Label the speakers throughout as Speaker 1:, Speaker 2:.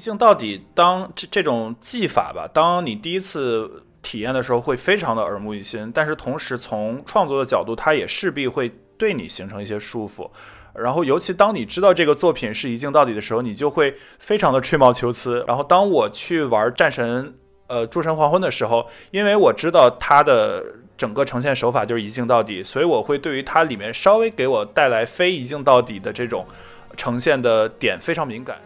Speaker 1: 一镜到底，当这这种技法吧，当你第一次体验的时候，会非常的耳目一新。但是同时，从创作的角度，它也势必会对你形成一些束缚。然后，尤其当你知道这个作品是一镜到底的时候，你就会非常的吹毛求疵。然后，当我去玩战神，呃，诸神黄昏的时候，因为我知道它的整个呈现手法就是一镜到底，所以我会对于它里面稍微给我带来非一镜到底的这种呈现的点非常敏感。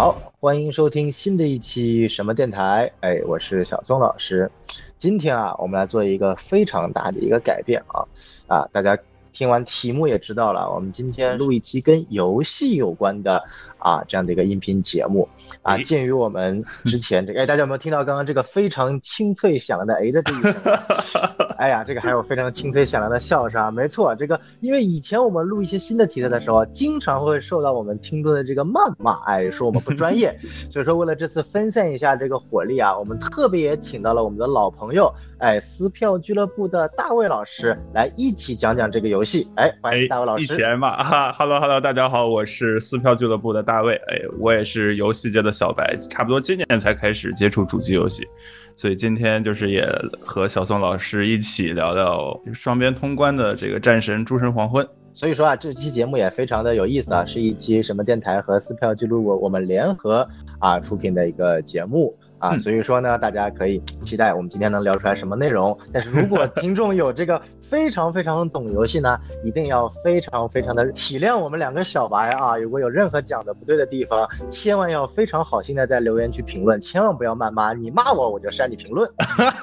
Speaker 2: 好。欢迎收听新的一期什么电台？哎，我是小松老师。今天啊，我们来做一个非常大的一个改变啊啊！大家听完题目也知道了，我们今天录一期跟游戏有关的。啊，这样的一个音频节目啊，鉴于我们之 前这个，哎，大家有没有听到刚刚这个非常清脆响亮的哎的这一声？哎呀，这个还有非常清脆响亮的笑声，没错，这个因为以前我们录一些新的题材的时候，经常会受到我们听众的这个谩骂，哎，说我们不专业，所以说为了这次分散一下这个火力啊，我们特别也请到了我们的老朋友。哎，撕票俱乐部的大卫老师来一起讲讲这个游戏。哎，欢迎大卫老师。
Speaker 3: 一起来嘛！哈，Hello Hello，大家好，我是撕票俱乐部的大卫。哎，我也是游戏界的小白，差不多今年才开始接触主机游戏，所以今天就是也和小宋老师一起聊聊双边通关的这个战神诸神黄昏。
Speaker 2: 所以说啊，这期节目也非常的有意思啊，是一期什么电台和撕票俱乐部我们联合啊出品的一个节目。啊，所以说呢，大家可以期待我们今天能聊出来什么内容。但是如果听众有这个非常非常懂游戏呢，一定要非常非常的体谅我们两个小白啊。如果有任何讲的不对的地方，千万要非常好心的在留言区评论，千万不要谩骂。你骂我，我就删你评论。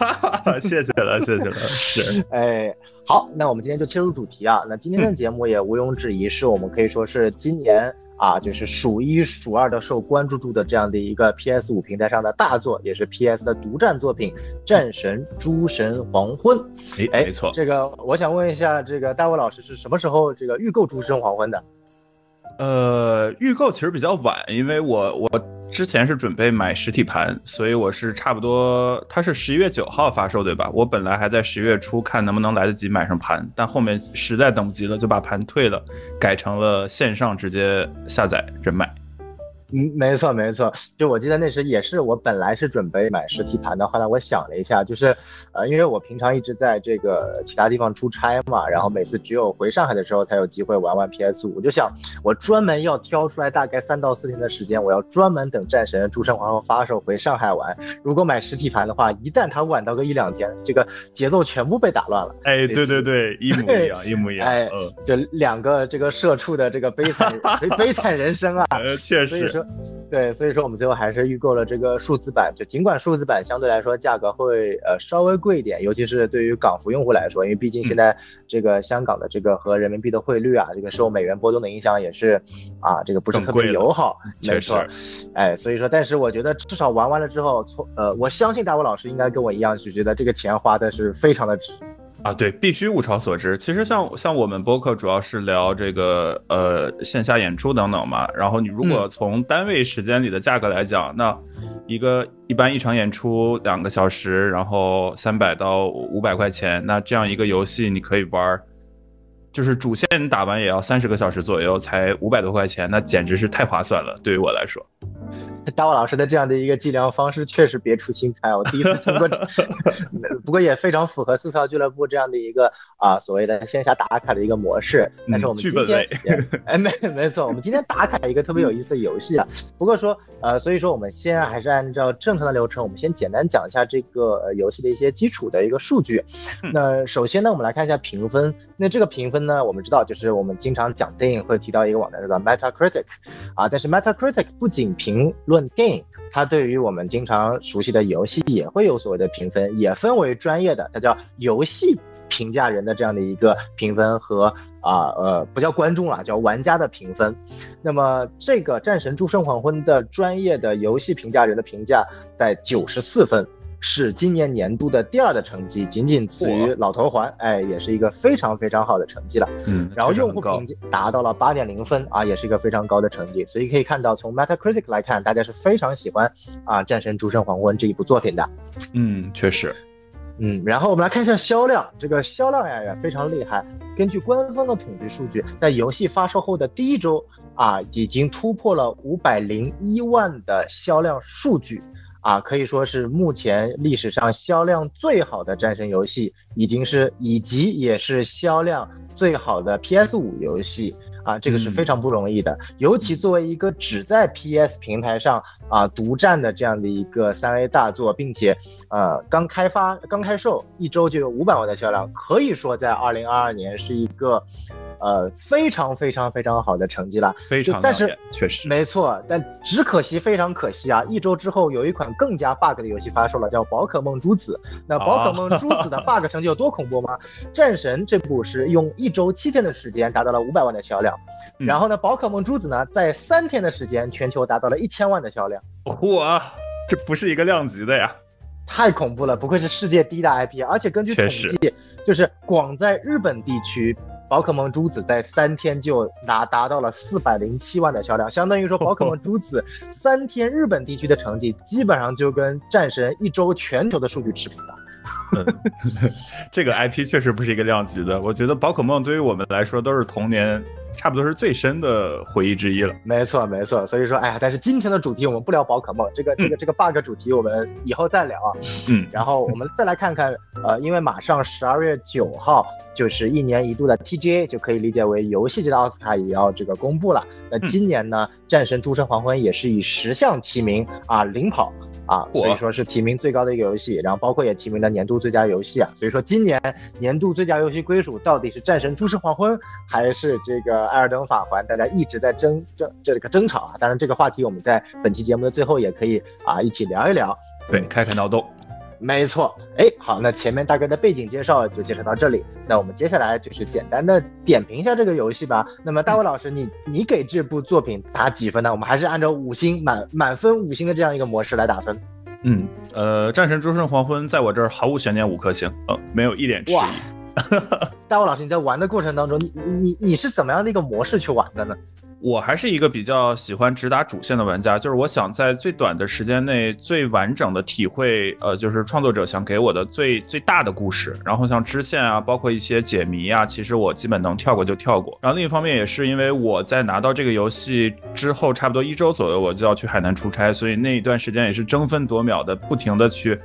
Speaker 3: 谢谢了，谢谢了。是，
Speaker 2: 哎，好，那我们今天就切入主题啊。那今天的节目也毋庸置疑，是我们可以说是今年。啊，就是数一数二的受关注度的这样的一个 PS 五平台上的大作，也是 PS 的独占作品《战神：诸神黄昏》。
Speaker 3: 哎，没错，
Speaker 2: 这个我想问一下，这个大卫老师是什么时候这个预购《诸神黄昏》的？
Speaker 3: 呃，预购其实比较晚，因为我我。之前是准备买实体盘，所以我是差不多，它是十一月九号发售，对吧？我本来还在十月初看能不能来得及买上盘，但后面实在等不及了，就把盘退了，改成了线上直接下载人买。
Speaker 2: 嗯，没错没错，就我记得那时也是我本来是准备买实体盘的，后来我想了一下，就是，呃，因为我平常一直在这个其他地方出差嘛，然后每次只有回上海的时候才有机会玩玩 PS 五，我就想我专门要挑出来大概三到四天的时间，我要专门等战神诸神黄后发售回上海玩。如果买实体盘的话，一旦它晚到个一两天，这个节奏全部被打乱了。
Speaker 3: 哎，对对对，一模一样，一模一样。
Speaker 2: 哎，就两个这个社畜的这个悲惨悲悲惨人生啊，
Speaker 3: 确实。
Speaker 2: 对，所以说我们最后还是预购了这个数字版。就尽管数字版相对来说价格会呃稍微贵一点，尤其是对于港服用户来说，因为毕竟现在这个香港的这个和人民币的汇率啊，这个受美元波动的影响也是啊，这个不是特别友好。没错，哎，所以说，但是我觉得至少玩完了之后，从呃，我相信大伟老师应该跟我一样，是觉得这个钱花的是非常的值。
Speaker 3: 啊，对，必须物超所值。其实像像我们播客主要是聊这个呃线下演出等等嘛。然后你如果从单位时间里的价格来讲，那一个一般一场演出两个小时，然后三百到五百块钱，那这样一个游戏你可以玩，就是主线打完也要三十个小时左右，才五百多块钱，那简直是太划算了，对于我来说。
Speaker 2: 大卫老师的这样的一个计量方式确实别出心裁，我第一次听过。不过也非常符合四票俱乐部这样的一个啊所谓的线下打卡的一个模式。但是我们今天，哎，没没错，我们今天打卡一个特别有意思的游戏啊。不过说呃，所以说我们先还是按照正常的流程，我们先简单讲一下这个游戏的一些基础的一个数据。那首先呢，我们来看一下评分。那这个评分呢，我们知道就是我们经常讲电影会提到一个网站叫做 Metacritic 啊，但是 Metacritic 不仅评论电影，它对于我们经常熟悉的游戏也会有所谓的评分，也分为专业的，它叫游戏评价人的这样的一个评分和啊呃不叫观众了，叫玩家的评分。那么这个《战神：诸神黄昏》的专业的游戏评价人的评价在九十四分。是今年年度的第二的成绩，仅仅次于老头环，哎，也是一个非常非常好的成绩了。
Speaker 3: 嗯，
Speaker 2: 然后用户评价达到了八点零分啊，也是一个非常高的成绩。所以可以看到，从 Metacritic 来看，大家是非常喜欢啊《战神：诸神黄昏》这一部作品的。
Speaker 3: 嗯，确实。
Speaker 2: 嗯，然后我们来看一下销量，这个销量呀也非常厉害。根据官方的统计数据，在游戏发售后的第一周啊，已经突破了五百零一万的销量数据，啊，可以说是目前历史上销量最好的战神游戏，已经是以及也是销量最好的 PS 五游戏。啊，这个是非常不容易的，尤其作为一个只在 PS 平台上啊独占的这样的一个三 A 大作，并且，呃，刚开发、刚开售一周就有五百万的销量，可以说在二零二二年是一个。呃，非常非常非常好的成绩了，
Speaker 3: 非常，
Speaker 2: 但是
Speaker 3: 确实
Speaker 2: 没错，但只可惜，非常可惜啊！一周之后，有一款更加 bug 的游戏发售了，叫《宝可梦珠子》。那宝可梦珠子的 bug 成绩有多恐怖吗？战神这部是用一周七天的时间达到了五百万的销量，然后呢，宝可梦珠子呢，在三天的时间，全球达到了一千万的销量。
Speaker 3: 哇，这不是一个量级的呀！
Speaker 2: 太恐怖了，不愧是世界第一大 IP，而且根据统计，就是光在日本地区。宝可梦珠子在三天就达达到了四百零七万的销量，相当于说 宝可梦珠子三天日本地区的成绩，基本上就跟战神一周全球的数据持平了。
Speaker 3: 这个 IP 确实不是一个量级的，我觉得宝可梦对于我们来说都是童年。差不多是最深的回忆之一了。
Speaker 2: 没错，没错。所以说，哎呀，但是今天的主题我们不聊宝可梦，这个、这个、这个 bug 主题我们以后再聊啊。
Speaker 3: 嗯。
Speaker 2: 然后我们再来看看，呃，因为马上十二月九号就是一年一度的 TGA，就可以理解为游戏界的奥斯卡也要这个公布了。那今年呢，《战神：诸神黄昏》也是以十项提名啊领跑。啊，所以说是提名最高的一个游戏，然后包括也提名了年度最佳游戏啊。所以说今年年度最佳游戏归属到底是《战神：诸神黄昏》还是这个《艾尔登法环》，大家一直在争争这个争吵啊。当然这个话题我们在本期节目的最后也可以啊一起聊一聊，
Speaker 3: 对，开开脑洞。
Speaker 2: 没错，哎，好，那前面大概的背景介绍就介绍到这里，那我们接下来就是简单的点评一下这个游戏吧。那么大卫老师，你你给这部作品打几分呢？我们还是按照五星满满分五星的这样一个模式来打分。
Speaker 3: 嗯，呃，战神诸神黄昏在我这儿毫无悬念五颗星，呃，没有一点迟疑。
Speaker 2: 大卫老师，你在玩的过程当中，你你你你是怎么样的一个模式去玩的呢？
Speaker 3: 我还是一个比较喜欢直达主线的玩家，就是我想在最短的时间内最完整的体会，呃，就是创作者想给我的最最大的故事。然后像支线啊，包括一些解谜啊，其实我基本能跳过就跳过。然后另一方面也是因为我在拿到这个游戏之后，差不多一周左右我就要去海南出差，所以那一段时间也是争分夺秒的，不停的去。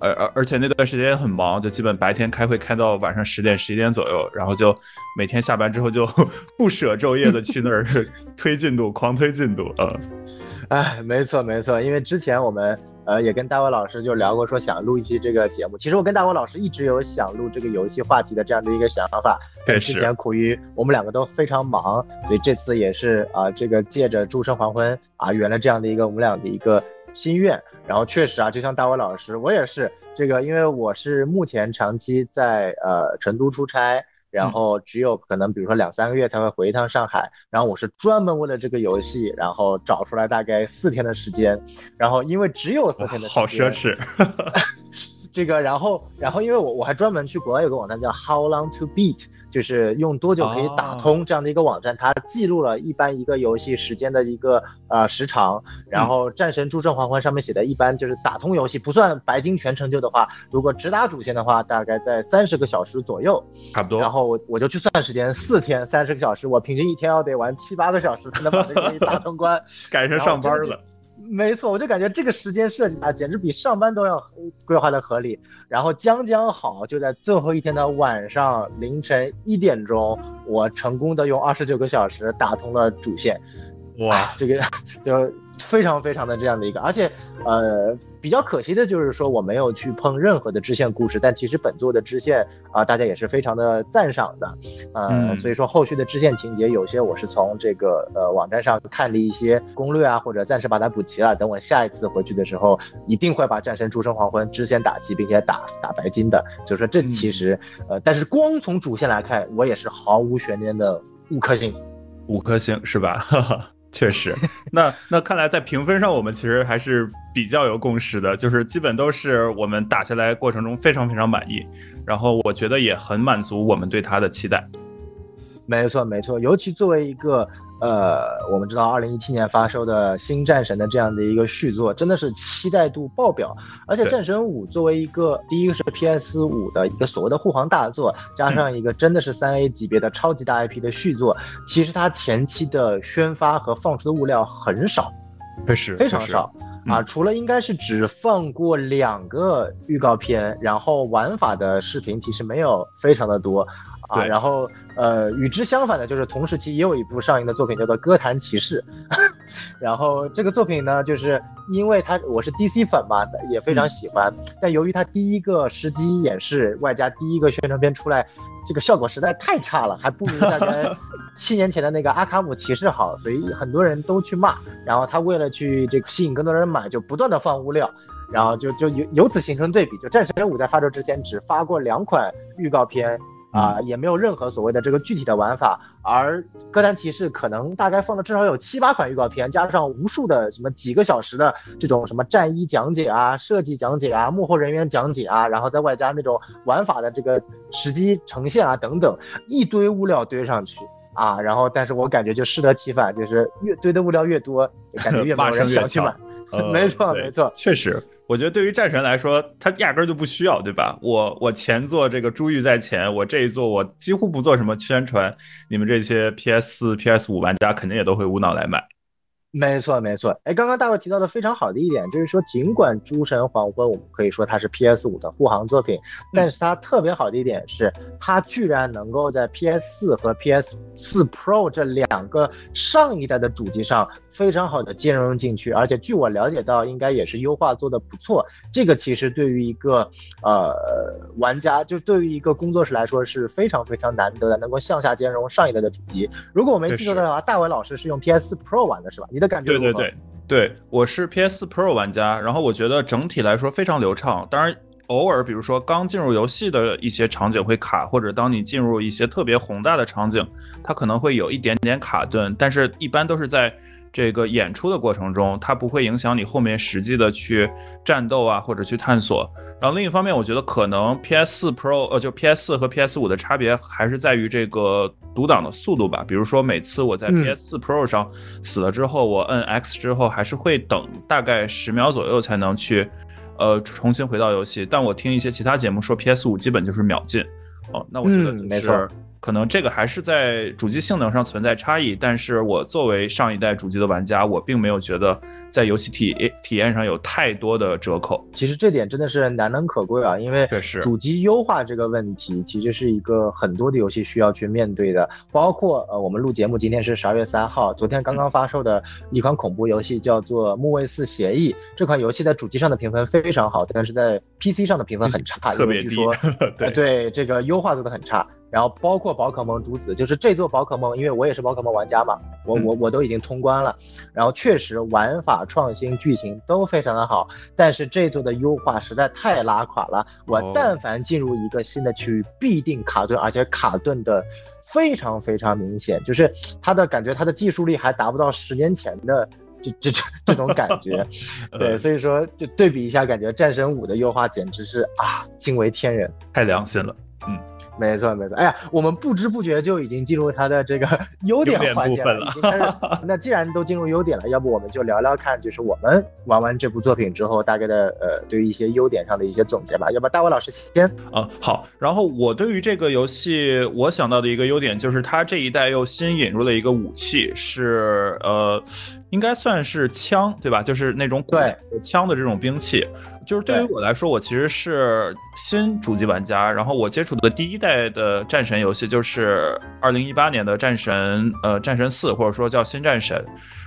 Speaker 3: 而而而且那段时间也很忙，就基本白天开会开到晚上十点十一点左右，然后就每天下班之后就 不舍昼夜的去那儿 推进度，狂推进度啊！
Speaker 2: 哎，没错没错，因为之前我们呃也跟大卫老师就聊过，说想录一期这个节目。其实我跟大卫老师一直有想录这个游戏话题的这样的一个想法，
Speaker 3: 但
Speaker 2: 之前苦于我们两个都非常忙，所以这次也是啊这个借着诸神黄昏啊圆了这样的一个我们俩的一个。心愿，然后确实啊，就像大伟老师，我也是这个，因为我是目前长期在呃成都出差，然后只有可能比如说两三个月才会回一趟上海，然后我是专门为了这个游戏，然后找出来大概四天的时间，然后因为只有四天的时间，
Speaker 3: 好奢侈。
Speaker 2: 这个，然后，然后，因为我我还专门去国外有个网站叫 How Long to Beat，就是用多久可以打通这样的一个网站，它记录了一般一个游戏时间的一个呃时长。然后《战神：诸圣黄昏》上面写的一般就是打通游戏不算白金全成就的话，如果只打主线的话，大概在三十个小时左右，
Speaker 3: 差不多。
Speaker 2: 然后我我就去算时间，四天三十个小时，我平均一天要得玩七八个小时才能把这个游戏打通关，
Speaker 3: 赶上上班了。
Speaker 2: 没错，我就感觉这个时间设计啊，简直比上班都要规划的合理。然后将将好，就在最后一天的晚上凌晨一点钟，我成功的用二十九个小时打通了主线。
Speaker 3: 哇，
Speaker 2: 这个 就。非常非常的这样的一个，而且，呃，比较可惜的就是说我没有去碰任何的支线故事，但其实本作的支线啊，大家也是非常的赞赏的，呃，所以说后续的支线情节有些我是从这个呃网站上看了一些攻略啊，或者暂时把它补齐了，等我下一次回去的时候，一定会把战神诸神黄昏支线打齐，并且打打白金的，就是说这其实，呃，但是光从主线来看，我也是毫无悬念的五颗星，
Speaker 3: 五颗星是吧？确实，那那看来在评分上，我们其实还是比较有共识的，就是基本都是我们打下来过程中非常非常满意，然后我觉得也很满足我们对它的期待。
Speaker 2: 没错没错，尤其作为一个呃，我们知道二零一七年发售的《新战神》的这样的一个续作，真的是期待度爆表。而且《战神五》作为一个第一个是 PS 五的一个所谓的护航大作，加上一个真的是三 A 级别的超级大 IP 的续作，其实它前期的宣发和放出的物料很少，非常少啊。除了应该是只放过两个预告片，然后玩法的视频其实没有非常的多。啊，然后呃，与之相反的，就是同时期也有一部上映的作品叫做《歌坛骑士》，然后这个作品呢，就是因为它我是 DC 粉嘛，也非常喜欢，但由于它第一个实机演示外加第一个宣传片出来，这个效果实在太差了，还不如大概 七年前的那个《阿卡姆骑士》好，所以很多人都去骂。然后他为了去这个吸引更多人买，就不断的放物料，然后就就由由此形成对比，就《战神五》在发售之前只发过两款预告片。啊，也没有任何所谓的这个具体的玩法，而歌坛骑士可能大概放了至少有七八款预告片，加上无数的什么几个小时的这种什么战衣讲解啊、设计讲解啊、幕后人员讲解啊，然后再外加那种玩法的这个实机呈现啊等等，一堆物料堆上去啊，然后但是我感觉就适得其反，就是越堆的物料越多，感觉越没有人想去买。没错，没错，
Speaker 3: 确实。我觉得对于战神来说，他压根儿就不需要，对吧？我我前作这个珠玉在前，我这一作我几乎不做什么宣传，你们这些 PS 四、PS 五玩家肯定也都会无脑来买。
Speaker 2: 没错，没错。哎，刚刚大卫提到的非常好的一点就是说，尽管《诸神黄昏》我们可以说它是 PS 五的护航作品，但是它特别好的一点是，它居然能够在 PS 四和 PS 四 Pro 这两个上一代的主机上非常好的兼容进去，而且据我了解到，应该也是优化做的不错。这个其实对于一个呃玩家，就对于一个工作室来说是非常非常难得的，能够向下兼容上一代的主机。如果我没记错的话，大伟老师是用 PS 四 Pro 玩的是吧？你的感觉
Speaker 3: 对对对对，我是 PS 4 Pro 玩家，然后我觉得整体来说非常流畅。当然，偶尔比如说刚进入游戏的一些场景会卡，或者当你进入一些特别宏大的场景，它可能会有一点点卡顿，但是一般都是在。这个演出的过程中，它不会影响你后面实际的去战斗啊，或者去探索。然后另一方面，我觉得可能 PS 4 Pro 呃，就 PS 4和 PS 5的差别还是在于这个读档的速度吧。比如说每次我在 PS 4 Pro 上死了之后，我摁 X 之后还是会等大概十秒左右才能去呃重新回到游戏。但我听一些其他节目说 PS 5基本就是秒进。哦，那我觉得
Speaker 2: 没错。
Speaker 3: 可能这个还是在主机性能上存在差异，但是我作为上一代主机的玩家，我并没有觉得在游戏体体验上有太多的折扣。
Speaker 2: 其实这点真的是难能可贵啊，因为确实主机优化这个问题，其实是一个很多的游戏需要去面对的。包括呃，我们录节目今天是十二月三号，昨天刚刚发售的一款恐怖游戏叫做《木卫四协议》，这款游戏在主机上的评分非常好，但是在 PC 上的评分很差，
Speaker 3: 特别
Speaker 2: 低。
Speaker 3: 对
Speaker 2: 对，这个优化做的很差。然后包括宝可梦珠子，就是这座宝可梦，因为我也是宝可梦玩家嘛，我我我都已经通关了。然后确实玩法创新，剧情都非常的好，但是这座的优化实在太拉垮了。我但凡进入一个新的区域，必定卡顿，而且卡顿的非常非常明显，就是它的感觉，它的技术力还达不到十年前的这这这这种感觉。对，所以说就对比一下，感觉战神五的优化简直是啊惊为天人，
Speaker 3: 太良心了，嗯。
Speaker 2: 没错没错，哎呀，我们不知不觉就已经进入它的这个 优点环节了。那既然都进入优点了，要不我们就聊聊看，就是我们玩完这部作品之后，大概的呃，对于一些优点上的一些总结吧。要不大伟老师先
Speaker 3: 啊，好。然后我对于这个游戏，我想到的一个优点就是，它这一代又新引入了一个武器，是呃，应该算是枪，对吧？就是那种
Speaker 2: 对
Speaker 3: 枪的这种兵器。就是对于我来说，我其实是新主机玩家，然后我接触的第一代的战神游戏就是二零一八年的战神，呃，战神四或者说叫新战神，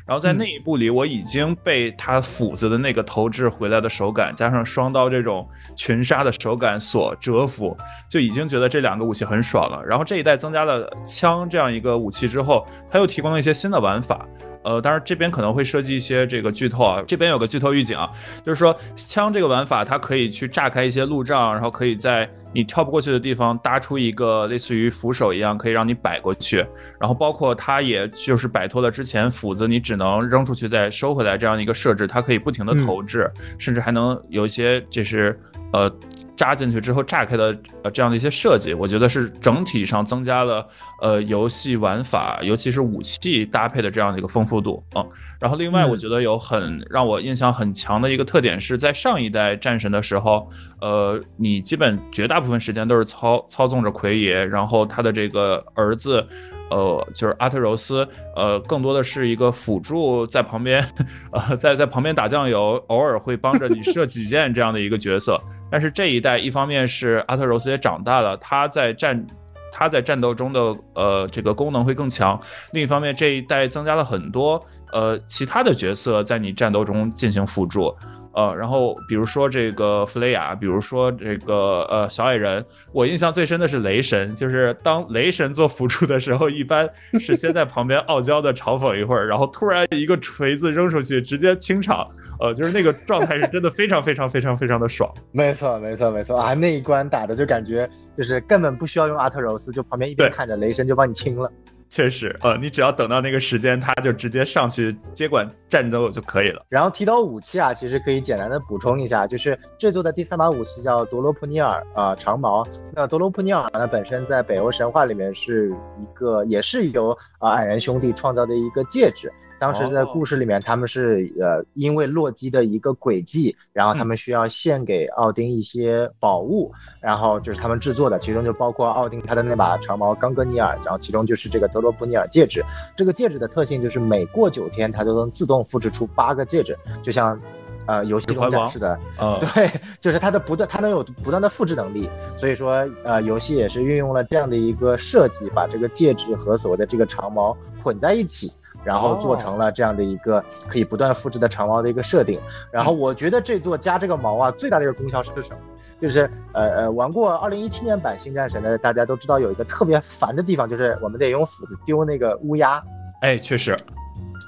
Speaker 3: 然后在那一部里，我已经被他斧子的那个投掷回来的手感，加上双刀这种群杀的手感所折服，就已经觉得这两个武器很爽了。然后这一代增加了枪这样一个武器之后，他又提供了一些新的玩法。呃，当然这边可能会涉及一些这个剧透啊。这边有个剧透预警啊，就是说枪这个玩法，它可以去炸开一些路障，然后可以在你跳不过去的地方搭出一个类似于扶手一样，可以让你摆过去。然后包括它也就是摆脱了之前斧子你只能扔出去再收回来这样一个设置，它可以不停的投掷，甚至还能有一些就是呃。扎进去之后炸开的呃这样的一些设计，我觉得是整体上增加了呃游戏玩法，尤其是武器搭配的这样的一个丰富度啊。然后另外我觉得有很让我印象很强的一个特点是在上一代战神的时候，呃，你基本绝大部分时间都是操操纵着奎爷，然后他的这个儿子。呃，就是阿特柔斯，呃，更多的是一个辅助，在旁边，呃，在在旁边打酱油，偶尔会帮着你射几箭这样的一个角色。但是这一代，一方面是阿特柔斯也长大了，他在战他在战斗中的呃这个功能会更强；另一方面，这一代增加了很多呃其他的角色在你战斗中进行辅助。呃，然后比如说这个弗雷亚，比如说这个呃小矮人，我印象最深的是雷神，就是当雷神做辅助的时候，一般是先在旁边傲娇的嘲讽一会儿，然后突然一个锤子扔出去，直接清场，呃，就是那个状态是真的非常非常非常非常的爽。
Speaker 2: 没错，没错，没错啊，那一关打的就感觉就是根本不需要用阿特柔斯，就旁边一边看着雷神就帮你清了。
Speaker 3: 确实，呃，你只要等到那个时间，他就直接上去接管战斗就可以了。
Speaker 2: 然后提到武器啊，其实可以简单的补充一下，就是这座的第三把武器叫多罗普尼尔啊长矛。那多罗普尼尔呢，本身在北欧神话里面是一个，也是由啊矮人兄弟创造的一个戒指。当时在故事里面，他们是呃，因为洛基的一个诡计，然后他们需要献给奥丁一些宝物，然后就是他们制作的，其中就包括奥丁他的那把长矛冈格尼尔，然后其中就是这个德罗布尼尔戒指。这个戒指的特性就是每过九天，它都能自动复制出八个戒指，就像呃游戏中展示的，对，就是它的不断，它能有不断的复制能力。所以说呃，游戏也是运用了这样的一个设计，把这个戒指和所谓的这个长矛混在一起。然后做成了这样的一个可以不断复制的长矛的一个设定。然后我觉得这座加这个矛啊，最大的一个功效是什么？就是呃呃，玩过二零一七年版星战神的大家都知道，有一个特别烦的地方，就是我们得用斧子丢那个乌鸦。
Speaker 3: 哎，确实，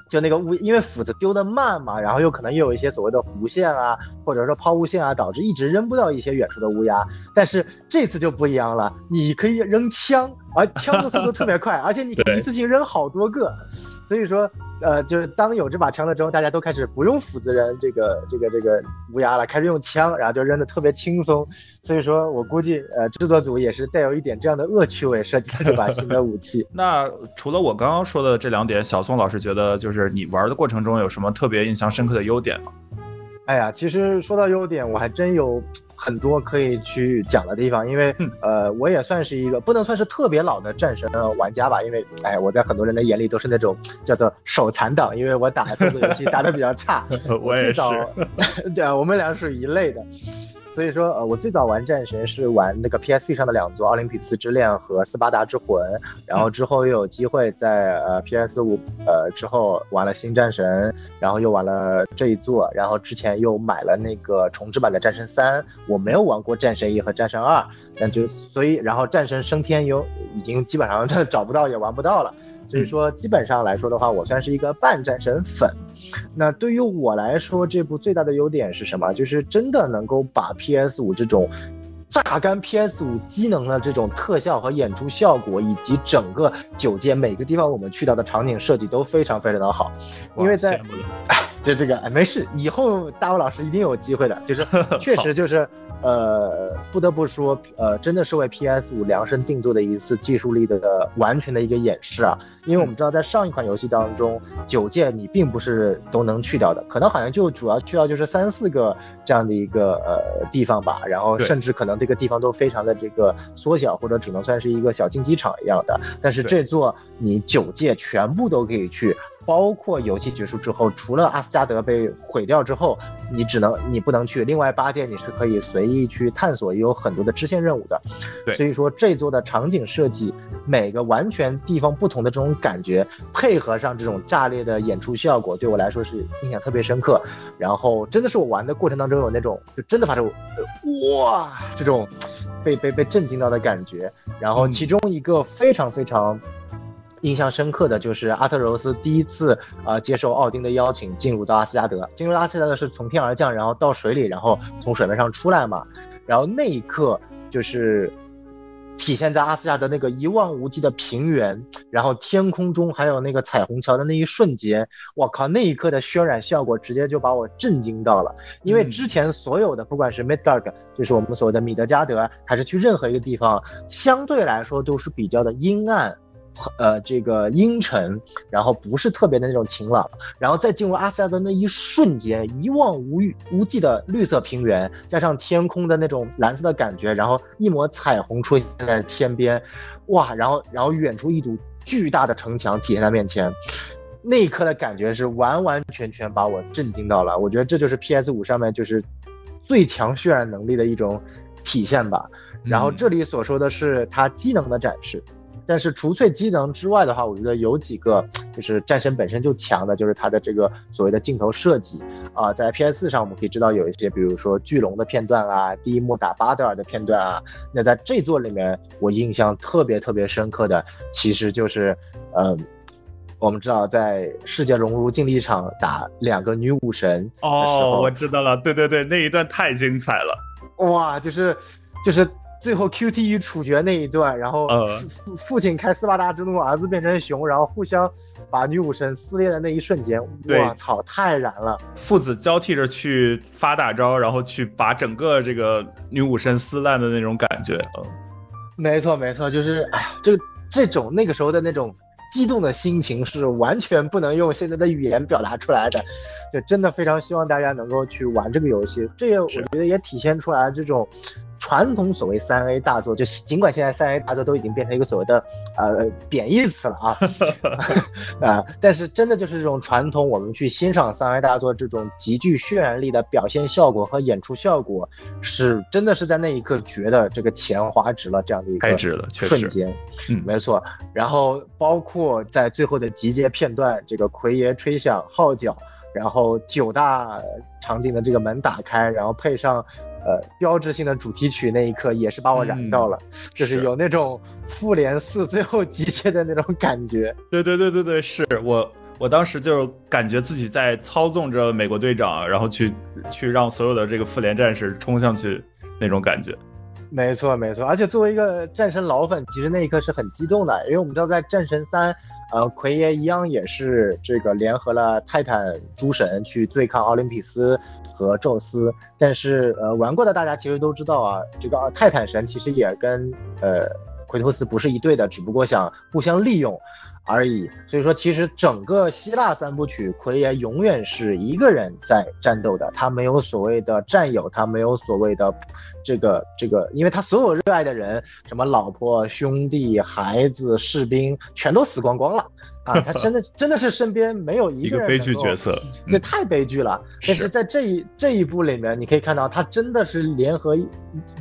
Speaker 2: 就那个乌，因为斧子丢的慢嘛，然后又可能又有一些所谓的弧线啊，或者说抛物线啊，导致一直扔不到一些远处的乌鸦。但是这次就不一样了，你可以扔枪，而枪的速度特别快，而且你可以一次性扔好多个。所以说，呃，就是当有这把枪了之后，大家都开始不用斧子扔这个这个这个乌鸦了，开始用枪，然后就扔的特别轻松。所以说我估计，呃，制作组也是带有一点这样的恶趣味设计了这把新的武器。
Speaker 3: 那除了我刚刚说的这两点，小宋老师觉得就是你玩的过程中有什么特别印象深刻的优点吗？
Speaker 2: 哎呀，其实说到优点，我还真有很多可以去讲的地方，因为呃，我也算是一个不能算是特别老的战神玩家吧，因为哎，我在很多人的眼里都是那种 叫做手残党，因为我打动作游戏打的比较差。
Speaker 3: 我也是，
Speaker 2: 对啊，我们俩属于一类的。所以说，呃，我最早玩战神是玩那个 PSP 上的两座《奥林匹斯之恋》和《斯巴达之魂》，然后之后又有机会在呃 PS 五呃之后玩了新战神，然后又玩了这一座，然后之前又买了那个重置版的战神三。我没有玩过战神一和战神二，但就所以，然后战神升天又已经基本上 找不到也玩不到了。所以说，基本上来说的话，我算是一个半战神粉。那对于我来说，这部最大的优点是什么？就是真的能够把 PS 五这种榨干 PS 五机能的这种特效和演出效果，以及整个九界每个地方我们去到的场景设计都非常非常的好。因为在，哎，就这个，哎，没事，以后大卫老师一定有机会的。就是 确实就是。呃，不得不说，呃，真的是为 PS 五量身定做的一次技术力的完全的一个演示啊！因为我们知道，在上一款游戏当中，九界你并不是都能去掉的，可能好像就主要去掉就是三四个这样的一个呃地方吧，然后甚至可能这个地方都非常的这个缩小，或者只能算是一个小竞技场一样的。但是这座你九界全部都可以去。包括游戏结束之后，除了阿斯加德被毁掉之后，你只能你不能去。另外八界你是可以随意去探索，也有很多的支线任务的。
Speaker 3: 对，
Speaker 2: 所以说这座的场景设计，每个完全地方不同的这种感觉，配合上这种炸裂的演出效果，对我来说是印象特别深刻。然后真的是我玩的过程当中有那种，就真的发出哇这种被被被震惊到的感觉。然后其中一个非常非常。印象深刻的就是阿特柔斯第一次啊接受奥丁的邀请进入到阿斯加德，进入阿斯加德是从天而降，然后到水里，然后从水面上出来嘛，然后那一刻就是体现在阿斯加德那个一望无际的平原，然后天空中还有那个彩虹桥的那一瞬间，我靠，那一刻的渲染效果直接就把我震惊到了。因为之前所有的，不管是 Midgard，就是我们所谓的米德加德，还是去任何一个地方，相对来说都是比较的阴暗。呃，这个阴沉，然后不是特别的那种晴朗，然后再进入阿斯加德那一瞬间，一望无域无际的绿色平原，加上天空的那种蓝色的感觉，然后一抹彩虹出现在天边，哇，然后然后远处一堵巨大的城墙体现在面前，那一刻的感觉是完完全全把我震惊到了。我觉得这就是 PS 五上面就是最强渲染能力的一种体现吧。然后这里所说的是它机能的展示。但是除粹机能之外的话，我觉得有几个就是战神本身就强的，就是它的这个所谓的镜头设计啊，在 PS 四上我们可以知道有一些，比如说巨龙的片段啊，第一幕打巴德尔的片段啊。那在这座里面，我印象特别特别深刻的，其实就是，嗯，我们知道在世界荣辱竞技场打两个女武神
Speaker 3: 哦，我知道了，对对对，那一段太精彩了，
Speaker 2: 哇，就是就是。最后 QTE 处决那一段，然后父父亲开斯巴达之怒，儿子变成熊，然后互相把女武神撕裂的那一瞬间，我操，太燃了！
Speaker 3: 父子交替着去发大招，然后去把整个这个女武神撕烂的那种感觉，嗯，
Speaker 2: 没错没错，就是哎呀，这这种那个时候的那种激动的心情是完全不能用现在的语言表达出来的，就真的非常希望大家能够去玩这个游戏，这也我觉得也体现出来这种。传统所谓三 A 大作，就尽管现在三 A 大作都已经变成一个所谓的呃贬义词了啊 啊，但是真的就是这种传统，我们去欣赏三 A 大作这种极具渲染力的表现效果和演出效果，是真的是在那一刻觉得这个钱花值了这样的一个瞬间，
Speaker 3: 嗯，
Speaker 2: 没错。然后包括在最后的集结片段，这个奎爷吹响号角，然后九大场景的这个门打开，然后配上。呃，标志性的主题曲那一刻也是把我燃到了，就是有那种复联四最后集结的那种感觉。
Speaker 3: 对对对对对，是我我当时就感觉自己在操纵着美国队长，然后去去让所有的这个复联战士冲上去那种感觉。
Speaker 2: 没错没错，而且作为一个战神老粉，其实那一刻是很激动的，因为我们知道在战神三，呃，奎爷一样也是这个联合了泰坦诸神去对抗奥林匹斯。和宙斯，但是呃，玩过的大家其实都知道啊，这个泰坦神其实也跟呃奎托斯不是一对的，只不过想互相利用而已。所以说，其实整个希腊三部曲，奎爷永远是一个人在战斗的，他没有所谓的战友，他没有所谓的这个这个，因为他所有热爱的人，什么老婆、兄弟、孩子、士兵，全都死光光了。啊，他真的真的是身边没有
Speaker 3: 一
Speaker 2: 个
Speaker 3: 悲剧角色，
Speaker 2: 这太悲剧了。但是在这一这一部里面，你可以看到他真的是联合，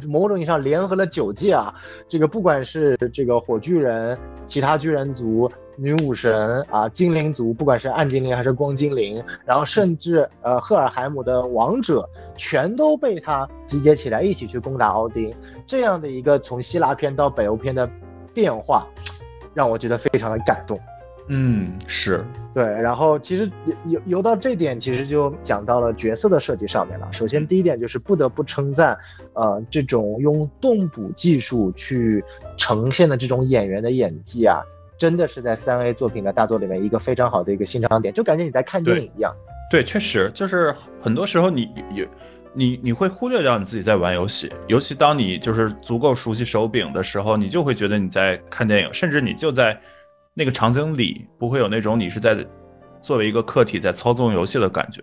Speaker 2: 某种意义上联合了九界啊。这个不管是这个火巨人、其他巨人族、女武神啊、精灵族，不管是暗精灵还是光精灵，然后甚至呃赫尔海姆的王者，全都被他集结起来一起去攻打奥丁。这样的一个从希腊篇到北欧篇的变化，让我觉得非常的感动。
Speaker 3: 嗯，是
Speaker 2: 对，然后其实游游到这点，其实就讲到了角色的设计上面了。首先第一点就是不得不称赞，呃，这种用动捕技术去呈现的这种演员的演技啊，真的是在三 A 作品的大作里面一个非常好的一个欣赏点，就感觉你在看电影一样。
Speaker 3: 对，确实就是很多时候你有你你会忽略掉你自己在玩游戏，尤其当你就是足够熟悉手柄的时候，你就会觉得你在看电影，甚至你就在。那个场景里不会有那种你是在作为一个客体在操纵游戏的感觉。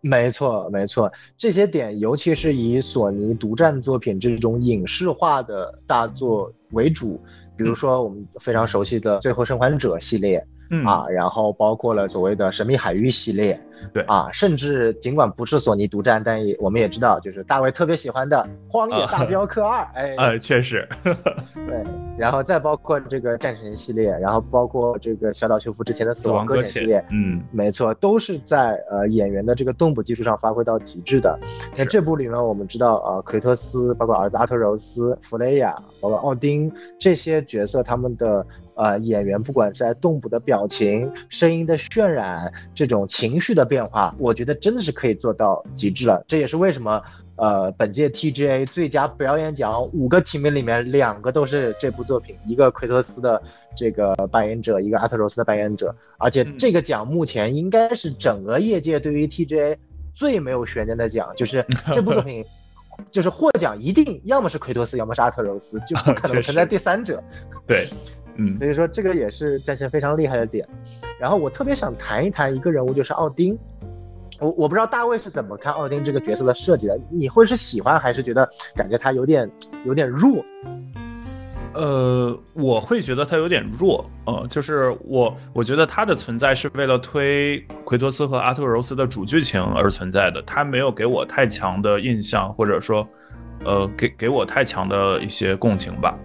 Speaker 2: 没错，没错，这些点，尤其是以索尼独占作品这种影视化的大作为主，比如说我们非常熟悉的《最后生还者》系列。啊，然后包括了所谓的神秘海域系列，
Speaker 3: 对
Speaker 2: 啊，甚至尽管不是索尼独占，但也我们也知道，就是大卫特别喜欢的《荒野大镖客二》。哎，
Speaker 3: 呃，确实，
Speaker 2: 对，然后再包括这个战神系列，然后包括这个小岛秀夫之前的死
Speaker 3: 亡
Speaker 2: 搁浅系列，
Speaker 3: 嗯，
Speaker 2: 没错，都是在呃演员的这个动捕技术上发挥到极致的。那这部里面我们知道，呃，奎托斯，包括儿子阿特柔斯、弗雷亚，包括奥丁这些角色，他们的。呃演员不管在动捕的表情、声音的渲染、这种情绪的变化，我觉得真的是可以做到极致了。这也是为什么。呃，本届 TGA 最佳表演奖五个提名里面，两个都是这部作品，一个奎托斯的这个扮演者，一个阿特柔斯的扮演者。而且这个奖目前应该是整个业界对于 TGA 最没有悬念的奖，就是这部作品，就是获奖一定要么是奎托斯，要么是阿特柔斯，就不可能存在第三者。
Speaker 3: 对，嗯，
Speaker 2: 所以说这个也是战神非常厉害的点。然后我特别想谈一谈一个人物，就是奥丁。我我不知道大卫是怎么看奥丁这个角色的设计的，你会是喜欢还是觉得感觉他有点有点弱？
Speaker 3: 呃，我会觉得他有点弱，呃，就是我我觉得他的存在是为了推奎托斯和阿特柔斯的主剧情而存在的，他没有给我太强的印象，或者说，呃，给给我太强的一些共情吧。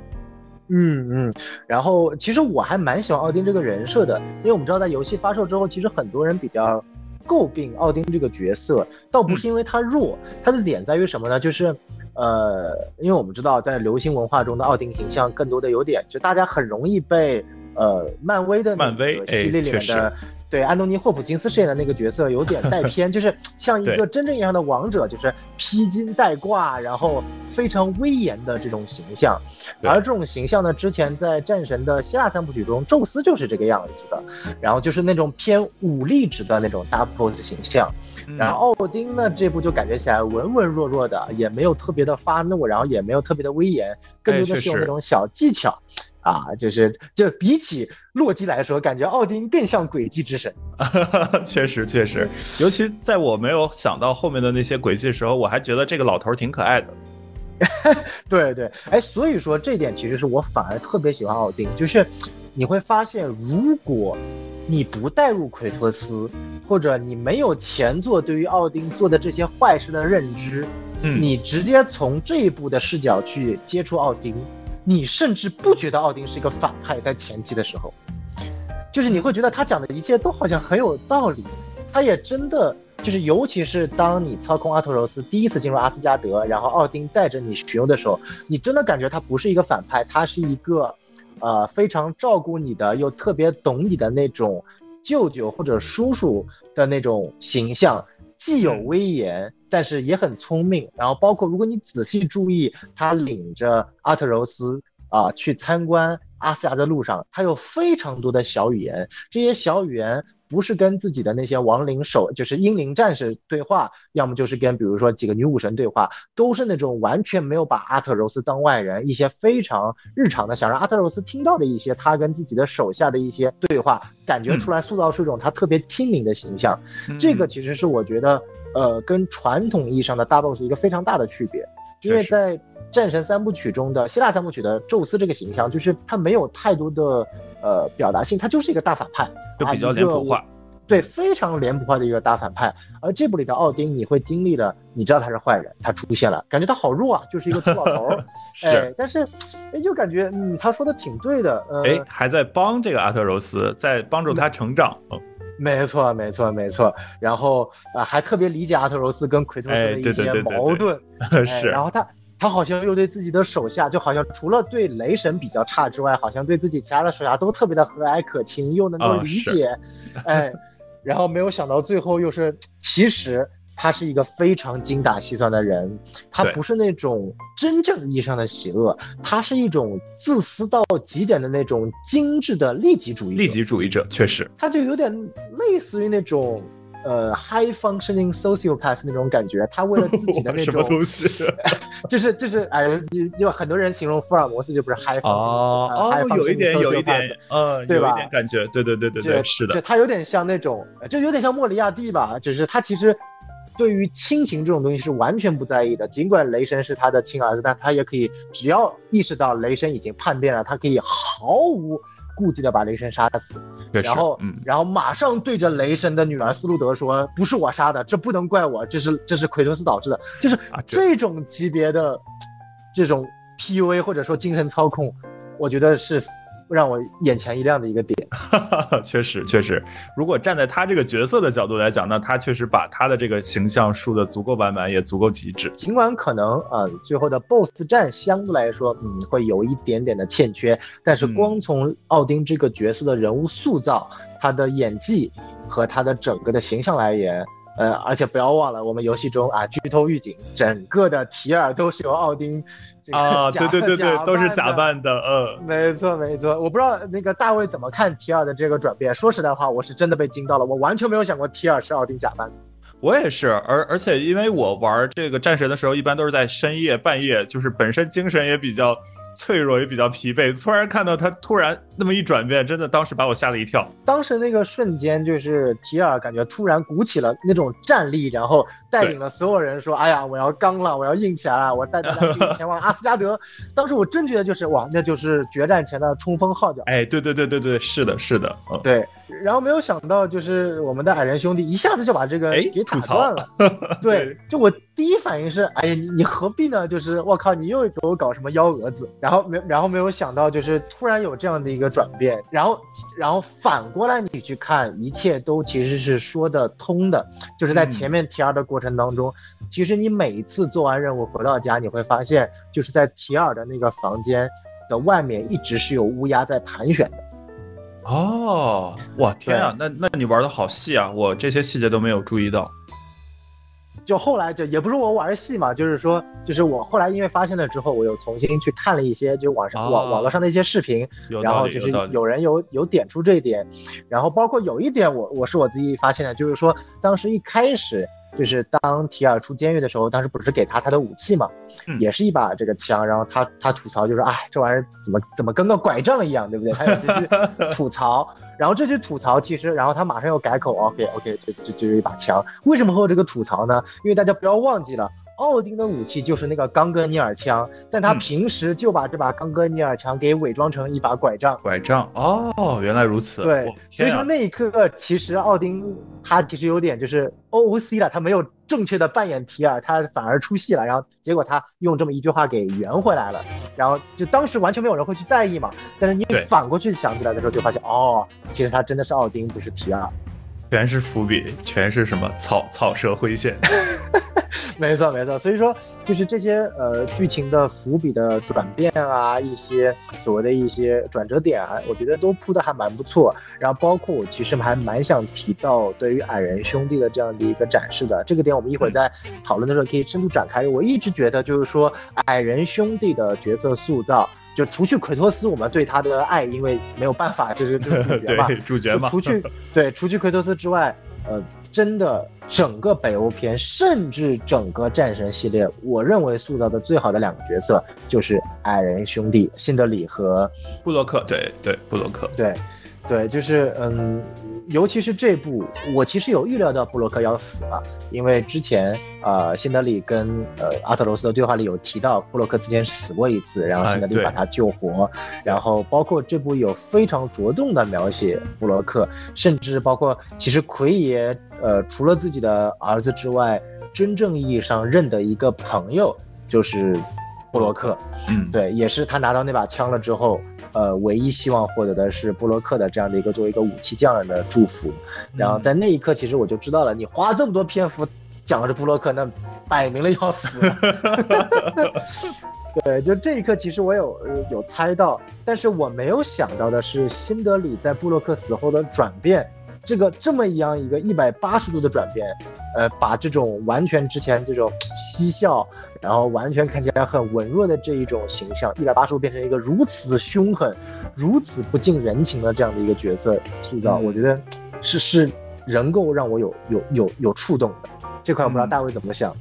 Speaker 2: 嗯嗯，然后其实我还蛮喜欢奥丁这个人设的，因为我们知道在游戏发售之后，其实很多人比较。诟病奥丁这个角色，倒不是因为他弱，他的点在于什么呢？就是，呃，因为我们知道，在流行文化中的奥丁形象，更多的有点，就大家很容易被，呃，漫威的
Speaker 3: 漫威
Speaker 2: 系列里面的。对安东尼·霍普金斯饰演的那个角色有点带偏，就是 像一个真正意义上的王者，就是披金戴挂，然后非常威严的这种形象。而这种形象呢，之前在战神的希腊三部曲中，宙斯就是这个样子的，然后就是那种偏武力值的那种大 boss 形象。然后奥丁呢，这部就感觉起来文文弱弱的，也没有特别的发怒，然后也没有特别的威严，更多的是用那种小技巧。啊，就是就比起洛基来说，感觉奥丁更像诡计之神。
Speaker 3: 确实，确实，尤其在我没有想到后面的那些诡计的时候，我还觉得这个老头挺可爱的。
Speaker 2: 对对，哎，所以说这点其实是我反而特别喜欢奥丁，就是你会发现，如果你不带入奎托斯，或者你没有前作对于奥丁做的这些坏事的认知，
Speaker 3: 嗯，
Speaker 2: 你直接从这一部的视角去接触奥丁。你甚至不觉得奥丁是一个反派，在前期的时候，就是你会觉得他讲的一切都好像很有道理，他也真的就是，尤其是当你操控阿特柔斯第一次进入阿斯加德，然后奥丁带着你巡游的时候，你真的感觉他不是一个反派，他是一个，呃，非常照顾你的，又特别懂你的那种舅舅或者叔叔的那种形象。既有威严，但是也很聪明。然后包括如果你仔细注意，他领着阿特柔斯啊去参观阿斯加的路上，他有非常多的小语言。这些小语言。不是跟自己的那些亡灵手，就是英灵战士对话，要么就是跟比如说几个女武神对话，都是那种完全没有把阿特柔斯当外人，一些非常日常的，想让阿特柔斯听到的一些他跟自己的手下的一些对话，感觉出来塑造出一种他特别亲民的形象。这个其实是我觉得，呃，跟传统意义上的大 boss 一个非常大的区别，因为在战神三部曲中的希腊三部曲的宙斯这个形象，就是他没有太多的。呃，表达性，他就是一个大反派，
Speaker 3: 就比较脸谱化，
Speaker 2: 对，非常脸谱化的一个大反派。而这部里的奥丁，你会经历了，你知道他是坏人，他出现了，感觉他好弱啊，就是一个秃老头儿，
Speaker 3: 是，
Speaker 2: 但是，哎，又感觉，嗯，他说的挺对的，
Speaker 3: 哎，还在帮这个阿特柔斯，在帮助他成长，
Speaker 2: 没错，没错，没错。然后啊，还特别理解阿特柔斯跟奎托斯的一些矛盾，
Speaker 3: 是，
Speaker 2: 然后他。他好像又对自己的手下，就好像除了对雷神比较差之外，好像对自己其他的手下都特别的和蔼可亲，又能够理解，哎，然后没有想到最后又是，其实他是一个非常精打细算的人，他不是那种真正意义上的邪恶，他是一种自私到极点的那种精致的利己主义，
Speaker 3: 利己主义者，确实，
Speaker 2: 他就有点类似于那种。呃，high functioning sociopath 那种感觉，他为了自己的 那种
Speaker 3: 什么东西，
Speaker 2: 就是就是哎，就就很多人形容福尔摩斯就不是 high function
Speaker 3: 哦哦，有一点有一点，嗯，
Speaker 2: 对吧？
Speaker 3: 感觉对对对对对，是的，
Speaker 2: 就他有点像那种，就有点像莫里亚蒂吧，只是他其实对于亲情这种东西是完全不在意的。尽管雷神是他的亲儿子，但他也可以只要意识到雷神已经叛变了，他可以毫无。顾忌的把雷神杀死，然后，然后马上对着雷神的女儿斯路德说：“不是我杀的，这不能怪我，这是这是奎托斯导致的。”就是这种级别的这种 PUA 或者说精神操控，我觉得是让我眼前一亮的一个点。
Speaker 3: 确实确实，如果站在他这个角色的角度来讲，那他确实把他的这个形象树的足够完满，也足够极致。
Speaker 2: 尽管可能啊，最后的 BOSS 战相对来说，嗯，会有一点点的欠缺，但是光从奥丁这个角色的人物塑造，他的演技和他的整个的形象来言。呃，而且不要忘了，我们游戏中啊，剧透预警，整个的提尔都是由奥丁
Speaker 3: 啊，对对对对，都是假扮的，嗯，
Speaker 2: 没错没错。我不知道那个大卫怎么看提尔的这个转变。说实在话，我是真的被惊到了，我完全没有想过提尔是奥丁假扮的。
Speaker 3: 我也是，而而且因为我玩这个战神的时候，一般都是在深夜半夜，就是本身精神也比较。脆弱也比较疲惫，突然看到他突然那么一转变，真的当时把我吓了一跳。
Speaker 2: 当时那个瞬间，就是提尔感觉突然鼓起了那种战力，然后带领了所有人说：“哎呀，我要刚了，我要硬起来了，我带大家前往阿斯加德。”当时我真觉得就是哇，那就是决战前的冲锋号角。
Speaker 3: 哎，对对对对对，是的，是的，嗯
Speaker 2: 对。然后没有想到，就是我们的矮人兄弟一下子就把这个给打断了。对，就我第一反应是：哎呀，你你何必呢？就是我靠，你又给我搞什么幺蛾子？然后没，然后没有想到，就是突然有这样的一个转变，然后，然后反过来你去看，一切都其实是说得通的。就是在前面 T 二的过程当中，其实你每一次做完任务回到家，你会发现，就是在 T 二的那个房间的外面一直是有乌鸦在盘旋的。
Speaker 3: 哦，哇，天啊，那那你玩的好细啊，我这些细节都没有注意到。
Speaker 2: 就后来就也不是我玩戏嘛，就是说，就是我后来因为发现了之后，我又重新去看了一些就网上网网络上的一些视频，然后就是有人有有点出这一点，然后包括有一点我我是我自己发现的，就是说当时一开始就是当提尔出监狱的时候，当时不是给他他的武器嘛，也是一把这个枪，然后他他吐槽就是哎这玩意儿怎么怎么跟个拐杖一样，对不对？他有这句吐槽。然后这句吐槽，其实，然后他马上又改口，OK OK，这这这是一把枪。为什么会有这个吐槽呢？因为大家不要忘记了，奥丁的武器就是那个冈格尼尔枪，但他平时就把这把冈格尼尔枪给伪装成一把拐杖。
Speaker 3: 拐杖哦，原来如此。
Speaker 2: 对，所以说那一刻，其实奥丁他其实有点就是 OOC 了，他没有。正确的扮演提尔，他反而出戏了，然后结果他用这么一句话给圆回来了，然后就当时完全没有人会去在意嘛，但是你反过去想起来的时候，就发现哦，其实他真的是奥丁，不是提尔。
Speaker 3: 全是伏笔，全是什么草草蛇灰线，
Speaker 2: 没错没错。所以说，就是这些呃剧情的伏笔的转变啊，一些所谓的一些转折点啊，我觉得都铺的还蛮不错。然后包括我其实还蛮想提到对于矮人兄弟的这样的一个展示的，这个点我们一会儿在讨论的时候可以深度展开。我一直觉得就是说矮人兄弟的角色塑造。就除去奎托斯，我们对他的爱，因为没有办法，这是这是主角嘛，
Speaker 3: 主角嘛。
Speaker 2: 除去 对，除去奎托斯之外，呃，真的整个北欧篇，甚至整个战神系列，我认为塑造的最好的两个角色就是矮人兄弟辛德里和
Speaker 3: 布洛克。对对，布洛克。
Speaker 2: 对。对，就是嗯，尤其是这部，我其实有预料到布洛克要死了，因为之前呃，辛德里跟呃阿特罗斯的对话里有提到布洛克之前死过一次，然后辛德里把他救活，然后包括这部有非常着重的描写布洛克，甚至包括其实奎爷呃除了自己的儿子之外，真正意义上认的一个朋友就是布洛克，
Speaker 3: 嗯，
Speaker 2: 对，也是他拿到那把枪了之后。呃，唯一希望获得的是布洛克的这样的一个作为一个武器匠人的祝福，然后在那一刻，其实我就知道了，你花这么多篇幅讲的是布洛克，那摆明了要死。对，就这一刻，其实我有有猜到，但是我没有想到的是，辛德里在布洛克死后的转变。这个这么一样一个一百八十度的转变，呃，把这种完全之前这种嬉笑，然后完全看起来很文弱的这一种形象，一百八十度变成一个如此凶狠、如此不近人情的这样的一个角色塑造，我觉得是是能够让我有有有有触动的。这块，我不知道大卫怎么想。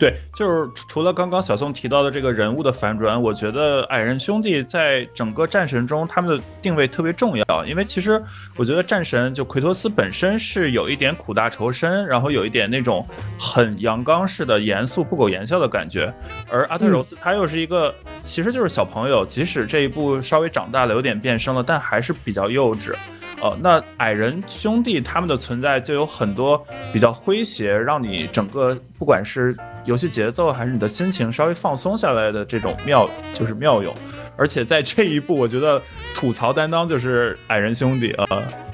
Speaker 3: 对，就是除了刚刚小宋提到的这个人物的反转，我觉得矮人兄弟在整个战神中他们的定位特别重要，因为其实我觉得战神就奎托斯本身是有一点苦大仇深，然后有一点那种很阳刚式的严肃不苟言笑的感觉，而阿特柔斯他又是一个其实就是小朋友，即使这一部稍微长大了有点变声了，但还是比较幼稚。呃，那矮人兄弟他们的存在就有很多比较诙谐，让你整个不管是游戏节奏还是你的心情稍微放松下来的这种妙，就是妙用。而且在这一步，我觉得吐槽担当就是矮人兄弟啊。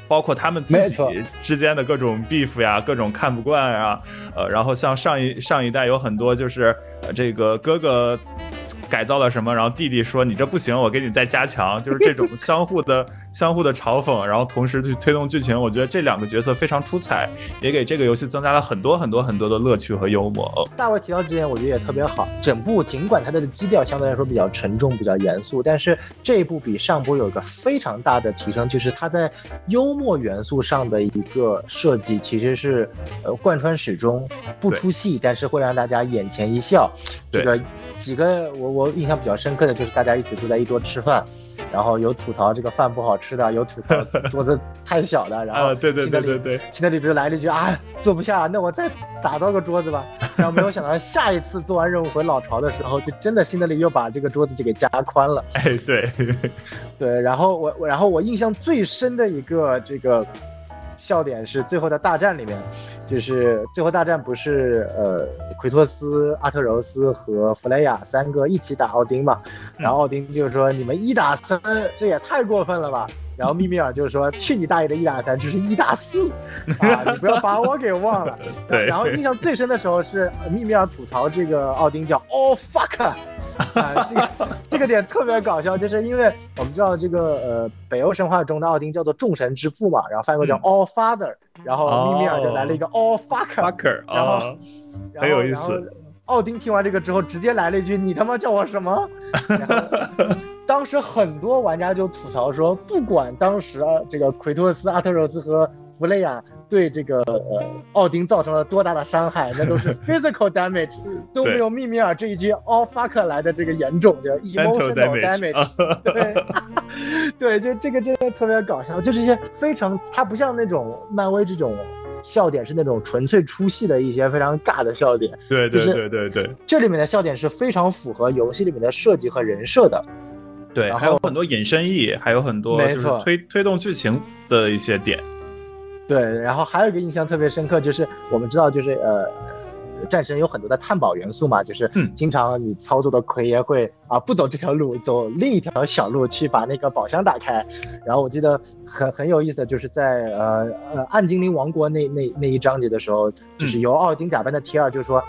Speaker 3: 包括他们自己之间的各种 beef 呀，各种看不惯啊，呃，然后像上一上一代有很多就是这个哥哥改造了什么，然后弟弟说你这不行，我给你再加强，就是这种相互的 相互的嘲讽，然后同时去推动剧情。我觉得这两个角色非常出彩，也给这个游戏增加了很多很多很多的乐趣和幽默。
Speaker 2: 大卫提到这点，我觉得也特别好。整部尽管它的基调相对来说比较沉重、比较严肃，但是这一部比上部有一个非常大的提升，就是它在幽。默元素上的一个设计，其实是呃贯穿始终，不出戏，但是会让大家眼前一笑。这个几个我我印象比较深刻的就是大家一起坐在一桌吃饭。然后有吐槽这个饭不好吃的，有吐槽 桌子太小的，然后
Speaker 3: 对对对对对，
Speaker 2: 新的里不是来了一句啊坐不下，那我再打造个桌子吧。然后没有想到 下一次做完任务回老巢的时候，就真的新的里又把这个桌子就给加宽了。
Speaker 3: 哎，对
Speaker 2: 对，然后我我然后我印象最深的一个这个笑点是最后的大战里面。就是最后大战不是呃奎托斯、阿特柔斯和弗雷亚三个一起打奥丁嘛？然后奥丁就是说你们一打三，这也太过分了吧？然后密米尔就是说去你大爷的一打三，这是一打四啊！你不要把我给忘了。
Speaker 3: 对。
Speaker 2: 然后印象最深的时候是密米尔吐槽这个奥丁叫 All fuck。啊，这个这个点特别搞笑，就是因为我们知道这个呃北欧神话中的奥丁叫做众神之父嘛，然后翻译过叫 All Father，然后密米尔就来了一个 All Fucker，然后
Speaker 3: 很有意思。
Speaker 2: 奥丁听完这个之后，直接来了一句：“你他妈叫我什么？” 当时很多玩家就吐槽说，不管当时啊这个奎托斯、阿特柔斯和弗雷亚。对这个呃奥丁造成了多大的伤害，那都是 physical damage，都没有密米尔这一句 all fuck 来的这个严重，叫 emotional damage。对，对，就这个真的特别搞笑，就是一些非常，它不像那种漫威这种笑点是那种纯粹出戏的一些非常尬的笑点。
Speaker 3: 对对对对对，
Speaker 2: 这里面的笑点是非常符合游戏里面的设计和人设的。
Speaker 3: 对，还有很多引申意，还有很多就是推推动剧情的一些点。
Speaker 2: 对，然后还有一个印象特别深刻，就是我们知道，就是呃，战神有很多的探宝元素嘛，就是经常你操作的奎爷会啊不走这条路，走另一条小路去把那个宝箱打开。然后我记得很很有意思的就是在呃呃暗精灵王国那那那一章节的时候，就是由奥丁假扮的提尔就说。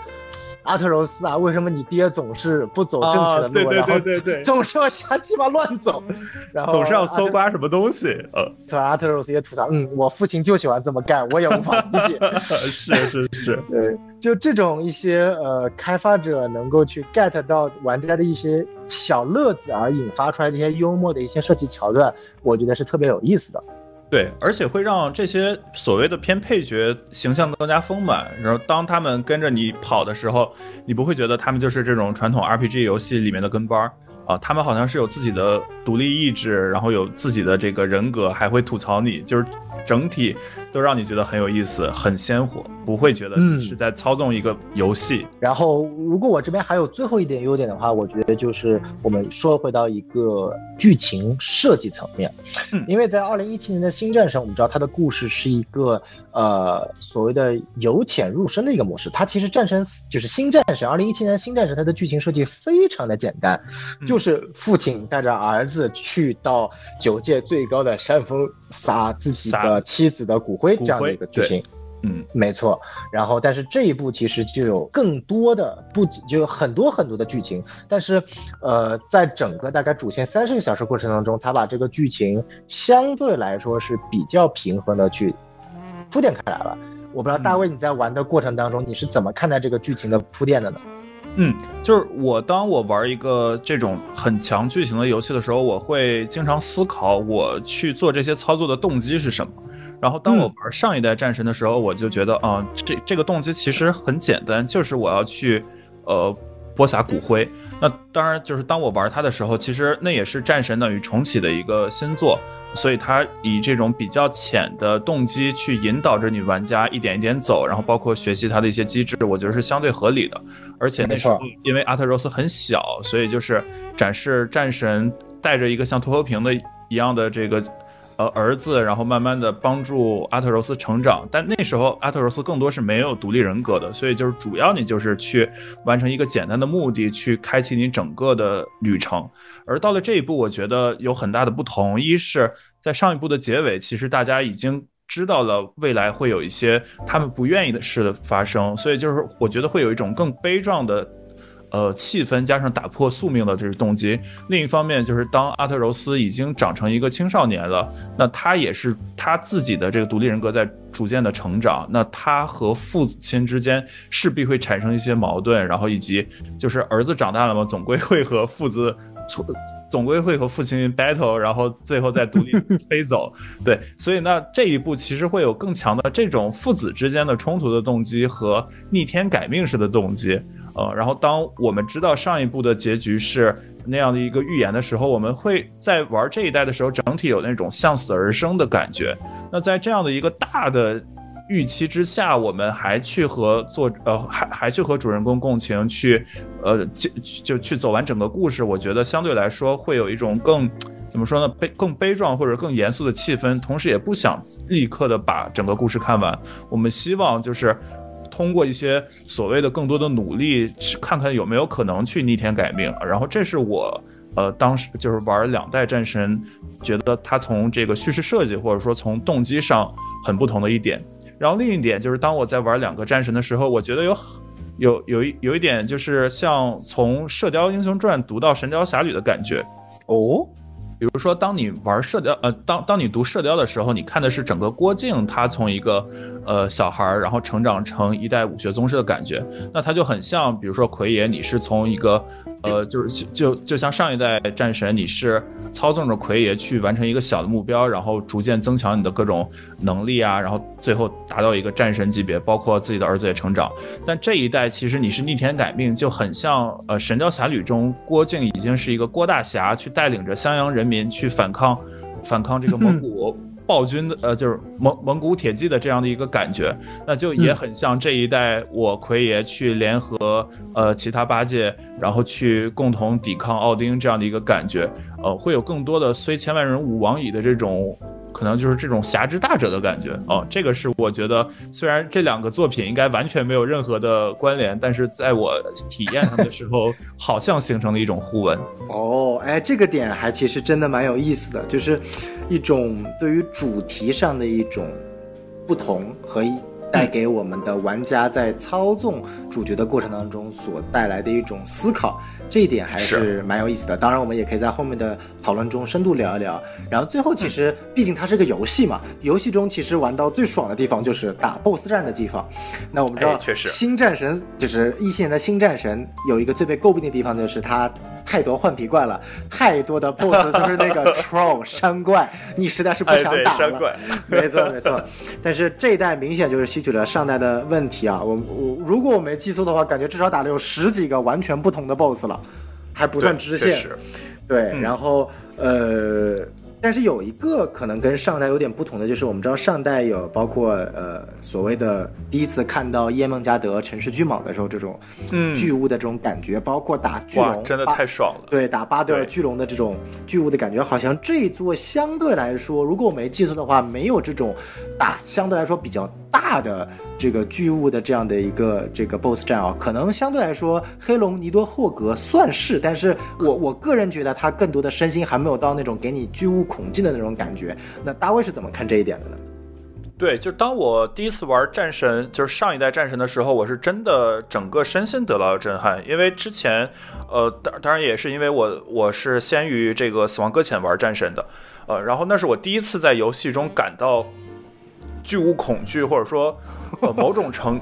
Speaker 2: 阿特柔斯啊，为什么你爹总是不走正确的
Speaker 3: 路，然后
Speaker 2: 总是要瞎鸡巴乱走，然后
Speaker 3: 总是要搜刮什么东西？呃，
Speaker 2: 对，阿特柔斯也吐槽，嗯，我父亲就喜欢这么干，我也无法理解。
Speaker 3: 是 是是，
Speaker 2: 对，就这种一些呃，开发者能够去 get 到玩家的一些小乐子而引发出来这些幽默的一些设计桥段，我觉得是特别有意思的。
Speaker 3: 对，而且会让这些所谓的偏配角形象更加丰满。然后当他们跟着你跑的时候，你不会觉得他们就是这种传统 RPG 游戏里面的跟班儿啊，他们好像是有自己的独立意志，然后有自己的这个人格，还会吐槽你，就是。整体都让你觉得很有意思，很鲜活，不会觉得是在操纵一个游戏。
Speaker 2: 然后，如果我这边还有最后一点优点的话，我觉得就是我们说回到一个剧情设计层面，因为在二零一七年的新战神，我们知道它的故事是一个呃所谓的由浅入深的一个模式。它其实战神就是新战神，二零一七年新战神，它的剧情设计非常的简单，就是父亲带着儿子去到九界最高的山峰撒自己的。妻子的骨灰这样的一个剧情，
Speaker 3: 嗯，
Speaker 2: 没错。然后，但是这一部其实就有更多的，不仅就有很多很多的剧情。但是，呃，在整个大概主线三十个小时过程当中，他把这个剧情相对来说是比较平衡的去铺垫开来了。我不知道大卫你在玩的过程当中你是怎么看待这个剧情的铺垫的呢？
Speaker 3: 嗯，就是我当我玩一个这种很强剧情的游戏的时候，我会经常思考我去做这些操作的动机是什么。然后当我玩上一代战神的时候，我就觉得啊，这这个动机其实很简单，就是我要去，呃，播撒骨灰。那当然就是当我玩它的时候，其实那也是战神等于重启的一个新作，所以它以这种比较浅的动机去引导着你玩家一点一点走，然后包括学习它的一些机制，我觉得是相对合理的。而且那时候因为阿特柔斯很小，所以就是展示战神带着一个像拖油瓶的一样的这个。呃儿子，然后慢慢的帮助阿特柔斯成长。但那时候阿特柔斯更多是没有独立人格的，所以就是主要你就是去完成一个简单的目的，去开启你整个的旅程。而到了这一步，我觉得有很大的不同。一是在上一部的结尾，其实大家已经知道了未来会有一些他们不愿意的事的发生，所以就是我觉得会有一种更悲壮的。呃，气氛加上打破宿命的这个动机。另一方面，就是当阿特柔斯已经长成一个青少年了，那他也是他自己的这个独立人格在逐渐的成长。那他和父亲之间势必会产生一些矛盾，然后以及就是儿子长大了嘛，总归会和父子，总归会和父亲 battle，然后最后再独立飞走。对，所以那这一步其实会有更强的这种父子之间的冲突的动机和逆天改命式的动机。呃，然后当我们知道上一部的结局是那样的一个预言的时候，我们会在玩这一代的时候，整体有那种向死而生的感觉。那在这样的一个大的预期之下，我们还去和作呃还还去和主人公共情，去呃就就去走完整个故事，我觉得相对来说会有一种更怎么说呢悲更悲壮或者更严肃的气氛，同时也不想立刻的把整个故事看完。我们希望就是。通过一些所谓的更多的努力，去看看有没有可能去逆天改命。然后这是我，呃，当时就是玩两代战神，觉得他从这个叙事设计或者说从动机上很不同的一点。然后另一点就是，当我在玩两个战神的时候，我觉得有有有一有一点就是像从《射雕英雄传》读到《神雕侠侣》的感觉。
Speaker 4: 哦。
Speaker 3: 比如说，当你玩射雕，呃，当当你读射雕的时候，你看的是整个郭靖他从一个呃小孩儿，然后成长成一代武学宗师的感觉，那他就很像，比如说奎爷，你是从一个。呃，就是就就像上一代战神，你是操纵着奎爷去完成一个小的目标，然后逐渐增强你的各种能力啊，然后最后达到一个战神级别，包括自己的儿子也成长。但这一代其实你是逆天改命，就很像呃《神雕侠侣》中郭靖已经是一个郭大侠，去带领着襄阳人民去反抗反抗这个蒙古。暴君的呃，就是蒙蒙古铁骑的这样的一个感觉，那就也很像这一代我奎爷去联合呃其他八戒，然后去共同抵抗奥丁这样的一个感觉，呃，会有更多的虽千万人吾往矣的这种。可能就是这种侠之大者的感觉哦，这个是我觉得，虽然这两个作品应该完全没有任何的关联，但是在我体验它的时候，好像形成了一种互文。
Speaker 2: 哦，哎，这个点还其实真的蛮有意思的，就是一种对于主题上的一种不同和带给我们的玩家在操纵主角的过程当中所带来的一种思考。这一点还是蛮有意思的，当然我们也可以在后面的讨论中深度聊一聊。然后最后，其实毕竟它是个游戏嘛，游戏中其实玩到最爽的地方就是打 BOSS 战的地方。那我们知道，新战神就是一七年的新战神，有一个最被诟病的地方就是它。太多换皮怪了，太多的 BOSS 就是那个 Troll 山怪，你实在是不想打了。没错没错，但是这一代明显就是吸取了上代的问题啊。我我如果我没记错的话，感觉至少打了有十几个完全不同的 BOSS 了，还不算支线。对，然后呃。但是有一个可能跟上代有点不同的，就是我们知道上代有包括呃所谓的第一次看到耶梦加德城市巨蟒的时候这种巨物的这种感觉，包括打巨龙，
Speaker 5: 真的太爽了。
Speaker 2: 对，打巴德尔巨龙的这种巨物的感觉，好像这一座相对来说，如果我没记错的话，没有这种打相对来说比较大的。这个巨物的这样的一个这个 BOSS 战啊，可能相对来说黑龙尼多霍格算是，但是我我个人觉得他更多的身心还没有到那种给你巨物恐惧的那种感觉。那大卫是怎么看这一点的呢？
Speaker 5: 对，就当我第一次玩战神，就是上一代战神的时候，我是真的整个身心得到了震撼，因为之前，呃，当当然也是因为我我是先于这个死亡搁浅玩战神的，呃，然后那是我第一次在游戏中感到巨无恐惧，或者说。呃，某种程，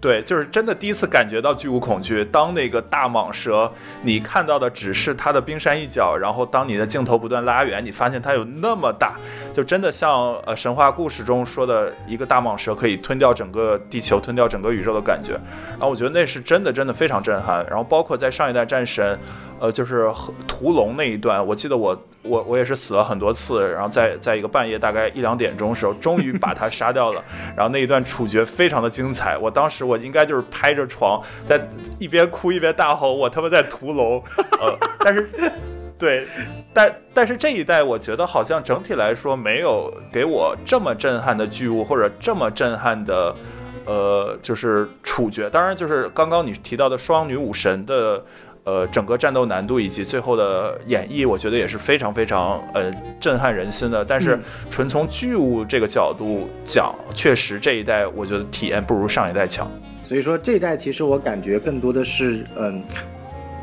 Speaker 5: 对，就是真的第一次感觉到巨无恐惧。当那个大蟒蛇，你看到的只是它的冰山一角，然后当你的镜头不断拉远，你发现它有那么大，就真的像呃神话故事中说的一个大蟒蛇可以吞掉整个地球、吞掉整个宇宙的感觉。然后我觉得那是真的，真的非常震撼。然后包括在上一代战神。呃，就是屠龙那一段，我记得我我我也是死了很多次，然后在在一个半夜大概一两点钟的时候，终于把他杀掉了。然后那一段处决非常的精彩，我当时我应该就是拍着床，在一边哭一边大吼，我他妈在屠龙。呃，但是
Speaker 3: 对，但但是这一代我觉得好像整体来说没有给我这么震撼的剧物或者这么震撼的，呃，就是处决。当然，就是刚刚你提到的双女武神的，呃，整个战斗难度以及最后的演绎，我觉得也是非常非常呃震撼人心的。但是纯从剧务这个角度讲，确实这一代我觉得体验不如上一代强。
Speaker 2: 所以说这一代其实我感觉更多的是嗯。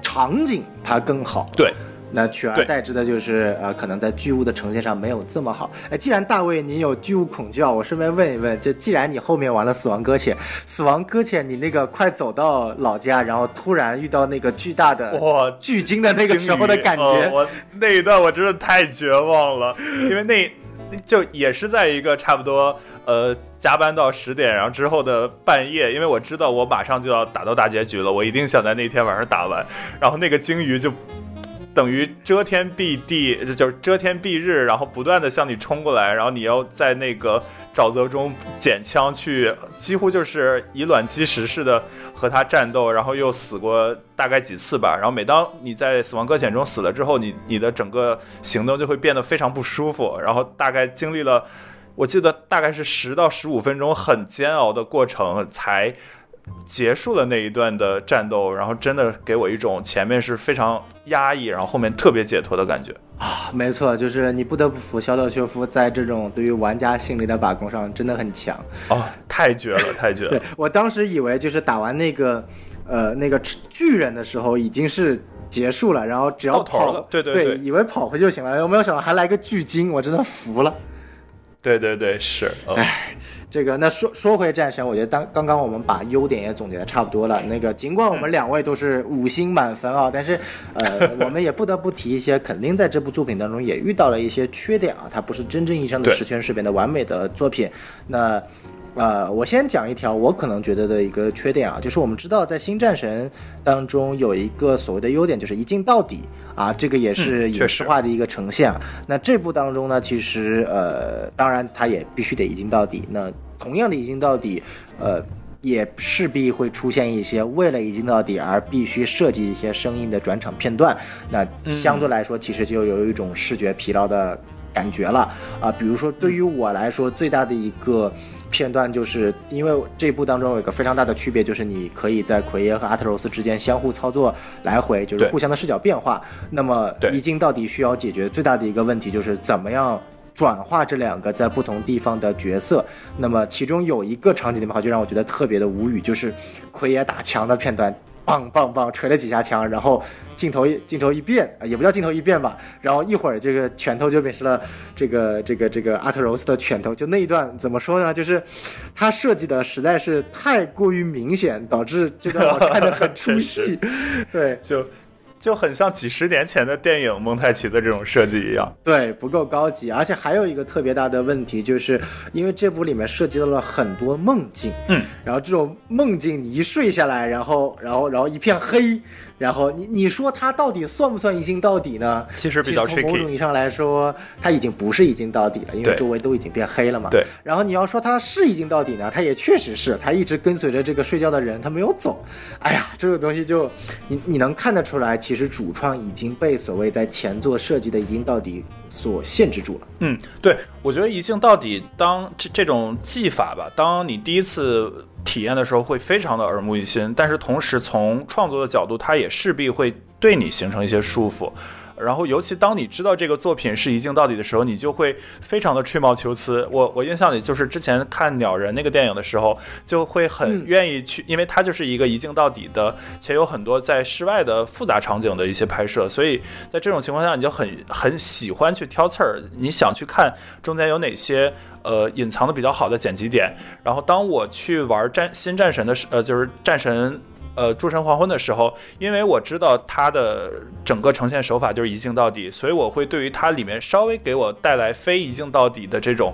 Speaker 2: 场景它更好，
Speaker 3: 对，
Speaker 2: 那取而代之的就是呃，可能在巨物的呈现上没有这么好。哎，既然大卫你有巨物恐惧啊，我顺便问一问，就既然你后面玩了死亡搁浅，死亡搁浅你那个快走到老家，然后突然遇到那个巨大的
Speaker 3: 哇
Speaker 2: 巨鲸的那个时候的感觉，
Speaker 3: 我那一段我真的太绝望了，因为那就也是在一个差不多。呃，加班到十点，然后之后的半夜，因为我知道我马上就要打到大结局了，我一定想在那天晚上打完。然后那个鲸鱼就等于遮天蔽地，就是遮天蔽日，然后不断的向你冲过来，然后你要在那个沼泽中捡枪去，几乎就是以卵击石似的和他战斗，然后又死过大概几次吧。然后每当你在死亡搁浅中死了之后，你你的整个行动就会变得非常不舒服，然后大概经历了。我记得大概是十到十五分钟很煎熬的过程才结束了那一段的战斗，然后真的给我一种前面是非常压抑，然后后面特别解脱的感觉
Speaker 2: 啊！没错，就是你不得不服小岛秀夫在这种对于玩家心理的把控上真的很强
Speaker 3: 啊！太绝了，太绝了！
Speaker 2: 对我当时以为就是打完那个呃那个巨人的时候已经是结束了，然后只要跑，
Speaker 3: 对对
Speaker 2: 对，以为跑回就行了，有没有想到还来个巨鲸？我真的服了。
Speaker 3: 对对对，是，
Speaker 2: 哎，这个那说说回战神，我觉得当刚刚我们把优点也总结的差不多了。那个尽管我们两位都是五星满分啊，但是呃，我们也不得不提一些，肯定在这部作品当中也遇到了一些缺点啊，它不是真正意义上的十全十美的完美的作品。那呃，我先讲一条我可能觉得的一个缺点啊，就是我们知道在新战神当中有一个所谓的优点，就是一镜到底啊，这个也是影视化的一个呈现。那这部当中呢，其实呃，当然它也必须得一镜到底。那同样的一镜到底，呃，也势必会出现一些为了一镜到底而必须设计一些声音的转场片段。那相对来说，其实就有一种视觉疲劳的感觉了啊。比如说对于我来说，最大的一个。片段就是因为这部当中有一个非常大的区别，就是你可以在奎爷和阿特柔斯之间相互操作来回，就是互相的视角变化。那么一镜到底需要解决最大的一个问题，就是怎么样转化这两个在不同地方的角色。那么其中有一个场景的话，就让我觉得特别的无语，就是奎爷打墙的片段。棒棒棒，捶了几下墙，然后镜头镜头一变啊，也不叫镜头一变吧，然后一会儿这个拳头就变成了这个这个这个阿特柔斯的拳头，就那一段怎么说呢？就是他设计的实在是太过于明显，导致这段我看着很出戏。对，
Speaker 3: 就。就很像几十年前的电影蒙太奇的这种设计一样，
Speaker 2: 对，不够高级，而且还有一个特别大的问题，就是因为这部里面涉及到了很多梦境，
Speaker 3: 嗯，
Speaker 2: 然后这种梦境你一睡下来，然后，然后，然后一片黑。然后你你说它到底算不算一镜到底呢？
Speaker 3: 其实比较
Speaker 2: 从某种意义上来说，它已经不是一镜到底了，因为周围都已经变黑了嘛。
Speaker 3: 对。
Speaker 2: 然后你要说它是一镜到底呢，它也确实是，他一直跟随着这个睡觉的人，他没有走。哎呀，这个东西就你你能看得出来，其实主创已经被所谓在前作设计的一镜到底所限制住了。
Speaker 3: 嗯，对，我觉得一镜到底当这这种技法吧，当你第一次。体验的时候会非常的耳目一新，但是同时从创作的角度，它也势必会对你形成一些束缚。然后，尤其当你知道这个作品是一镜到底的时候，你就会非常的吹毛求疵。我我印象里就是之前看鸟人那个电影的时候，就会很愿意去，因为它就是一个一镜到底的，且有很多在室外的复杂场景的一些拍摄，所以在这种情况下，你就很很喜欢去挑刺儿，你想去看中间有哪些。呃，隐藏的比较好的剪辑点。然后，当我去玩战新战神的时，呃，就是战神，呃，诸神黄昏的时候，因为我知道它的整个呈现手法就是一镜到底，所以我会对于它里面稍微给我带来非一镜到底的这种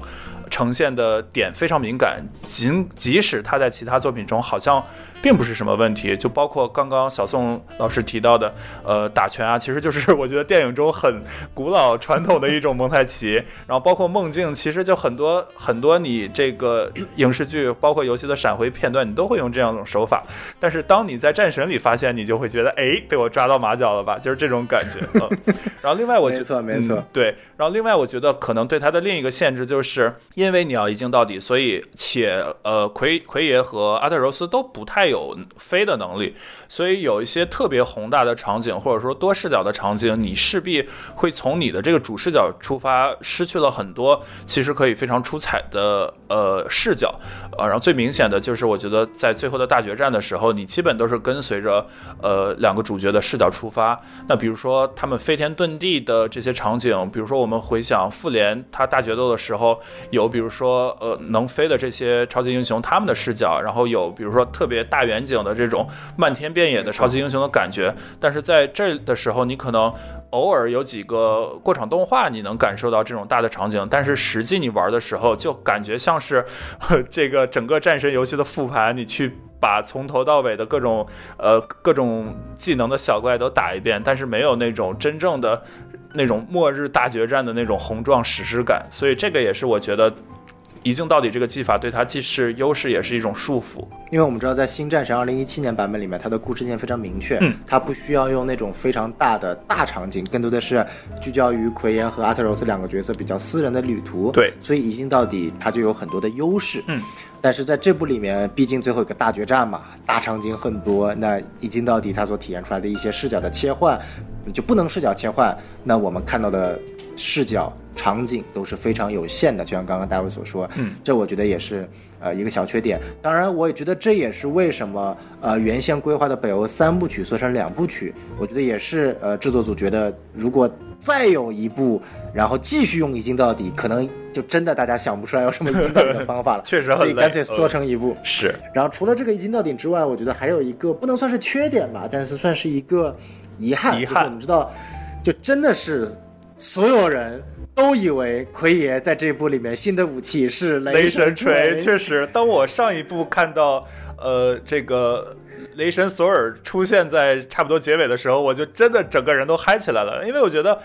Speaker 3: 呈现的点非常敏感，仅即使他在其他作品中好像。并不是什么问题，就包括刚刚小宋老师提到的，呃，打拳啊，其实就是我觉得电影中很古老传统的一种蒙太奇。然后包括梦境，其实就很多很多你这个 影视剧，包括游戏的闪回片段，你都会用这样一种手法。但是当你在战神里发现，你就会觉得，哎，被我抓到马脚了吧？就是这种感觉。然后另外我觉得，没
Speaker 2: 错没错，
Speaker 3: 对。然后另外我觉得可能对他的另一个限制，就是因为你要一镜到底，所以且呃奎奎爷和阿特柔斯都不太。有飞的能力，所以有一些特别宏大的场景，或者说多视角的场景，你势必会从你的这个主视角出发，失去了很多其实可以非常出彩的呃视角。呃，然后最明显的就是，我觉得在最后的大决战的时候，你基本都是跟随着呃两个主角的视角出发。那比如说他们飞天遁地的这些场景，比如说我们回想复联他大决斗的时候，有比如说呃能飞的这些超级英雄他们的视角，然后有比如说特别大。远景的这种漫天遍野的超级英雄的感觉，但是在这的时候，你可能偶尔有几个过场动画，你能感受到这种大的场景，但是实际你玩的时候，就感觉像是 这个整个战神游戏的复盘，你去把从头到尾的各种呃各种技能的小怪都打一遍，但是没有那种真正的那种末日大决战的那种宏壮史诗感，所以这个也是我觉得。一镜到底这个技法对它既是优势也是一种束缚，
Speaker 2: 因为我们知道在《新战神》二零一七年版本里面，它的故事线非常明确，
Speaker 3: 嗯，
Speaker 2: 它不需要用那种非常大的大场景，更多的是聚焦于奎爷和阿特柔斯两个角色比较私人的旅途，
Speaker 3: 对，
Speaker 2: 所以一镜到底它就有很多的优势，
Speaker 3: 嗯，
Speaker 2: 但是在这部里面，毕竟最后一个大决战嘛，大场景很多，那一镜到底它所体现出来的一些视角的切换，就不能视角切换，那我们看到的视角。场景都是非常有限的，就像刚刚大卫所说，
Speaker 3: 嗯，
Speaker 2: 这我觉得也是呃一个小缺点。当然，我也觉得这也是为什么呃原先规划的北欧三部曲缩成两部曲，我觉得也是呃制作组觉得如果再有一部，然后继续用一镜到底，可能就真的大家想不出来有什么一镜到底的方法了，
Speaker 3: 确实
Speaker 2: 所以干脆缩成一部。
Speaker 3: 是。
Speaker 2: 然后除了这个一镜到底之外，我觉得还有一个不能算是缺点吧，但是算是一个遗憾。
Speaker 3: 遗憾。
Speaker 2: 我们知道，就真的是所有人。都以为奎爷在这部里面新的武器是
Speaker 3: 雷
Speaker 2: 神
Speaker 3: 锤，确实。当我上一部看到，呃，这个雷神索尔出现在差不多结尾的时候，我就真的整个人都嗨起来了，因为我觉得。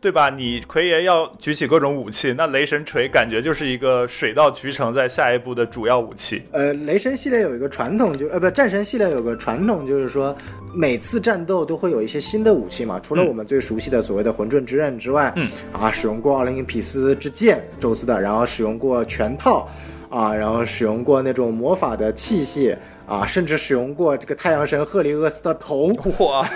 Speaker 3: 对吧？你奎爷要举起各种武器，那雷神锤感觉就是一个水到渠成，在下一步的主要武器。
Speaker 2: 呃，雷神系列有一个传统，就呃不，战神系列有个传统，就是说每次战斗都会有一些新的武器嘛。除了我们最熟悉的所谓的混沌之刃之外，
Speaker 3: 嗯
Speaker 2: 啊，使用过奥林匹斯之剑，宙斯的，然后使用过拳套，啊，然后使用过那种魔法的器械。啊，甚至使用过这个太阳神赫利厄斯的头，
Speaker 3: 哇！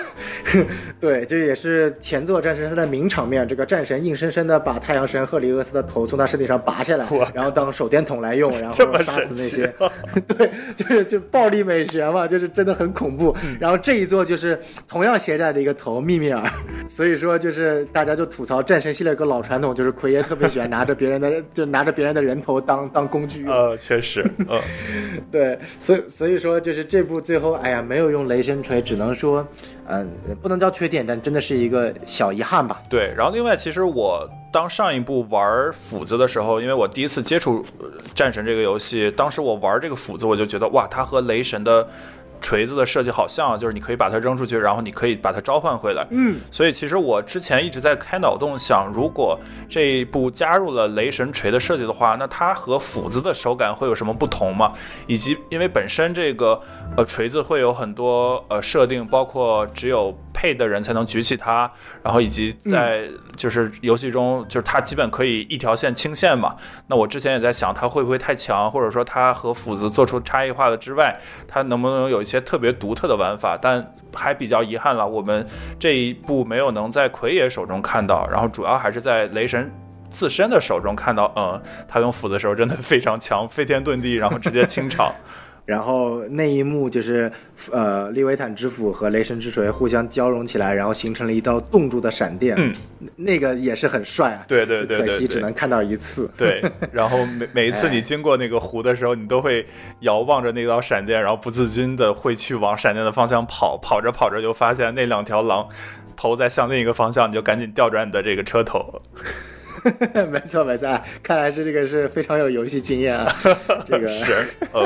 Speaker 2: 对，这也是前作战神三的名场面。这个战神硬生生的把太阳神赫利厄斯的头从他身体上拔下来，然后当手电筒来用，然后杀死那些。对，就是就暴力美学嘛，就是真的很恐怖。然后这一座就是同样携带着一个头，密密尔。所以说，就是大家就吐槽战神系列有个老传统，就是奎爷特别喜欢拿着别人的，就拿着别人的人头当当工具用。
Speaker 3: 呃，确实，嗯，
Speaker 2: 对，所以所以。说就是这部最后，哎呀，没有用雷神锤，只能说，嗯，不能叫缺点，但真的是一个小遗憾吧。
Speaker 3: 对，然后另外，其实我当上一部玩斧子的时候，因为我第一次接触战神这个游戏，当时我玩这个斧子，我就觉得哇，它和雷神的。锤子的设计好像就是你可以把它扔出去，然后你可以把它召唤回来。
Speaker 2: 嗯，
Speaker 3: 所以其实我之前一直在开脑洞，想如果这一部加入了雷神锤的设计的话，那它和斧子的手感会有什么不同吗？以及因为本身这个呃锤子会有很多呃设定，包括只有配的人才能举起它，然后以及在就是游戏中就是它基本可以一条线清线嘛。那我之前也在想，它会不会太强，或者说它和斧子做出差异化的之外，它能不能有一些。特别独特的玩法，但还比较遗憾了，我们这一部没有能在奎爷手中看到，然后主要还是在雷神自身的手中看到。嗯，他用斧子的时候真的非常强，飞天遁地，然后直接清场。
Speaker 2: 然后那一幕就是，呃，利维坦之斧和雷神之锤互相交融起来，然后形成了一道冻住的闪电。
Speaker 3: 嗯，
Speaker 2: 那个也是很帅啊。
Speaker 3: 对对对
Speaker 2: 可惜只能看到一次。
Speaker 3: 对，然后每每一次你经过那个湖的时候，你都会遥望着那道闪电，然后不自禁的会去往闪电的方向跑。跑着跑着就发现那两条狼头在向另一个方向，你就赶紧调转你的这个车头。
Speaker 2: 没错没错，看来是这个是非常有游戏经验啊。这个
Speaker 3: 是呃，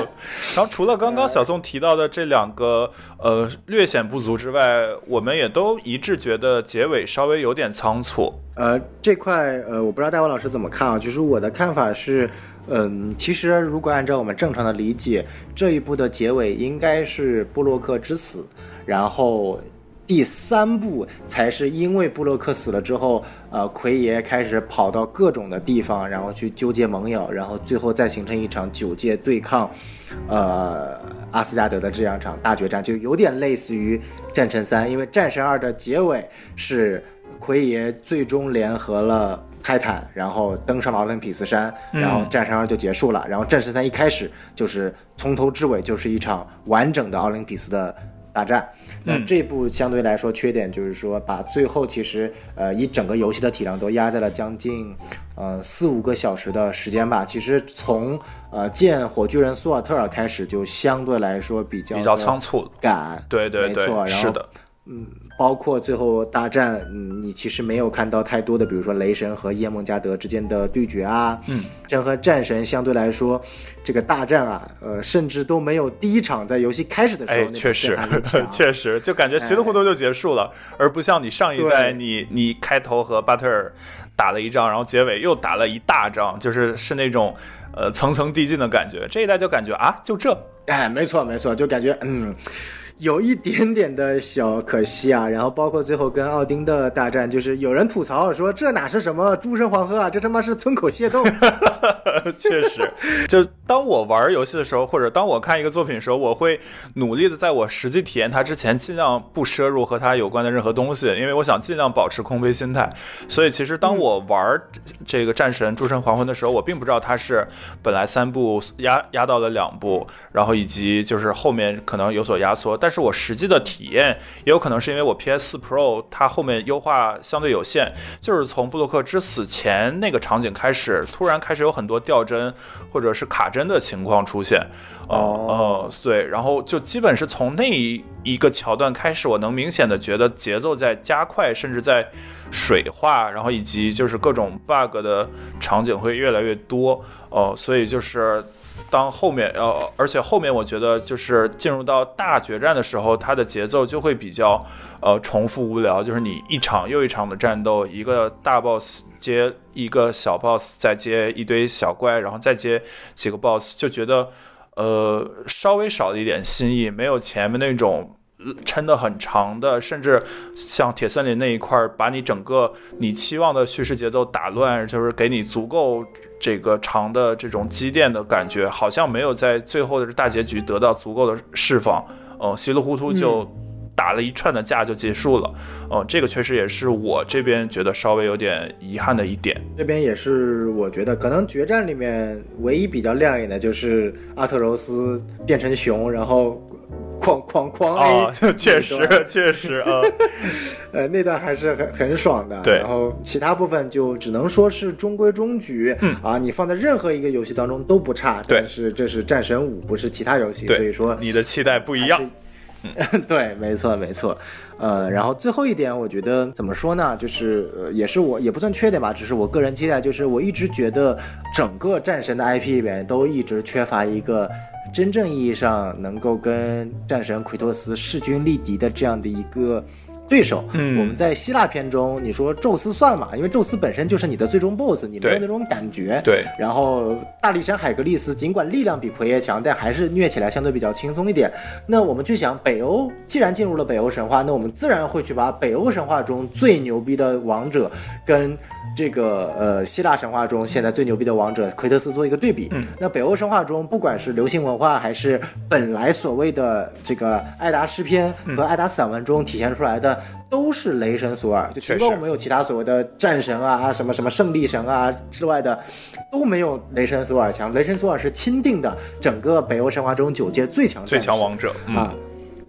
Speaker 3: 然后除了刚刚小宋提到的这两个呃略显不足之外，我们也都一致觉得结尾稍微有点仓促。
Speaker 2: 呃，这块呃，我不知道戴文老师怎么看啊？就是我的看法是，嗯，其实如果按照我们正常的理解，这一部的结尾应该是布洛克之死，然后。第三部才是因为布洛克死了之后，呃，奎爷开始跑到各种的地方，然后去纠结盟友，然后最后再形成一场九界对抗，呃，阿斯加德的这样一场大决战，就有点类似于战神三，因为战神二的结尾是奎爷最终联合了泰坦，然后登上了奥林匹斯山，然后战神二就结束了，然后战神三一开始就是从头至尾就是一场完整的奥林匹斯的。大战，那这部相对来说缺点就是说，把最后其实呃一整个游戏的体量都压在了将近呃四五个小时的时间吧。其实从呃见火巨人苏尔特尔开始，就相对来说比较
Speaker 3: 比较仓促，
Speaker 2: 赶，
Speaker 3: 对对
Speaker 2: 对，没错，
Speaker 3: 是的，
Speaker 2: 嗯。包括最后大战，嗯，你其实没有看到太多的，比如说雷神和夜梦加德之间的对决啊，
Speaker 3: 嗯，
Speaker 2: 这和战神相对来说，这个大战啊，呃，甚至都没有第一场在游戏开始的时候，
Speaker 3: 确实，确实，就感觉稀里糊涂就结束了，而不像你上一代，你你开头和巴特尔打了一仗，然后结尾又打了一大仗，就是是那种呃层层递进的感觉。这一代就感觉啊，就这，
Speaker 2: 哎，没错没错，就感觉嗯。有一点点的小可惜啊，然后包括最后跟奥丁的大战，就是有人吐槽说这哪是什么诸神黄河啊，这他妈是村口械斗。
Speaker 3: 确实，就当我玩游戏的时候，或者当我看一个作品的时候，我会努力的在我实际体验它之前，尽量不摄入和它有关的任何东西，因为我想尽量保持空杯心态。所以其实当我玩这个战神诸神黄昏的时候，我并不知道它是本来三部压压到了两部，然后以及就是后面可能有所压缩，但。但是我实际的体验也有可能是因为我 PS 4 Pro 它后面优化相对有限，就是从布洛克之死前那个场景开始，突然开始有很多掉帧或者是卡帧的情况出现。哦，对，然后就基本是从那一个桥段开始，我能明显的觉得节奏在加快，甚至在水化，然后以及就是各种 bug 的场景会越来越多。哦，所以就是。当后面呃，而且后面我觉得就是进入到大决战的时候，它的节奏就会比较呃重复无聊，就是你一场又一场的战斗，一个大 boss 接一个小 boss，再接一堆小怪，然后再接几个 boss，就觉得呃稍微少了一点新意，没有前面那种撑得很长的，甚至像铁森林那一块儿，把你整个你期望的叙事节奏打乱，就是给你足够。这个长的这种积淀的感觉，好像没有在最后的大结局得到足够的释放，哦，稀里糊涂就打了一串的架就结束了，哦，这个确实也是我这边觉得稍微有点遗憾的一点。
Speaker 2: 这边也是我觉得可能决战里面唯一比较亮眼的就是阿特柔斯变成熊，然后。哐哐哐！
Speaker 3: 啊，确实确实啊，
Speaker 2: 呃，那段还是很很爽的。
Speaker 3: 对，
Speaker 2: 然后其他部分就只能说是中规中矩。
Speaker 3: 嗯
Speaker 2: 啊，你放在任何一个游戏当中都不差。
Speaker 3: 对，
Speaker 2: 但是这是战神五，不是其他游戏，所以说
Speaker 3: 你的期待不一样。
Speaker 2: 嗯，对，没错没错。呃，然后最后一点，我觉得怎么说呢？就是呃，也是我也不算缺点吧，只是我个人期待，就是我一直觉得整个战神的 IP 里面都一直缺乏一个。真正意义上能够跟战神奎托斯势均力敌的这样的一个对手，
Speaker 3: 嗯，
Speaker 2: 我们在希腊片中，你说宙斯算嘛？因为宙斯本身就是你的最终 BOSS，你没有那种感觉。
Speaker 3: 对。
Speaker 2: 然后大力神海格力斯，尽管力量比奎爷强，但还是虐起来相对比较轻松一点。那我们去想，北欧既然进入了北欧神话，那我们自然会去把北欧神话中最牛逼的王者跟。这个呃，希腊神话中现在最牛逼的王者奎特斯做一个对比。
Speaker 3: 嗯，
Speaker 2: 那北欧神话中，不管是流行文化，还是本来所谓的这个艾达诗篇和艾达散文中体现出来的，都是雷神索尔。就除了我们有其他所谓的战神啊、什么什么胜利神啊之外的，都没有雷神索尔强。雷神索尔是钦定的整个北欧神话中九界最强
Speaker 3: 最强王者
Speaker 2: 啊。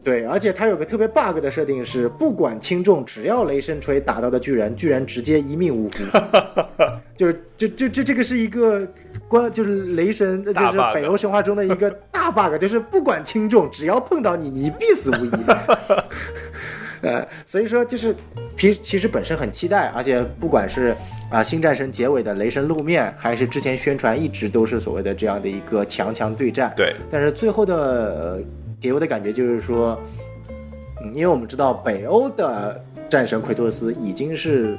Speaker 2: 对，而且它有个特别 bug 的设定是，不管轻重，只要雷神锤打到的巨人，巨人直接一命呜呼。就是这这这这个是一个关，就是雷神，就是北欧神话中的一个大 bug，就是不管轻重，只要碰到你，你必死无疑。呃，所以说就是，其其实本身很期待，而且不管是啊，新战神结尾的雷神露面，还是之前宣传一直都是所谓的这样的一个强强对战。
Speaker 3: 对，
Speaker 2: 但是最后的给我的感觉就是说，嗯，因为我们知道北欧的战神奎托斯已经是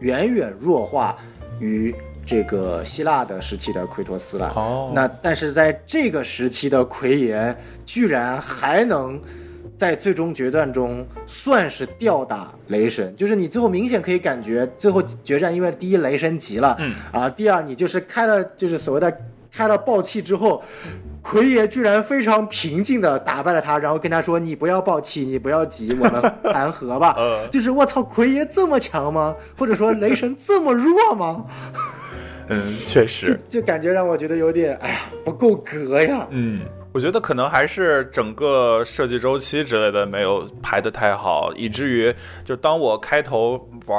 Speaker 2: 远远弱化于这个希腊的时期的奎托斯了。
Speaker 3: 哦，
Speaker 2: 那但是在这个时期的奎爷居然还能。在最终决战中，算是吊打雷神，就是你最后明显可以感觉，最后决战，因为第一雷神急了，
Speaker 3: 嗯
Speaker 2: 啊，第二你就是开了，就是所谓的开了暴气之后，奎爷居然非常平静的打败了他，然后跟他说：“你不要暴气，你不要急，我们谈和吧。
Speaker 3: 呃”
Speaker 2: 就是我操，奎爷这么强吗？或者说雷神这么弱吗？
Speaker 3: 嗯，确实，
Speaker 2: 就就感觉让我觉得有点，哎呀，不够格呀。
Speaker 3: 嗯。我觉得可能还是整个设计周期之类的没有排得太好，以至于就当我开头玩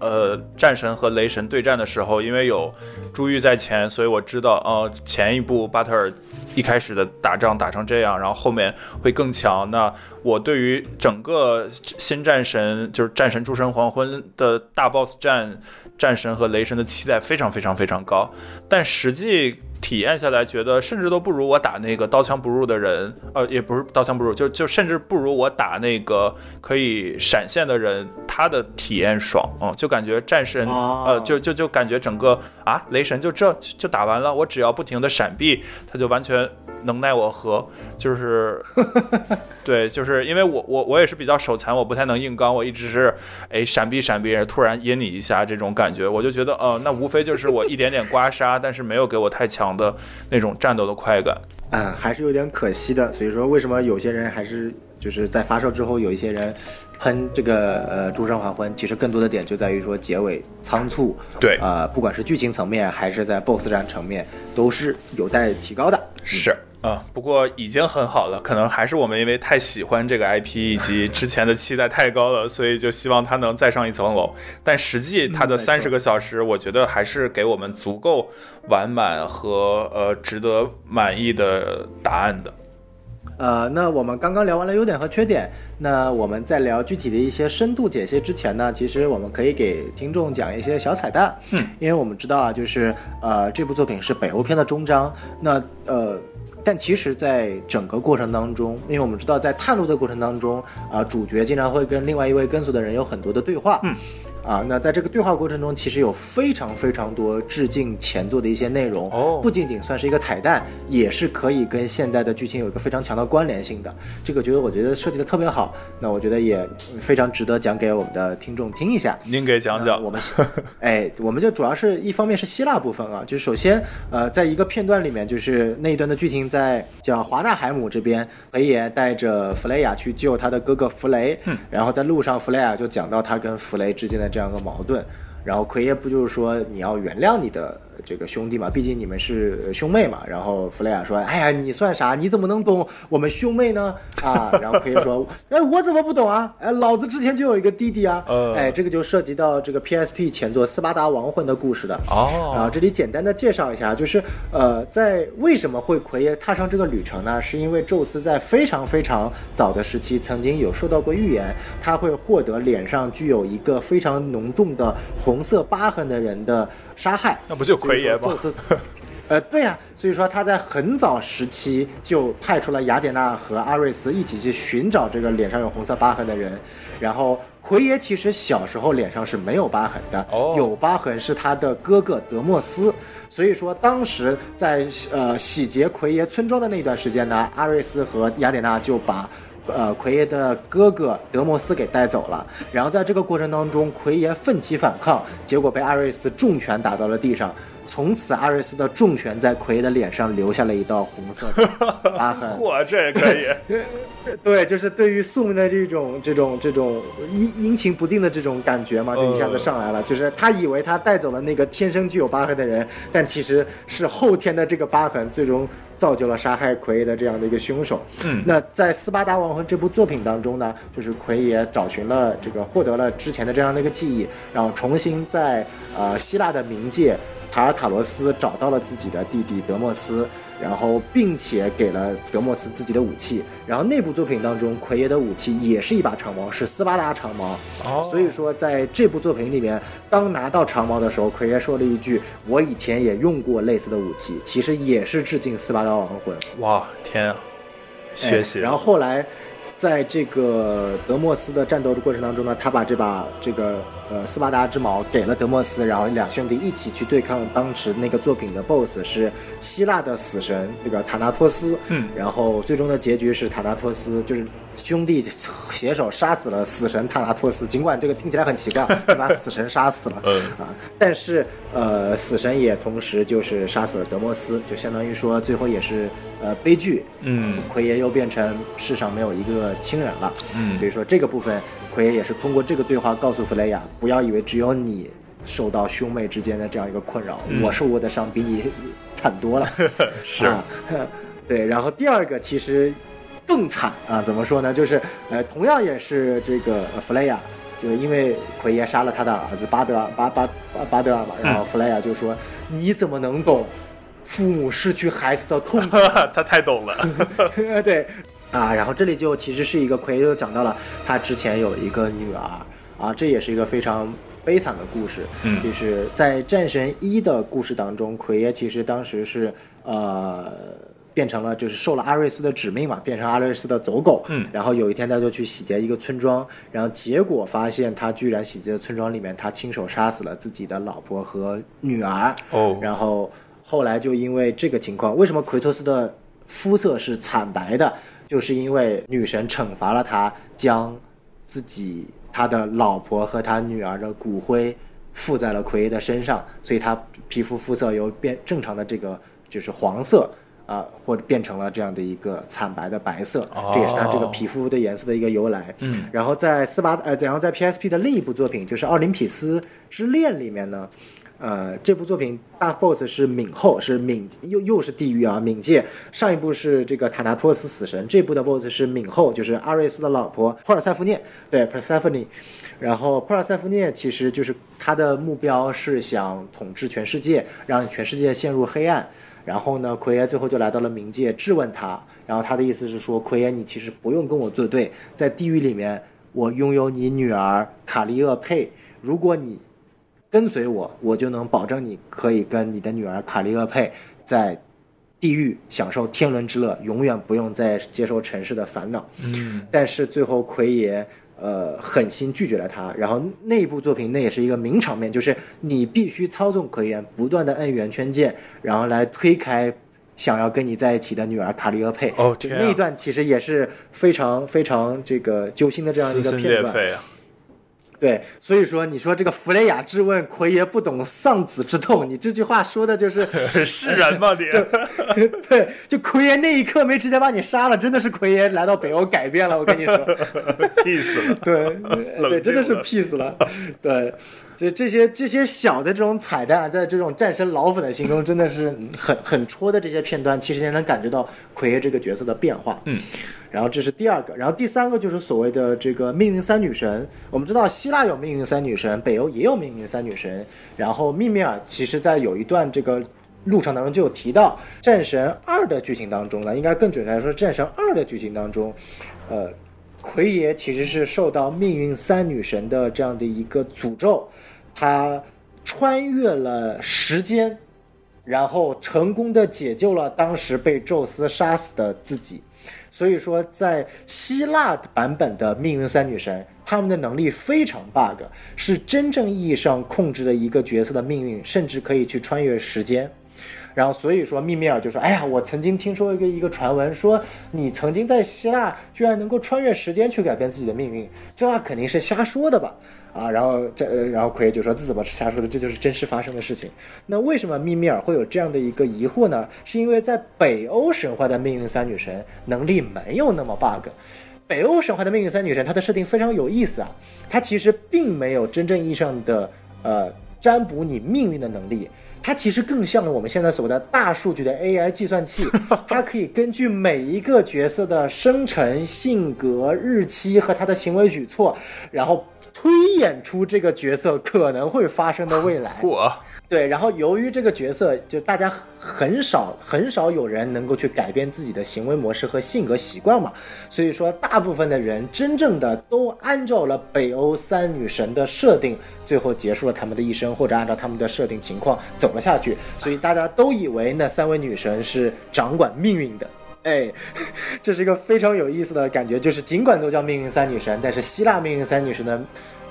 Speaker 3: 呃战神和雷神对战的时候，因为有珠玉在前，所以我知道呃前一部巴特尔一开始的打仗打成这样，然后后面会更强。那我对于整个新战神就是战神诸神黄昏的大 boss 战战神和雷神的期待非常非常非常高，但实际。体验下来，觉得甚至都不如我打那个刀枪不入的人，呃，也不是刀枪不入，就就甚至不如我打那个可以闪现的人，他的体验爽，嗯，就感觉战神，呃，就就就感觉整个啊，雷神就这就打完了，我只要不停的闪避，他就完全。能奈我何？就是，对，就是因为我我我也是比较手残，我不太能硬刚，我一直是，哎，闪避闪避，突然阴你一下这种感觉，我就觉得，哦，那无非就是我一点点刮痧，但是没有给我太强的那种战斗的快感。
Speaker 2: 嗯，还是有点可惜的。所以说，为什么有些人还是就是在发售之后，有一些人喷这个呃《诸神黄昏》，其实更多的点就在于说结尾仓促。
Speaker 3: 对，
Speaker 2: 呃，不管是剧情层面还是在 BOSS 战层面，都是有待提高的。
Speaker 3: 是。啊，不过已经很好了，可能还是我们因为太喜欢这个 IP，以及之前的期待太高了，所以就希望它能再上一层楼。但实际它的三十个小时，我觉得还是给我们足够完满和呃值得满意的答案的。
Speaker 2: 呃，那我们刚刚聊完了优点和缺点，那我们在聊具体的一些深度解析之前呢，其实我们可以给听众讲一些小彩蛋。
Speaker 3: 嗯，
Speaker 2: 因为我们知道啊，就是呃这部作品是北欧篇的终章，那呃。但其实，在整个过程当中，因为我们知道，在探路的过程当中，啊，主角经常会跟另外一位跟随的人有很多的对话。
Speaker 3: 嗯。
Speaker 2: 啊，那在这个对话过程中，其实有非常非常多致敬前作的一些内容
Speaker 3: 哦，
Speaker 2: 不仅仅算是一个彩蛋，也是可以跟现在的剧情有一个非常强的关联性的。这个觉得我觉得设计的特别好，那我觉得也非常值得讲给我们的听众听一下。
Speaker 3: 您给讲讲。
Speaker 2: 我们，哎，我们就主要是一方面是希腊部分啊，就是首先，呃，在一个片段里面，就是那一段的剧情在叫华纳海姆这边，裴爷带着弗雷亚去救他的哥哥弗雷，
Speaker 3: 嗯，
Speaker 2: 然后在路上，弗雷亚就讲到他跟弗雷之间的。这样一个矛盾，然后奎爷不就是说你要原谅你的。这个兄弟嘛，毕竟你们是兄妹嘛。然后弗雷亚说：“哎呀，你算啥？你怎么能懂我们兄妹呢？”啊，然后奎爷说：“哎，我怎么不懂啊？哎，老子之前就有一个弟弟啊。”哎，这个就涉及到这个 PSP 前作《斯巴达亡魂》的故事的。
Speaker 3: 哦，
Speaker 2: 然后这里简单的介绍一下，就是呃，在为什么会奎爷踏上这个旅程呢？是因为宙斯在非常非常早的时期曾经有受到过预言，他会获得脸上具有一个非常浓重的红色疤痕的人的。杀害
Speaker 3: 那不就奎爷吗？
Speaker 2: 呃，对呀，所以说他在很早时期就派出了雅典娜和阿瑞斯一起去寻找这个脸上有红色疤痕的人。然后奎爷其实小时候脸上是没有疤痕的，有疤痕是他的哥哥德莫斯。所以说当时在呃洗劫奎爷村庄的那段时间呢，阿瑞斯和雅典娜就把。呃，奎爷的哥哥德莫斯给带走了，然后在这个过程当中，奎爷奋起反抗，结果被阿瑞斯重拳打到了地上。从此，阿瑞斯的重拳在奎爷的脸上留下了一道红色的 疤痕。
Speaker 3: 哇，这也可以。
Speaker 2: 对，就是对于宿命的这种、这种、这种阴阴晴不定的这种感觉嘛，就一下子上来了。就是他以为他带走了那个天生具有疤痕的人，但其实是后天的这个疤痕最终造就了杀害奎爷的这样的一个凶手。
Speaker 3: 嗯，
Speaker 2: 那在《斯巴达亡魂》这部作品当中呢，就是奎爷找寻了这个，获得了之前的这样的一个记忆，然后重新在呃希腊的冥界。塔尔塔罗斯找到了自己的弟弟德莫斯，然后并且给了德莫斯自己的武器。然后那部作品当中，奎爷的武器也是一把长矛，是斯巴达长矛。
Speaker 3: 哦，
Speaker 2: 所以说在这部作品里面，当拿到长矛的时候，奎爷说了一句：“我以前也用过类似的武器，其实也是致敬斯巴达亡魂。”
Speaker 3: 哇，天啊！学习。
Speaker 2: 然后后来。在这个德莫斯的战斗的过程当中呢，他把这把这个呃斯巴达之矛给了德莫斯，然后两兄弟一起去对抗当时那个作品的 BOSS 是希腊的死神那个塔纳托斯。
Speaker 3: 嗯，
Speaker 2: 然后最终的结局是塔纳托斯就是兄弟携手杀死了死神塔拉托斯，尽管这个听起来很奇怪，把死神杀死了。
Speaker 3: 嗯。
Speaker 2: 啊，但是呃死神也同时就是杀死了德莫斯，就相当于说最后也是。呃，悲剧，
Speaker 3: 嗯，
Speaker 2: 奎爷又变成世上没有一个亲人了，
Speaker 3: 嗯，
Speaker 2: 所以说这个部分，奎爷也是通过这个对话告诉弗雷亚，不要以为只有你受到兄妹之间的这样一个困扰，我受过的伤比你惨多了，
Speaker 3: 是。
Speaker 2: 啊，对，然后第二个其实更惨啊，怎么说呢？就是呃，同样也是这个弗雷亚，就是因为奎爷杀了他的儿子巴德尔巴巴巴巴德尔嘛，然后弗雷亚就说，你怎么能懂？父母失去孩子的痛苦，
Speaker 3: 他太懂了。
Speaker 2: 对，啊，然后这里就其实是一个奎爷就讲到了他之前有一个女儿啊，这也是一个非常悲惨的故事。
Speaker 3: 嗯，
Speaker 2: 就是在战神一的故事当中，奎爷其实当时是呃变成了就是受了阿瑞斯的指命嘛，变成阿瑞斯的走狗。
Speaker 3: 嗯，
Speaker 2: 然后有一天他就去洗劫一个村庄，然后结果发现他居然洗劫的村庄里面，他亲手杀死了自己的老婆和女儿。
Speaker 3: 哦，
Speaker 2: 然后。后来就因为这个情况，为什么奎托斯的肤色是惨白的？就是因为女神惩罚了他，将自己他的老婆和他女儿的骨灰附在了奎爷的身上，所以他皮肤肤色由变正常的这个就是黄色啊，或者变成了这样的一个惨白的白色，这也是他这个皮肤的颜色的一个由来。
Speaker 3: 嗯，
Speaker 2: 然后在斯巴呃，然后在 PSP 的另一部作品就是《奥林匹斯之恋》里面呢。呃，这部作品大 boss 是冥后，是冥又又是地狱啊，冥界。上一部是这个塔纳托斯死神，这部的 boss 是冥后，就是阿瑞斯的老婆珀尔塞夫涅，对，Persephone。然后珀尔塞夫涅其实就是他的目标是想统治全世界，让全世界陷入黑暗。然后呢，奎爷最后就来到了冥界质问他，然后他的意思是说，奎爷你其实不用跟我作对，在地狱里面我拥有你女儿卡利厄佩，如果你。跟随我，我就能保证你可以跟你的女儿卡利厄佩在地狱享受天伦之乐，永远不用再接受尘世的烦恼。
Speaker 3: 嗯，
Speaker 2: 但是最后奎爷呃狠心拒绝了他。然后那部作品那也是一个名场面，就是你必须操纵可言不断的摁圆圈键，然后来推开想要跟你在一起的女儿卡利厄佩。
Speaker 3: 哦，
Speaker 2: 那一段其实也是非常非常这个揪心的这样一个片段。对，所以说你说这个弗雷雅质问奎爷不懂丧子之痛，你这句话说的就是
Speaker 3: 是人吗？你
Speaker 2: 对，就奎爷那一刻没直接把你杀了，真的是奎爷来到北欧改变了，我跟你说，
Speaker 3: peace 了，
Speaker 2: 对对，真的是 peace 了，对。这这些这些小的这种彩蛋，在这种战神老粉的心中，真的是很很戳的这些片段，其实也能感觉到奎爷这个角色的变化。
Speaker 3: 嗯，
Speaker 2: 然后这是第二个，然后第三个就是所谓的这个命运三女神。我们知道希腊有命运三女神，北欧也有命运三女神。然后密米尔其实在有一段这个路程当中就有提到，战神二的剧情当中呢，应该更准确来说，战神二的剧情当中，呃，奎爷其实是受到命运三女神的这样的一个诅咒。他穿越了时间，然后成功的解救了当时被宙斯杀死的自己。所以说，在希腊版本的命运三女神，他们的能力非常 bug，是真正意义上控制了一个角色的命运，甚至可以去穿越时间。然后，所以说，密米尔就说：“哎呀，我曾经听说一个一个传闻，说你曾经在希腊居然能够穿越时间去改变自己的命运，这话肯定是瞎说的吧？”啊，然后这，然后奎就说：“这怎么是瞎说的？这就是真实发生的事情。那为什么密米尔会有这样的一个疑惑呢？是因为在北欧神话的命运三女神能力没有那么 bug。北欧神话的命运三女神，它的设定非常有意思啊，它其实并没有真正意义上的呃占卜你命运的能力。”它其实更像了我们现在所谓的大数据的 AI 计算器，它可以根据每一个角色的生辰、性格、日期和他的行为举措，然后推演出这个角色可能会发生的未来。
Speaker 3: 我
Speaker 2: 对，然后由于这个角色，就大家很少很少有人能够去改变自己的行为模式和性格习惯嘛，所以说大部分的人真正的都按照了北欧三女神的设定，最后结束了他们的一生，或者按照他们的设定情况走了下去，所以大家都以为那三位女神是掌管命运的。哎，这是一个非常有意思的感觉，就是尽管都叫命运三女神，但是希腊命运三女神的。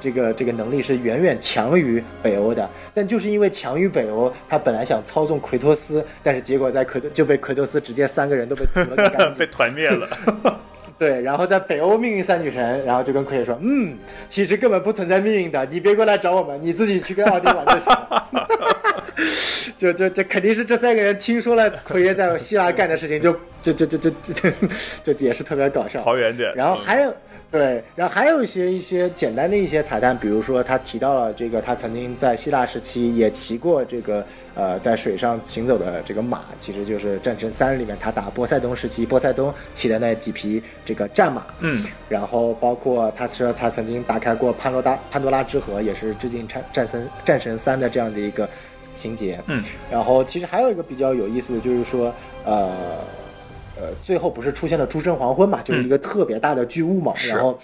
Speaker 2: 这个这个能力是远远强于北欧的，但就是因为强于北欧，他本来想操纵奎托斯，但是结果在奎托就被奎托斯直接三个人都被
Speaker 3: 被团灭了。
Speaker 2: 对，然后在北欧命运三女神，然后就跟奎爷说，嗯，其实根本不存在命运的，你别过来找我们，你自己去跟奥丁玩就行了。就就就肯定是这三个人听说了奎爷在希腊干的事情，就就就就就就就也是特别搞笑。
Speaker 3: 跑远点。
Speaker 2: 然后还有。对，然后还有一些一些简单的一些彩蛋，比如说他提到了这个，他曾经在希腊时期也骑过这个呃在水上行走的这个马，其实就是《战神三》里面他打波塞冬时期波塞冬骑的那几匹这个战马。
Speaker 3: 嗯，
Speaker 2: 然后包括他说他曾经打开过潘多拉潘多拉之盒，也是致敬战战神战神三的这样的一个情节。
Speaker 3: 嗯，
Speaker 2: 然后其实还有一个比较有意思的就是说呃。呃，最后不是出现了诸神黄昏嘛，就是一个特别大的巨物嘛。然后，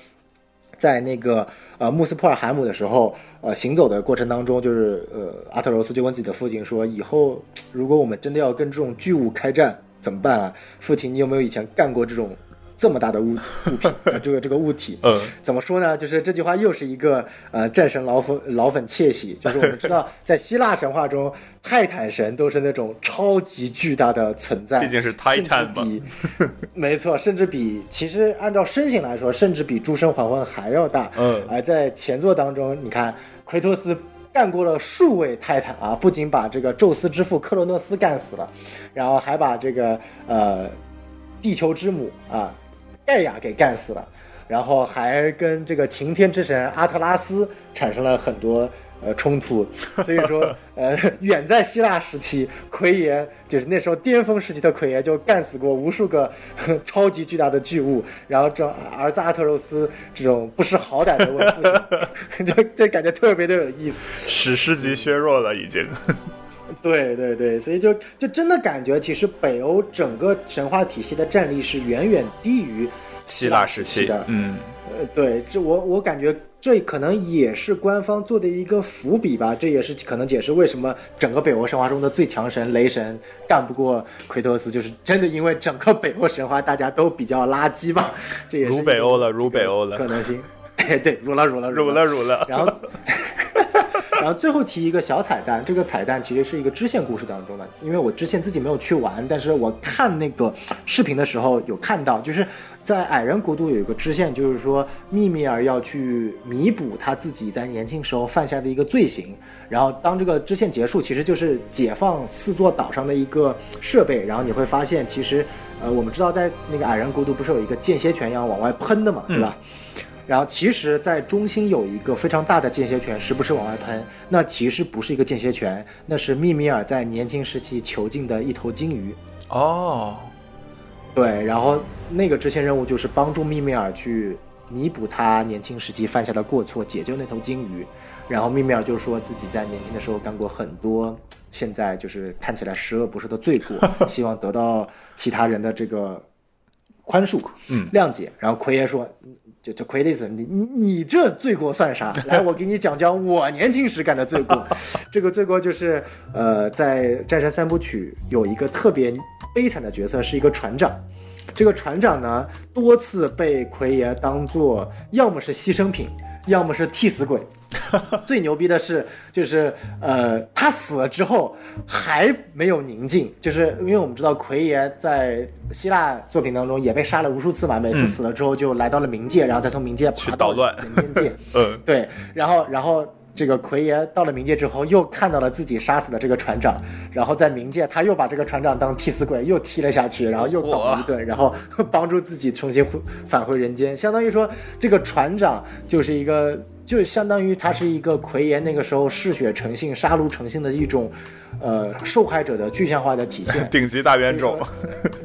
Speaker 2: 在那个呃穆斯普尔海姆的时候，呃行走的过程当中，就是呃阿特柔斯就问自己的父亲说：“以后如果我们真的要跟这种巨物开战，怎么办啊？父亲，你有没有以前干过这种？”这么大的物物品，这个这个物体，
Speaker 3: 嗯，
Speaker 2: 怎么说呢？就是这句话又是一个呃战神老粉老粉窃喜。就是我们知道，在希腊神话中，泰坦神都是那种超级巨大的存在，
Speaker 3: 毕竟是泰坦
Speaker 2: 嘛。没错，甚至比其实按照身形来说，甚至比诸神黄昏还要大。
Speaker 3: 嗯，
Speaker 2: 而在前作当中，你看奎托斯干过了数位泰坦啊，不仅把这个宙斯之父克罗诺斯干死了，然后还把这个呃地球之母啊。盖亚给干死了，然后还跟这个擎天之神阿特拉斯产生了很多呃冲突，所以说呃远在希腊时期，奎爷就是那时候巅峰时期的奎爷就干死过无数个 超级巨大的巨物，然后这儿子阿特柔斯这种不识好歹的问父亲，就就感觉特别的有意思，
Speaker 3: 史诗级削弱了已经。
Speaker 2: 对对对，所以就就真的感觉，其实北欧整个神话体系的战力是远远低于
Speaker 3: 希腊时期
Speaker 2: 的。
Speaker 3: 嗯，
Speaker 2: 呃，对，这我我感觉这可能也是官方做的一个伏笔吧。这也是可能解释为什么整个北欧神话中的最强神雷神干不过奎托斯，就是真的因为整个北欧神话大家都比较垃圾吧。这也是
Speaker 3: 如北欧了，如北欧了，
Speaker 2: 可能性。对，如了如了
Speaker 3: 如了如了。
Speaker 2: 然后。然后最后提一个小彩蛋，这个彩蛋其实是一个支线故事当中的，因为我之前自己没有去玩，但是我看那个视频的时候有看到，就是在矮人国度有一个支线，就是说密米尔要去弥补他自己在年轻时候犯下的一个罪行。然后当这个支线结束，其实就是解放四座岛上的一个设备，然后你会发现，其实呃，我们知道在那个矮人国度不是有一个间歇泉一样往外喷的嘛，对吧？然后其实，在中心有一个非常大的间歇泉，时不时往外喷。那其实不是一个间歇泉，那是密米尔在年轻时期囚禁的一头鲸鱼。
Speaker 3: 哦，
Speaker 2: 对，然后那个支线任务就是帮助密米尔去弥补他年轻时期犯下的过错，解救那头鲸鱼。然后密米尔就说自己在年轻的时候干过很多，现在就是看起来十恶不赦的罪过，希望得到其他人的这个宽恕、
Speaker 3: 嗯
Speaker 2: 谅解。然后奎爷说。就就奎利斯，你你你这罪过算啥？来，我给你讲讲我年轻时干的罪过。这个罪过就是，呃，在战神三部曲有一个特别悲惨的角色，是一个船长。这个船长呢，多次被奎爷当做要么是牺牲品。要么是替死鬼，最牛逼的是，就是呃，他死了之后还没有宁静，就是因为我们知道奎爷在希腊作品当中也被杀了无数次嘛，每次死了之后就来到了冥界，然后再从冥界
Speaker 3: 去捣乱。
Speaker 2: 人间界，
Speaker 3: 嗯，
Speaker 2: 对，然后然后。这个奎爷到了冥界之后，又看到了自己杀死的这个船长，然后在冥界他又把这个船长当替死鬼又踢了下去，然后又倒了一顿，然后帮助自己重新返回人间，相当于说这个船长就是一个，就相当于他是一个奎爷那个时候嗜血成性、杀戮成性的一种，呃，受害者的具象化的体现。
Speaker 3: 顶级大冤种，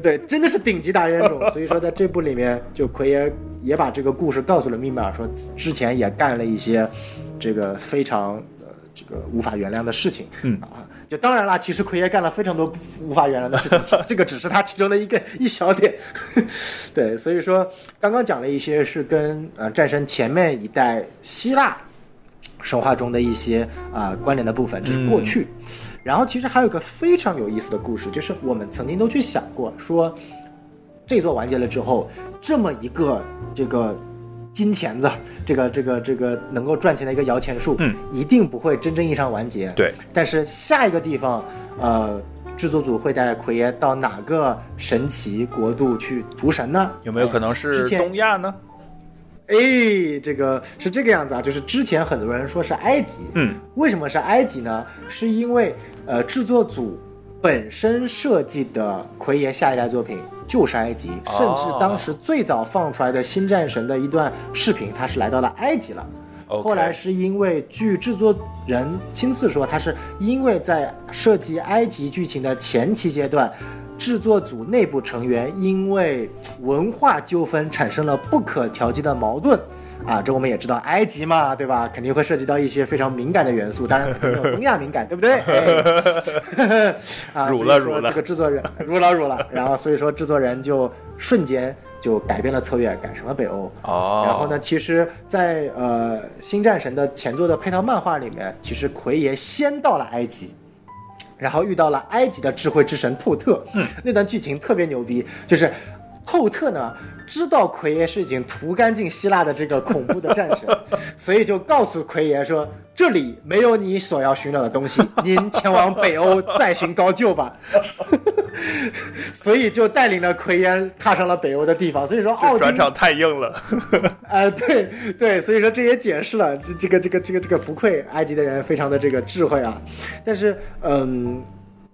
Speaker 2: 对，真的是顶级大冤种。所以说在这部里面，就奎爷也把这个故事告诉了密米尔，说之前也干了一些这个非常呃这个无法原谅的事情。
Speaker 3: 嗯
Speaker 2: 啊，就当然啦，其实奎爷干了非常多无法原谅的事情，这个只是他其中的一个一小点。对，所以说刚刚讲了一些是跟呃战神前面一代希腊神话中的一些啊、关联的部分，这是过去。然后其实还有个非常有意思的故事，就是我们曾经都去想过，说这座完结了之后，这么一个这个金钱子，这个这个这个能够赚钱的一个摇钱树，
Speaker 3: 嗯，
Speaker 2: 一定不会真正意义上完结。
Speaker 3: 对，
Speaker 2: 但是下一个地方，呃，制作组会带奎爷到哪个神奇国度去屠神呢？
Speaker 3: 有没有可能
Speaker 2: 哎
Speaker 3: 是东亚呢？
Speaker 2: 哎，这个是这个样子啊，就是之前很多人说是埃及，
Speaker 3: 嗯，
Speaker 2: 为什么是埃及呢？是因为呃，制作组本身设计的奎爷下一代作品就是埃及，
Speaker 3: 哦
Speaker 2: 甚至当时最早放出来的新战神的一段视频，他是来到了埃及了。后来是因为据制作人亲自说，他是因为在设计埃及剧情的前期阶段，制作组内部成员因为文化纠纷产生了不可调剂的矛盾。啊，这我们也知道，埃及嘛，对吧？肯定会涉及到一些非常敏感的元素，当然肯定没有东亚敏感，对不对？哎 啊，
Speaker 3: 辱了辱了
Speaker 2: 这个制作人辱了辱了，然后所以说制作人就瞬间就改变了策略，改成了北欧。
Speaker 3: 哦，
Speaker 2: 然后呢，其实在，呃《新战神》的前作的配套漫画里面，其实奎爷先到了埃及，然后遇到了埃及的智慧之神透特。嗯，那段剧情特别牛逼，就是透特呢知道奎爷是已经屠干净希腊的这个恐怖的战神，所以就告诉奎爷说：“这里没有你所要寻找的东西，您前往北欧再寻高就吧。”所以就带领了奎爷踏上了北欧的地方。所以说，奥
Speaker 3: 转场太硬了。
Speaker 2: 呃、对对，所以说这也解释了这这个这个这个这个不愧埃及的人非常的这个智慧啊。但是，嗯，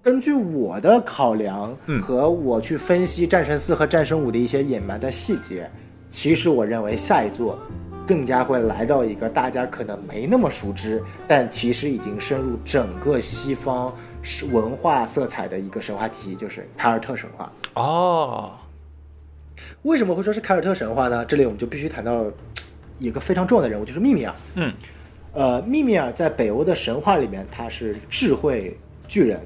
Speaker 2: 根据我的考量和我去分析《战神四》和《战神五》的一些隐瞒的细节，其实我认为下一座更加会来到一个大家可能没那么熟知，但其实已经深入整个西方是文化色彩的一个神话体系，就是凯尔特神话。
Speaker 3: 哦，
Speaker 2: 为什么会说是凯尔特神话呢？这里我们就必须谈到一个非常重要的人物，就是密米尔。
Speaker 3: 嗯，
Speaker 2: 呃，密米尔在北欧的神话里面，他是智慧巨人，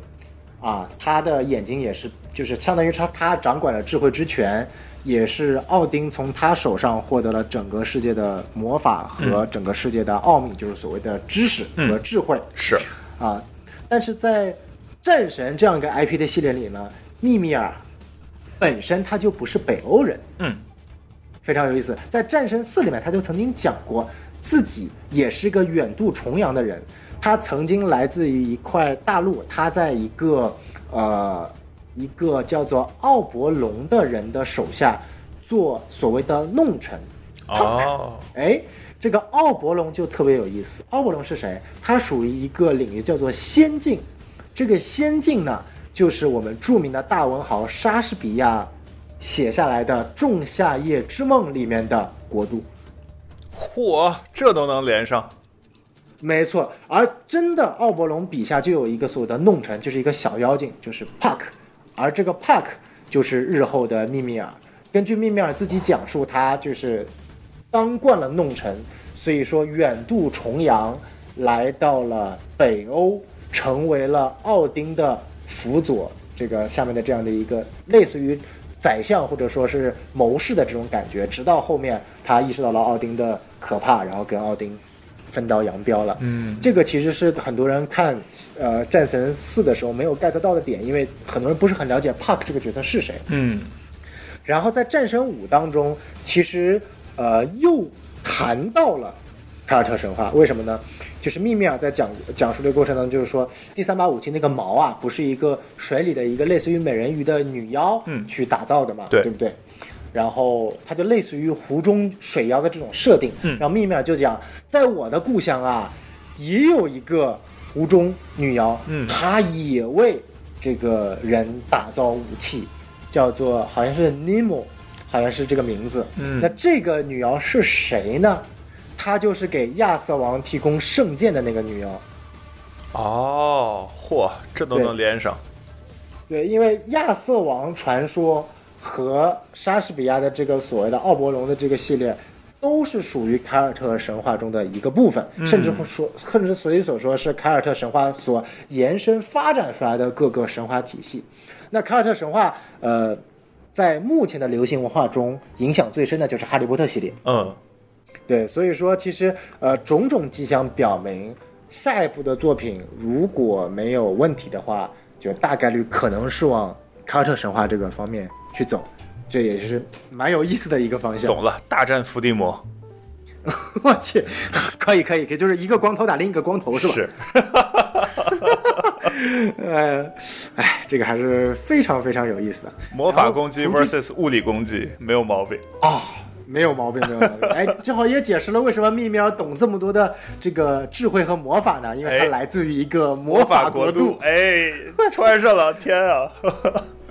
Speaker 2: 啊，他的眼睛也是，就是相当于他他掌管了智慧之泉，也是奥丁从他手上获得了整个世界的魔法和整个世界的奥秘，就是所谓的知识和智慧。
Speaker 3: 是。
Speaker 2: 啊，但是在战神这样一个 IP 的系列里呢，密米尔本身他就不是北欧人，
Speaker 3: 嗯，
Speaker 2: 非常有意思。在战神四里面，他就曾经讲过自己也是个远渡重洋的人，他曾经来自于一块大陆，他在一个呃一个叫做奥伯龙的人的手下做所谓的弄臣。
Speaker 3: 哦，
Speaker 2: 哎，这个奥伯龙就特别有意思。奥伯龙是谁？他属于一个领域叫做仙境。这个仙境呢，就是我们著名的大文豪莎士比亚写下来的《仲夏夜之梦》里面的国度。
Speaker 3: 嚯，这都能连上。
Speaker 2: 没错，而真的奥伯龙笔下就有一个所谓的弄臣，就是一个小妖精，就是 Puck，而这个 Puck 就是日后的密米尔。根据密米尔自己讲述，他就是当惯了弄臣，所以说远渡重洋，来到了北欧，成为了奥丁的辅佐。这个下面的这样的一个类似于宰相或者说是谋士的这种感觉，直到后面他意识到了奥丁的可怕，然后跟奥丁分道扬镳了。
Speaker 3: 嗯，
Speaker 2: 这个其实是很多人看呃《战神四》的时候没有 get 到的点，因为很多人不是很了解 Puck 这个角色是谁。
Speaker 3: 嗯，
Speaker 2: 然后在《战神五》当中，其实呃又谈到了凯尔特神话，为什么呢？就是密米尔在讲讲述的过程当中，就是说第三把武器那个矛啊，不是一个水里的一个类似于美人鱼的女妖
Speaker 3: 嗯
Speaker 2: 去打造的嘛，
Speaker 3: 对
Speaker 2: 对不对？然后它就类似于湖中水妖的这种设定。
Speaker 3: 嗯
Speaker 2: 然后密米尔就讲，在我的故乡啊，也有一个湖中女妖，
Speaker 3: 嗯
Speaker 2: 她也为这个人打造武器，叫做好像是 Nemo，好像是这个名字。
Speaker 3: 嗯
Speaker 2: 那这个女妖是谁呢？她就是给亚瑟王提供圣剑的那个女妖。
Speaker 3: 哦，嚯，这都能连上。
Speaker 2: 对，因为亚瑟王传说和莎士比亚的这个所谓的奥伯龙的这个系列，都是属于凯尔特神话中的一个部分，甚至会说，甚至所以所说是凯尔特神话所延伸发展出来的各个神话体系。那凯尔特神话，呃，在目前的流行文化中影响最深的就是哈利波特系列。
Speaker 3: 嗯，
Speaker 2: 对，所以说其实呃，种种迹象表明，下一部的作品如果没有问题的话，就大概率可能是往凯尔特神话这个方面去走，这也是蛮有意思的一个方向。
Speaker 3: 懂了，大战伏地魔。
Speaker 2: 我去，可以可以可以，就是一个光头打另一个光头是吧？
Speaker 3: 是。
Speaker 2: 呃，哎，这个还是非常非常有意思的。
Speaker 3: 魔法攻击 vs 物理攻击，没有毛病
Speaker 2: 啊，没有毛病，没有毛病。哎，正好也解释了为什么秘密要懂这么多的这个智慧和魔法呢？因为它来自于一个魔
Speaker 3: 法
Speaker 2: 国度。
Speaker 3: 哎，穿上了，天啊！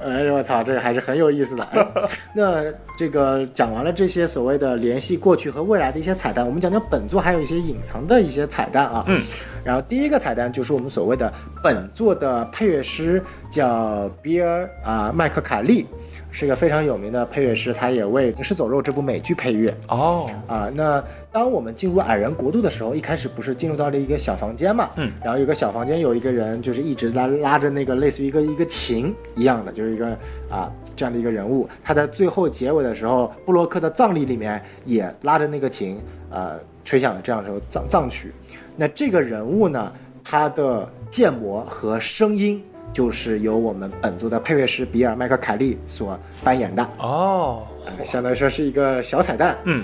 Speaker 2: 哎呦我操，这个还是很有意思的。那这个讲完了这些所谓的联系过去和未来的一些彩蛋，我们讲讲本作还有一些隐藏的一些彩蛋啊。
Speaker 3: 嗯。
Speaker 2: 然后第一个彩蛋就是我们所谓的本作的配乐师叫比尔啊麦克卡利。是一个非常有名的配乐师，他也为《行尸走肉》这部美剧配乐。
Speaker 3: 哦，
Speaker 2: 啊，那当我们进入矮人国度的时候，一开始不是进入到了一个小房间嘛？
Speaker 3: 嗯，
Speaker 2: 然后有个小房间，有一个人就是一直在拉着那个类似于一个一个琴一样的，就是一个啊这样的一个人物。他在最后结尾的时候，布洛克的葬礼里面也拉着那个琴，呃，吹响了这样的葬葬曲。那这个人物呢，他的建模和声音。就是由我们本作的配乐师比尔麦克凯利所扮演的
Speaker 3: 哦，
Speaker 2: 相当于说是一个小彩蛋。
Speaker 3: 嗯，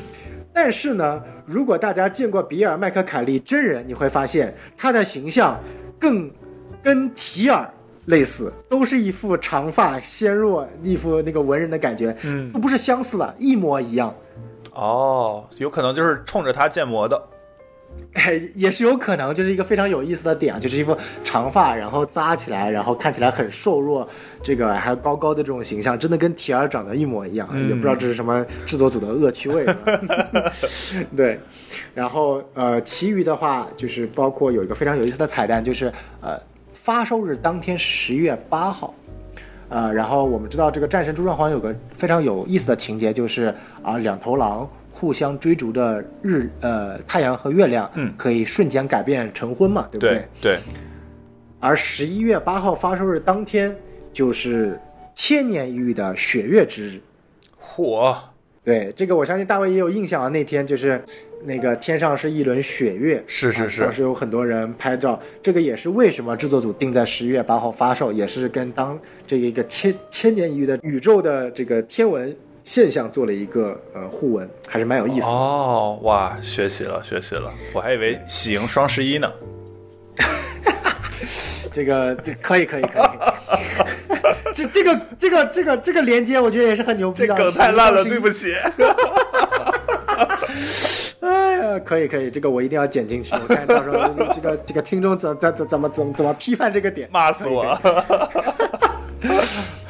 Speaker 2: 但是呢，如果大家见过比尔麦克凯利真人，你会发现他的形象更跟提尔类似，都是一副长发纤弱、一副那个文人的感觉。
Speaker 3: 嗯，
Speaker 2: 都不是相似了，一模一样。
Speaker 3: 哦，有可能就是冲着他建模的。
Speaker 2: 哎，也是有可能，就是一个非常有意思的点，就是一副长发，然后扎起来，然后看起来很瘦弱，这个还高高的这种形象，真的跟提尔长得一模一样，也不知道这是什么制作组的恶趣味。对，然后呃，其余的话就是包括有一个非常有意思的彩蛋，就是呃，发售日当天十一月八号，呃，然后我们知道这个战神朱传皇有个非常有意思的情节，就是啊，两头狼。互相追逐的日呃太阳和月亮，
Speaker 3: 嗯，
Speaker 2: 可以瞬间改变成婚嘛，对不
Speaker 3: 对？对。
Speaker 2: 而十一月八号发售日当天，就是千年一遇的雪月之日。
Speaker 3: 嚯！
Speaker 2: 对这个，我相信大卫也有印象啊。那天就是那个天上是一轮雪月，
Speaker 3: 是是是，
Speaker 2: 当时有很多人拍照。这个也是为什么制作组定在十一月八号发售，也是跟当这一个千千年一遇的宇宙的这个天文。现象做了一个呃互文，还是蛮有意思的
Speaker 3: 哦。哇，学习了，学习了，我还以为喜迎双十一呢。
Speaker 2: 这个这可以可以可以。这这个这个这个这个连接，我觉得也是很牛逼
Speaker 3: 的。这梗太烂了，对不起。
Speaker 2: 哎呀，可以可以，这个我一定要剪进去。我看到时候这个这个听众怎怎怎怎么怎么怎么批判这个点，
Speaker 3: 骂死我。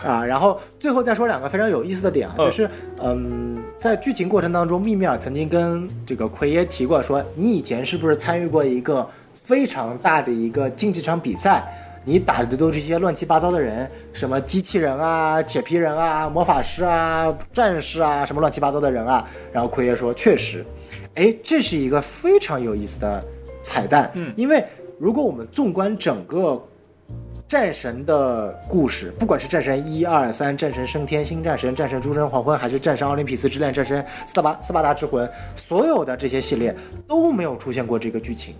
Speaker 2: 啊，然后最后再说两个非常有意思的点啊，就是，嗯，在剧情过程当中，密米尔曾经跟这个奎爷提过，说你以前是不是参与过一个非常大的一个竞技场比赛？你打的都是一些乱七八糟的人，什么机器人啊、铁皮人啊、魔法师啊、战士啊，什么乱七八糟的人啊。然后奎爷说，确实，哎，这是一个非常有意思的彩蛋，
Speaker 3: 嗯，
Speaker 2: 因为如果我们纵观整个。战神的故事，不管是战神一二三、战神升天、新战神、战神诸神黄昏，还是战神奥林匹斯之恋、战神斯特巴斯巴达之魂，所有的这些系列都没有出现过这个剧情。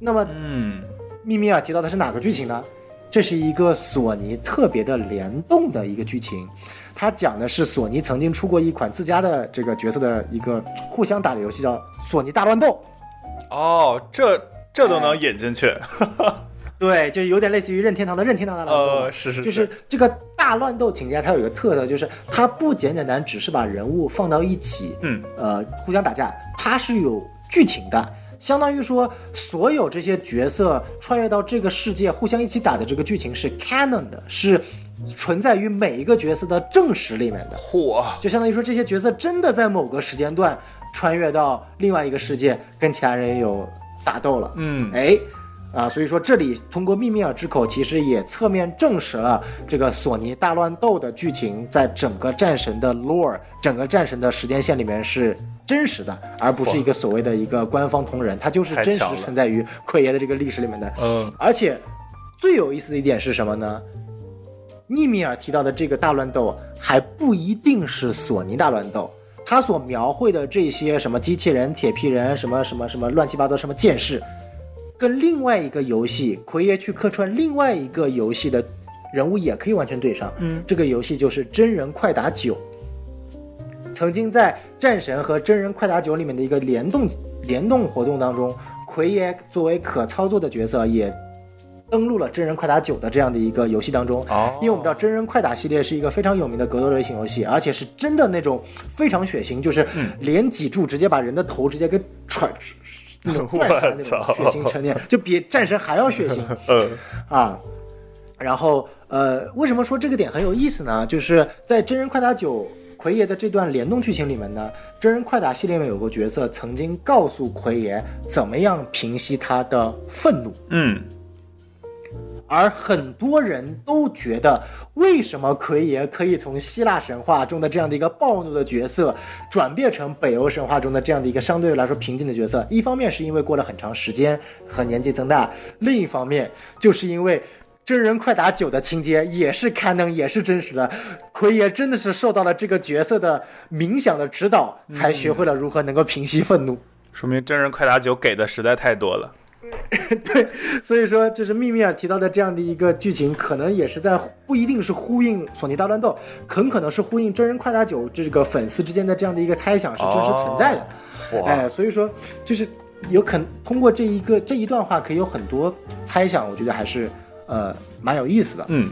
Speaker 2: 那么，
Speaker 3: 嗯，
Speaker 2: 密米尔提到的是哪个剧情呢？这是一个索尼特别的联动的一个剧情，它讲的是索尼曾经出过一款自家的这个角色的一个互相打的游戏，叫《索尼大乱斗》。
Speaker 3: 哦，这这都能引进去。
Speaker 2: 对，就是有点类似于任天堂的任天堂大乱斗，
Speaker 3: 呃，是是，
Speaker 2: 就是这个大乱斗请假，它有一个特色，就是它不简简单只是把人物放到一起，
Speaker 3: 嗯，
Speaker 2: 呃，互相打架，它是有剧情的，相当于说所有这些角色穿越到这个世界互相一起打的这个剧情是 canon 的，是存在于每一个角色的正史里面的，
Speaker 3: 嚯，
Speaker 2: 就相当于说这些角色真的在某个时间段穿越到另外一个世界，跟其他人有打斗了，
Speaker 3: 嗯，
Speaker 2: 哎。啊，所以说这里通过密密尔之口，其实也侧面证实了这个索尼大乱斗的剧情在整个战神的 lore、整个战神的时间线里面是真实的，而不是一个所谓的一个官方同人，它就是真实存在于奎爷的这个历史里面的。
Speaker 3: 嗯，
Speaker 2: 而且最有意思的一点是什么呢？尼米尔提到的这个大乱斗还不一定是索尼大乱斗，他所描绘的这些什么机器人、铁皮人、什么什么什么乱七八糟什么剑士。跟另外一个游戏奎爷去客串另外一个游戏的人物也可以完全对上。
Speaker 3: 嗯，
Speaker 2: 这个游戏就是《真人快打九》。曾经在战神和《真人快打九》里面的一个联动联动活动当中，奎爷作为可操作的角色也登录了《真人快打九》的这样的一个游戏当中。
Speaker 3: 哦，
Speaker 2: 因为我们知道《真人快打》系列是一个非常有名的格斗类型游戏，而且是真的那种非常血腥，就是连脊柱直接把人的头直接给踹。那种 转山那种血腥成年，就比战神还要血腥。
Speaker 3: 嗯
Speaker 2: 啊，然后呃，为什么说这个点很有意思呢？就是在《真人快打九》奎爷的这段联动剧情里面呢，《真人快打》系列里面有个角色曾经告诉奎爷怎么样平息他的愤怒。
Speaker 3: 嗯。
Speaker 2: 而很多人都觉得，为什么奎爷可以从希腊神话中的这样的一个暴怒的角色，转变成北欧神话中的这样的一个相对来说平静的角色？一方面是因为过了很长时间和年纪增大，另一方面就是因为真人快打九的情节也是刊登也是真实的，奎爷真的是受到了这个角色的冥想的指导，才学会了如何能够平息愤怒。
Speaker 3: 说明真人快打九给的实在太多了。
Speaker 2: 对，所以说就是密密尔提到的这样的一个剧情，可能也是在不一定是呼应索尼大乱斗，很可能是呼应真人快打九这个粉丝之间的这样的一个猜想是真实存在的。
Speaker 3: 哦、
Speaker 2: 哎，所以说就是有可能通过这一个这一段话，可以有很多猜想，我觉得还是呃蛮有意思的。
Speaker 3: 嗯，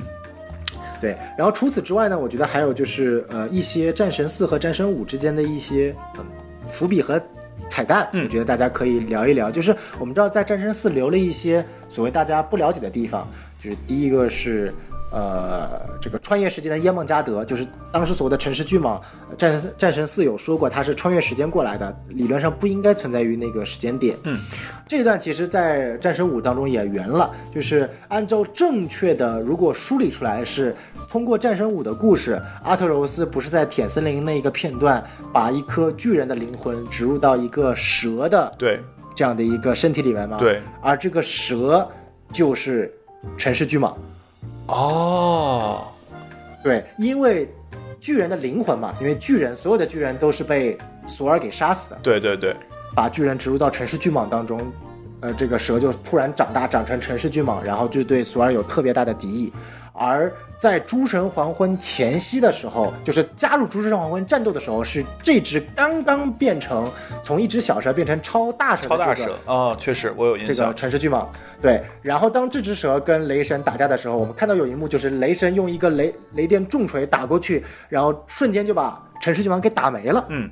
Speaker 2: 对。然后除此之外呢，我觉得还有就是呃一些战神四和战神五之间的一些嗯伏笔和。彩蛋，我觉得大家可以聊一聊。就是我们知道，在《战神四》留了一些所谓大家不了解的地方，就是第一个是，呃，这个穿越时间的耶梦加德，就是当时所谓的城市巨蟒。战神战神四有说过，他是穿越时间过来的，理论上不应该存在于那个时间点。
Speaker 3: 嗯，
Speaker 2: 这一段其实，在战神五当中也圆了，就是按照正确的，如果梳理出来是。通过战神五的故事，阿特柔斯不是在铁森林那一个片段，把一颗巨人的灵魂植入到一个蛇的
Speaker 3: 对
Speaker 2: 这样的一个身体里面吗？
Speaker 3: 对，
Speaker 2: 而这个蛇就是城市巨蟒。
Speaker 3: 哦，
Speaker 2: 对，因为巨人的灵魂嘛，因为巨人所有的巨人都是被索尔给杀死的。
Speaker 3: 对对对，
Speaker 2: 把巨人植入到城市巨蟒当中，呃，这个蛇就突然长大，长成城市巨蟒，然后就对索尔有特别大的敌意。而在诸神黄昏前夕的时候，就是加入诸神黄昏战斗的时候，是这只刚刚变成从一只小蛇变成超大蛇的
Speaker 3: 超大蛇哦，确实我有印
Speaker 2: 象。这个城市巨蟒，对。然后当这只蛇跟雷神打架的时候，我们看到有一幕，就是雷神用一个雷雷电重锤打过去，然后瞬间就把城市巨蟒给打没了。
Speaker 3: 嗯，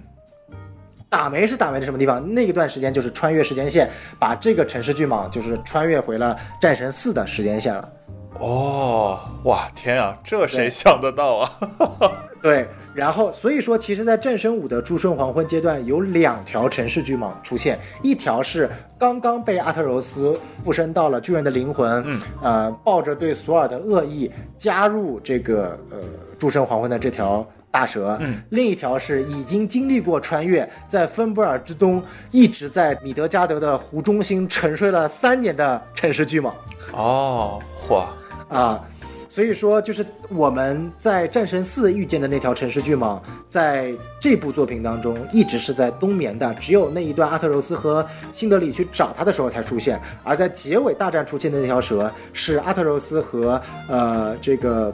Speaker 2: 打没是打没的什么地方？那一段时间就是穿越时间线，把这个城市巨蟒就是穿越回了战神四的时间线了。
Speaker 3: 哦，哇，天啊，这谁想得到啊？
Speaker 2: 对，然后所以说，其实，在战神五的诸神黄昏阶段，有两条城市巨蟒出现，一条是刚刚被阿特柔斯附身到了巨人的灵魂，
Speaker 3: 嗯，
Speaker 2: 呃，抱着对索尔的恶意加入这个呃诸神黄昏的这条大蛇，
Speaker 3: 嗯，
Speaker 2: 另一条是已经经历过穿越，在芬布尔之东一直在米德加德的湖中心沉睡了三年的城市巨蟒。
Speaker 3: 哦，嚯！
Speaker 2: 啊，所以说就是我们在战神四遇见的那条城市巨蟒，在这部作品当中一直是在冬眠的，只有那一段阿特柔斯和辛德里去找他的时候才出现。而在结尾大战出现的那条蛇，是阿特柔斯和呃这个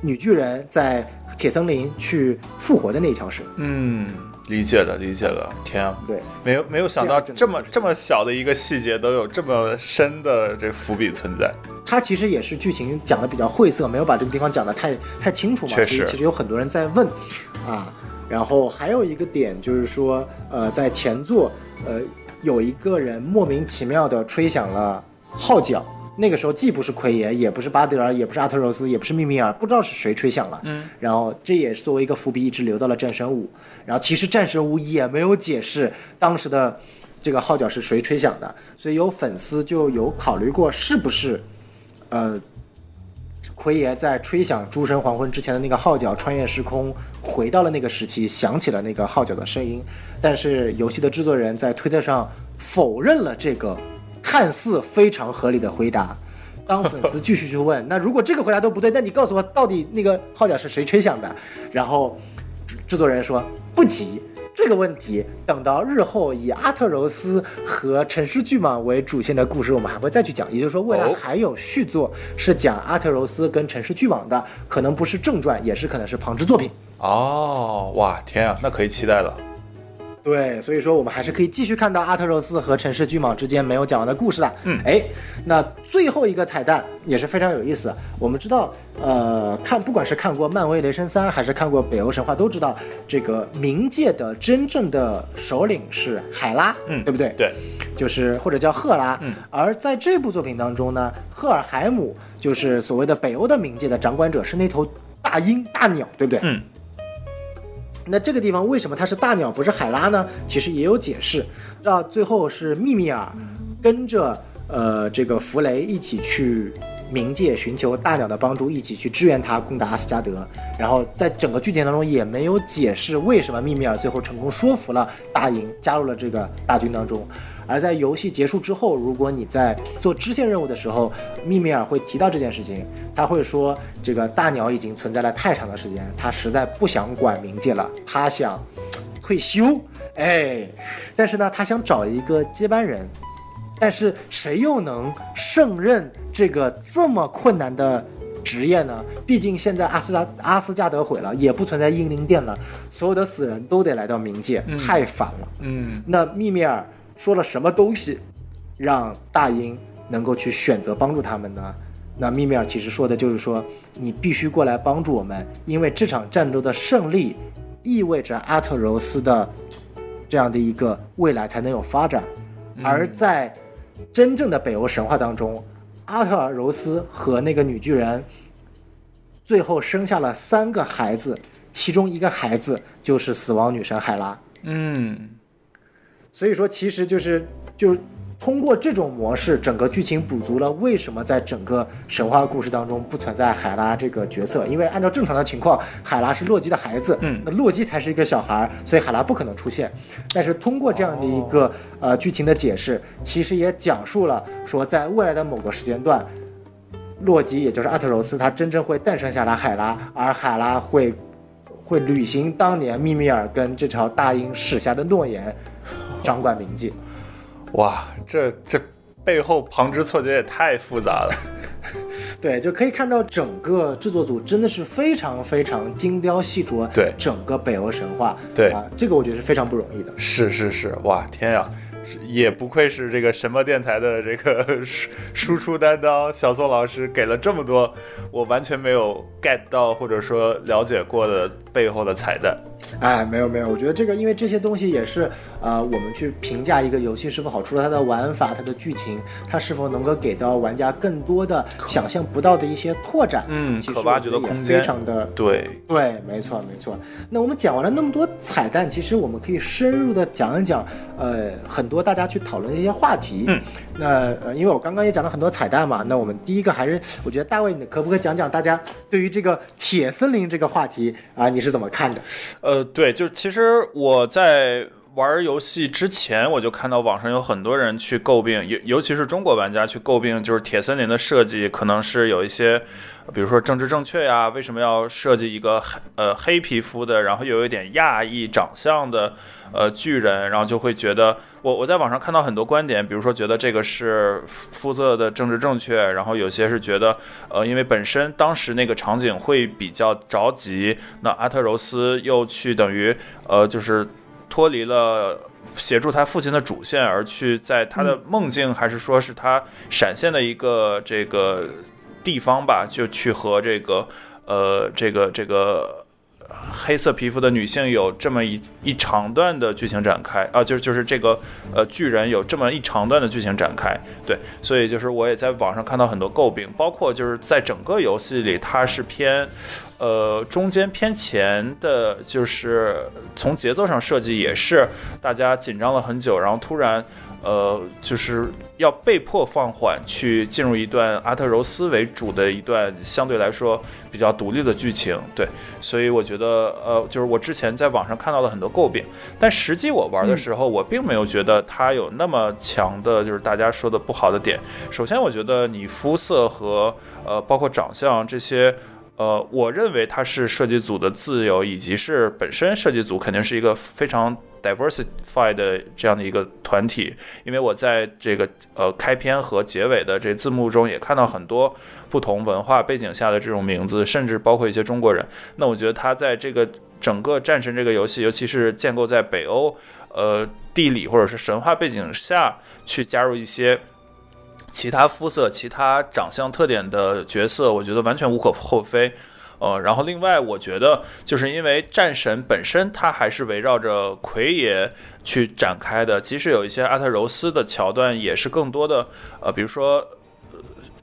Speaker 2: 女巨人在铁森林去复活的那条蛇。
Speaker 3: 嗯。理解的，理解的。天啊，
Speaker 2: 对，
Speaker 3: 没有没有想到这么这么小的一个细节都有这么深的这伏笔存在。
Speaker 2: 它其实也是剧情讲的比较晦涩，没有把这个地方讲的太太清楚嘛。
Speaker 3: 确实，
Speaker 2: 其实有很多人在问啊。然后还有一个点就是说，呃，在前作，呃，有一个人莫名其妙的吹响了号角。那个时候既不是奎爷，也不是巴德尔，也不是阿特柔斯，也不是密米尔，不知道是谁吹响了。
Speaker 3: 嗯，
Speaker 2: 然后这也是作为一个伏笔，一直留到了战神五。然后其实战神五也没有解释当时的这个号角是谁吹响的，所以有粉丝就有考虑过是不是，呃，奎爷在吹响诸神黄昏之前的那个号角穿越时空，回到了那个时期，响起了那个号角的声音。但是游戏的制作人在推特上否认了这个看似非常合理的回答。当粉丝继续去问，那如果这个回答都不对，那你告诉我到底那个号角是谁吹响的？然后制作人说不急，这个问题等到日后以阿特柔斯和城市巨蟒为主线的故事，我们还会再去讲。也就是说，未来还有续作是讲阿特柔斯跟城市巨蟒的，可能不是正传，也是可能是旁支作品。
Speaker 3: 哦，哇，天啊，那可以期待了。
Speaker 2: 对，所以说我们还是可以继续看到阿特柔斯和城市巨蟒之间没有讲完的故事的。
Speaker 3: 嗯，
Speaker 2: 哎，那最后一个彩蛋也是非常有意思。我们知道，呃，看不管是看过漫威雷神三，还是看过北欧神话，都知道这个冥界的真正的首领是海拉，
Speaker 3: 嗯，
Speaker 2: 对不对？
Speaker 3: 对，
Speaker 2: 就是或者叫赫拉。
Speaker 3: 嗯，
Speaker 2: 而在这部作品当中呢，赫尔海姆就是所谓的北欧的冥界的掌管者，是那头大鹰大鸟，对不对？
Speaker 3: 嗯。
Speaker 2: 那这个地方为什么它是大鸟不是海拉呢？其实也有解释。到最后是密密尔跟着呃这个弗雷一起去冥界寻求大鸟的帮助，一起去支援他攻打阿斯加德。然后在整个剧情当中也没有解释为什么密密尔最后成功说服了大营加入了这个大军当中。而在游戏结束之后，如果你在做支线任务的时候，密米尔会提到这件事情，他会说这个大鸟已经存在了太长的时间，他实在不想管冥界了，他想退休，哎，但是呢，他想找一个接班人，但是谁又能胜任这个这么困难的职业呢？毕竟现在阿斯加阿斯加德毁了，也不存在英灵殿了，所有的死人都得来到冥界，太烦了。
Speaker 3: 嗯，
Speaker 2: 那密米尔。说了什么东西，让大英能够去选择帮助他们呢？那密米尔其实说的就是说，你必须过来帮助我们，因为这场战斗的胜利，意味着阿特柔斯的这样的一个未来才能有发展。而在真正的北欧神话当中，阿特柔斯和那个女巨人最后生下了三个孩子，其中一个孩子就是死亡女神海拉。
Speaker 3: 嗯。
Speaker 2: 所以说，其实就是就通过这种模式，整个剧情补足了为什么在整个神话故事当中不存在海拉这个角色。因为按照正常的情况，海拉是洛基的孩子，
Speaker 3: 嗯，
Speaker 2: 那洛基才是一个小孩，所以海拉不可能出现。但是通过这样的一个呃剧情的解释，其实也讲述了说，在未来的某个时间段，洛基也就是阿特柔斯，他真正会诞生下来海拉，而海拉会会履行当年密米尔跟这条大鹰许下的诺言。掌管冥界，
Speaker 3: 哇，这这背后旁枝错节也太复杂了。
Speaker 2: 对，就可以看到整个制作组真的是非常非常精雕细琢。
Speaker 3: 对，
Speaker 2: 整个北欧神话，
Speaker 3: 对
Speaker 2: 啊，这个我觉得是非常不容易的。
Speaker 3: 是是是，哇，天呀！也不愧是这个什么电台的这个输输出担当，小宋老师给了这么多我完全没有 get 到或者说了解过的背后的彩蛋。
Speaker 2: 哎，没有没有，我觉得这个因为这些东西也是呃，我们去评价一个游戏是否好，除了它的玩法、它的剧情，它是否能够给到玩家更多的想象不到的一些拓展，
Speaker 3: 嗯，
Speaker 2: 可
Speaker 3: 挖掘的空间
Speaker 2: 非常的
Speaker 3: 对
Speaker 2: 对，没错没错。那我们讲完了那么多彩蛋，其实我们可以深入的讲一讲，呃，很多。大家去讨论的一些话题，
Speaker 3: 嗯，
Speaker 2: 那呃，因为我刚刚也讲了很多彩蛋嘛，那我们第一个还是，我觉得大卫，你可不可以讲讲大家对于这个铁森林这个话题啊，你是怎么看的？
Speaker 3: 呃，对，就其实我在玩游戏之前，我就看到网上有很多人去诟病，尤尤其是中国玩家去诟病，就是铁森林的设计可能是有一些。比如说政治正确呀，为什么要设计一个黑呃黑皮肤的，然后又有一点亚裔长相的呃巨人，然后就会觉得我我在网上看到很多观点，比如说觉得这个是肤色的政治正确，然后有些是觉得呃因为本身当时那个场景会比较着急，那阿特柔斯又去等于呃就是脱离了协助他父亲的主线，而去在他的梦境还是说是他闪现的一个这个。地方吧，就去和这个，呃，这个这个黑色皮肤的女性有这么一一长段的剧情展开啊，就是就是这个呃巨人有这么一长段的剧情展开，对，所以就是我也在网上看到很多诟病，包括就是在整个游戏里它是偏呃中间偏前的，就是从节奏上设计也是大家紧张了很久，然后突然。呃，就是要被迫放缓，去进入一段阿特柔斯为主的一段相对来说比较独立的剧情，对，所以我觉得，呃，就是我之前在网上看到了很多诟病，但实际我玩的时候，我并没有觉得它有那么强的，就是大家说的不好的点。首先，我觉得你肤色和呃，包括长相这些，呃，我认为它是设计组的自由，以及是本身设计组肯定是一个非常。Diversify 的这样的一个团体，因为我在这个呃开篇和结尾的这字幕中也看到很多不同文化背景下的这种名字，甚至包括一些中国人。那我觉得他在这个整个战神这个游戏，尤其是建构在北欧呃地理或者是神话背景下去加入一些其他肤色、其他长相特点的角色，我觉得完全无可厚非。呃，然后另外我觉得，就是因为战神本身它还是围绕着奎爷去展开的，即使有一些阿特柔斯的桥段，也是更多的呃，比如说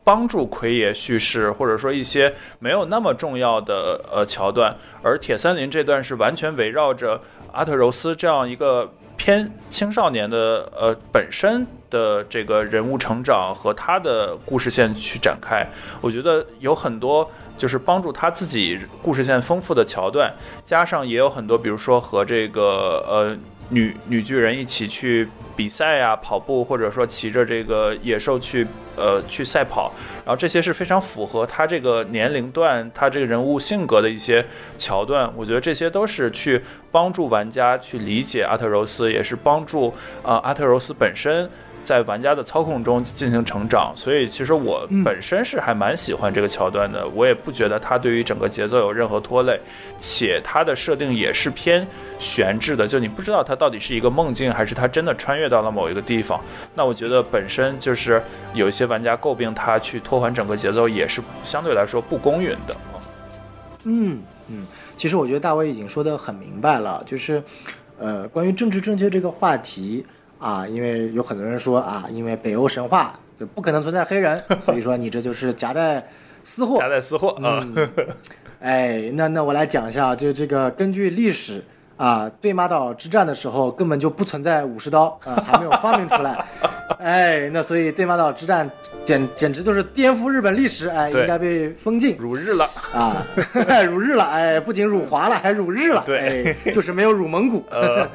Speaker 3: 帮助奎爷叙事，或者说一些没有那么重要的呃桥段。而铁森林这段是完全围绕着阿特柔斯这样一个偏青少年的呃本身的这个人物成长和他的故事线去展开。我觉得有很多。就是帮助他自己故事线丰富的桥段，加上也有很多，比如说和这个呃女女巨人一起去比赛呀，跑步，或者说骑着这个野兽去呃去赛跑，然后这些是非常符合他这个年龄段、他这个人物性格的一些桥段。我觉得这些都是去帮助玩家去理解阿特柔斯，也是帮助啊阿特柔斯本身。在玩家的操控中进行成长，所以其实我本身是还蛮喜欢这个桥段的。我也不觉得它对于整个节奏有任何拖累，且它的设定也是偏悬置的，就你不知道它到底是一个梦境，还是它真的穿越到了某一个地方。那我觉得本身就是有一些玩家诟病它去拖缓整个节奏，也是相对来说不公允的。
Speaker 2: 嗯嗯，其实我觉得大卫已经说得很明白了，就是呃，关于政治正确这个话题。啊，因为有很多人说啊，因为北欧神话就不可能存在黑人，所以说你这就是夹带私货。
Speaker 3: 夹带私货啊！
Speaker 2: 哎，那那我来讲一下，就这个根据历史啊，对马岛之战的时候根本就不存在武士刀 啊，还没有发明出来。哎，那所以对马岛之战简简直就是颠覆日本历史，哎，应该被封禁。
Speaker 3: 辱日了。
Speaker 2: 啊，辱日了，哎，不仅辱华了，还辱日了，
Speaker 3: 对，
Speaker 2: 就是没有辱蒙古。啊，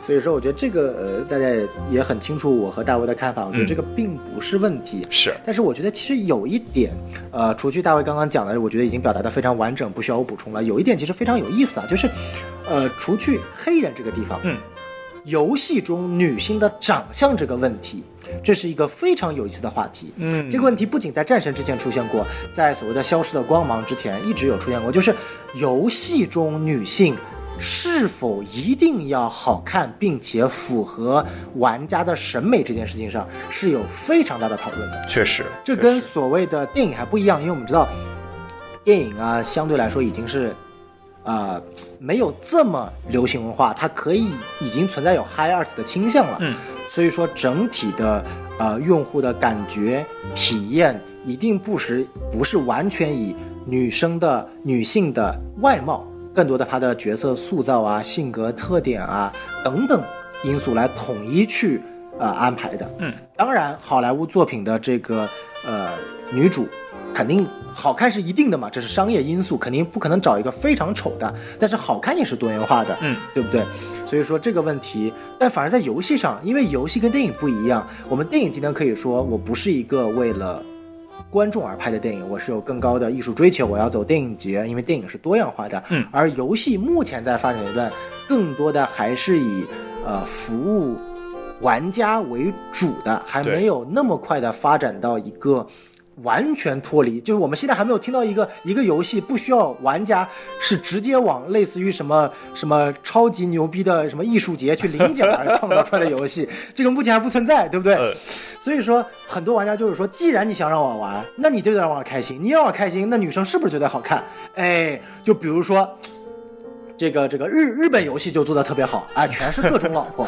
Speaker 2: 所以说我觉得这个呃，大家也也很清楚我和大卫的看法，我觉得这个并不是问题，
Speaker 3: 是，
Speaker 2: 但是我觉得其实有一点，呃，除去大卫刚刚讲的，我觉得已经表达的非常完整，不需要我补充了。有一点其实非常有意思啊，就是，呃，除去黑人这个地方，
Speaker 3: 嗯。
Speaker 2: 游戏中女性的长相这个问题，这是一个非常有意思的话题。
Speaker 3: 嗯，
Speaker 2: 这个问题不仅在战神之前出现过，在所谓的消失的光芒之前一直有出现过。就是游戏中女性是否一定要好看，并且符合玩家的审美这件事情上是有非常大的讨论的。
Speaker 3: 确实，
Speaker 2: 这跟所谓的电影还不一样，因为我们知道，电影啊相对来说已经是。啊，没有这么流行文化，它可以已经存在有 high art 的倾向了。
Speaker 3: 嗯，
Speaker 2: 所以说整体的呃用户的感觉体验一定不是不是完全以女生的女性的外貌，更多的她的角色塑造啊、性格特点啊等等因素来统一去呃安排的。
Speaker 3: 嗯，
Speaker 2: 当然，好莱坞作品的这个呃女主。肯定好看是一定的嘛，这是商业因素，肯定不可能找一个非常丑的，但是好看也是多元化的，
Speaker 3: 嗯，
Speaker 2: 对不对？所以说这个问题，但反而在游戏上，因为游戏跟电影不一样，我们电影今天可以说我不是一个为了观众而拍的电影，我是有更高的艺术追求，我要走电影节，因为电影是多样化的，
Speaker 3: 嗯，
Speaker 2: 而游戏目前在发展阶段，更多的还是以呃服务玩家为主的，还没有那么快的发展到一个。完全脱离，就是我们现在还没有听到一个一个游戏不需要玩家是直接往类似于什么什么超级牛逼的什么艺术节去领奖而创造出来的游戏，这个目前还不存在，对不对？所以说很多玩家就是说，既然你想让我玩，那你就得让我开心，你让我开心，那女生是不是觉得好看？哎，就比如说。这个这个日日本游戏就做的特别好啊，全是各种老婆，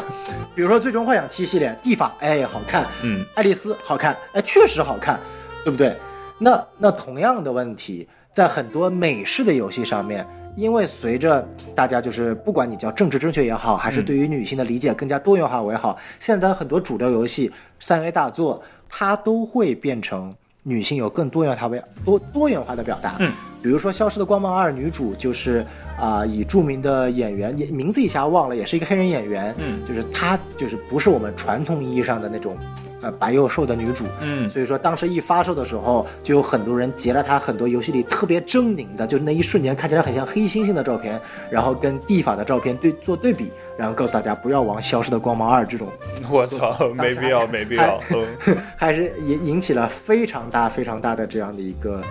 Speaker 2: 比如说《最终幻想七》系列，地法哎好看，
Speaker 6: 嗯，
Speaker 2: 爱丽丝好看，哎确实好看，对不对？那那同样的问题，在很多美式的游戏上面，因为随着大家就是不管你叫政治正确也好，还是对于女性的理解更加多元化为好，现在很多主流游戏三 A 大作，它都会变成女性有更多元化为多多元化的表达，
Speaker 6: 嗯，
Speaker 2: 比如说《消失的光芒二》女主就是。啊，以著名的演员，也名字一下忘了，也是一个黑人演员，
Speaker 6: 嗯，
Speaker 2: 就是她，就是不是我们传统意义上的那种，呃，白又瘦的女主，
Speaker 6: 嗯，
Speaker 2: 所以说当时一发售的时候，就有很多人截了她很多游戏里特别狰狞的，就是那一瞬间看起来很像黑猩猩的照片，然后跟地法的照片对做对比，然后告诉大家不要玩《消失的光芒二》这种，
Speaker 6: 我操，没必要，没必要，
Speaker 2: 还是引引起了非常大非常大的这样的一个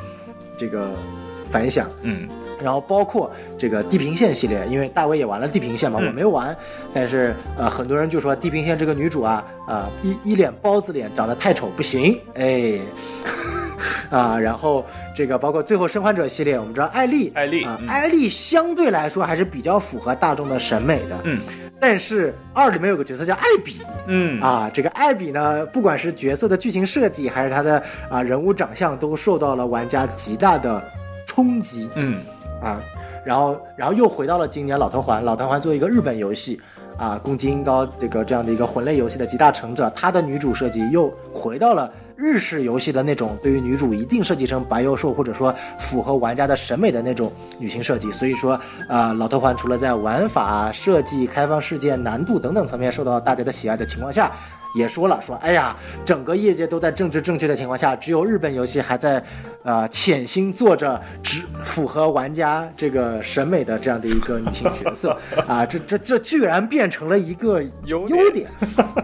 Speaker 2: 这个反响，
Speaker 6: 嗯。
Speaker 2: 然后包括这个地平线系列，因为大卫也玩了地平线嘛，我没玩，但是呃，很多人就说地平线这个女主啊，啊一一脸包子脸，长得太丑不行，哎，啊，然后这个包括最后生还者系列，我们知道艾丽，
Speaker 6: 艾丽
Speaker 2: 啊，艾丽相对来说还是比较符合大众的审美的，
Speaker 6: 嗯，
Speaker 2: 但是二里面有个角色叫艾比，
Speaker 6: 嗯，
Speaker 2: 啊，这个艾比呢，不管是角色的剧情设计，还是他的啊人物长相，都受到了玩家极大的冲击，
Speaker 6: 嗯。
Speaker 2: 啊，然后，然后又回到了今年《老头环》。《老头环》作为一个日本游戏，啊，攻击音高这个这样的一个魂类游戏的集大成者，它的女主设计又回到了日式游戏的那种对于女主一定设计成白幼瘦，或者说符合玩家的审美的那种女性设计。所以说，啊，《老头环》除了在玩法设计、开放世界、难度等等层面受到大家的喜爱的情况下，也说了说，哎呀，整个业界都在政治正确的情况下，只有日本游戏还在。呃，潜心做着只符合玩家这个审美的这样的一个女性角色啊，这这这居然变成了一个优点，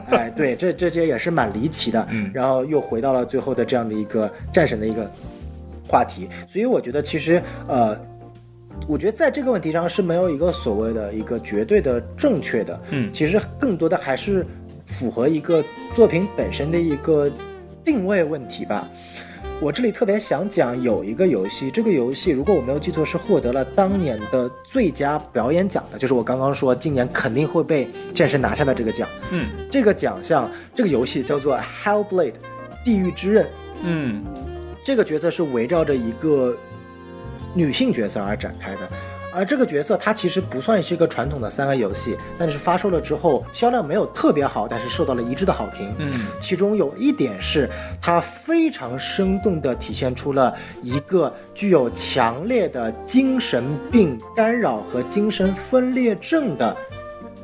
Speaker 2: 哎，对，这这些也是蛮离奇的。然后又回到了最后的这样的一个战神的一个话题，所以我觉得其实呃，我觉得在这个问题上是没有一个所谓的一个绝对的正确的，
Speaker 6: 嗯，
Speaker 2: 其实更多的还是符合一个作品本身的一个定位问题吧。我这里特别想讲有一个游戏，这个游戏如果我没有记错是获得了当年的最佳表演奖的，就是我刚刚说今年肯定会被战神拿下的这个奖。
Speaker 6: 嗯，
Speaker 2: 这个奖项，这个游戏叫做 Hellblade，地狱之刃。
Speaker 6: 嗯，
Speaker 2: 这个角色是围绕着一个女性角色而展开的。而这个角色，它其实不算是一个传统的三 A 游戏，但是发售了之后销量没有特别好，但是受到了一致的好评。
Speaker 6: 嗯，
Speaker 2: 其中有一点是，它非常生动地体现出了一个具有强烈的精神病干扰和精神分裂症的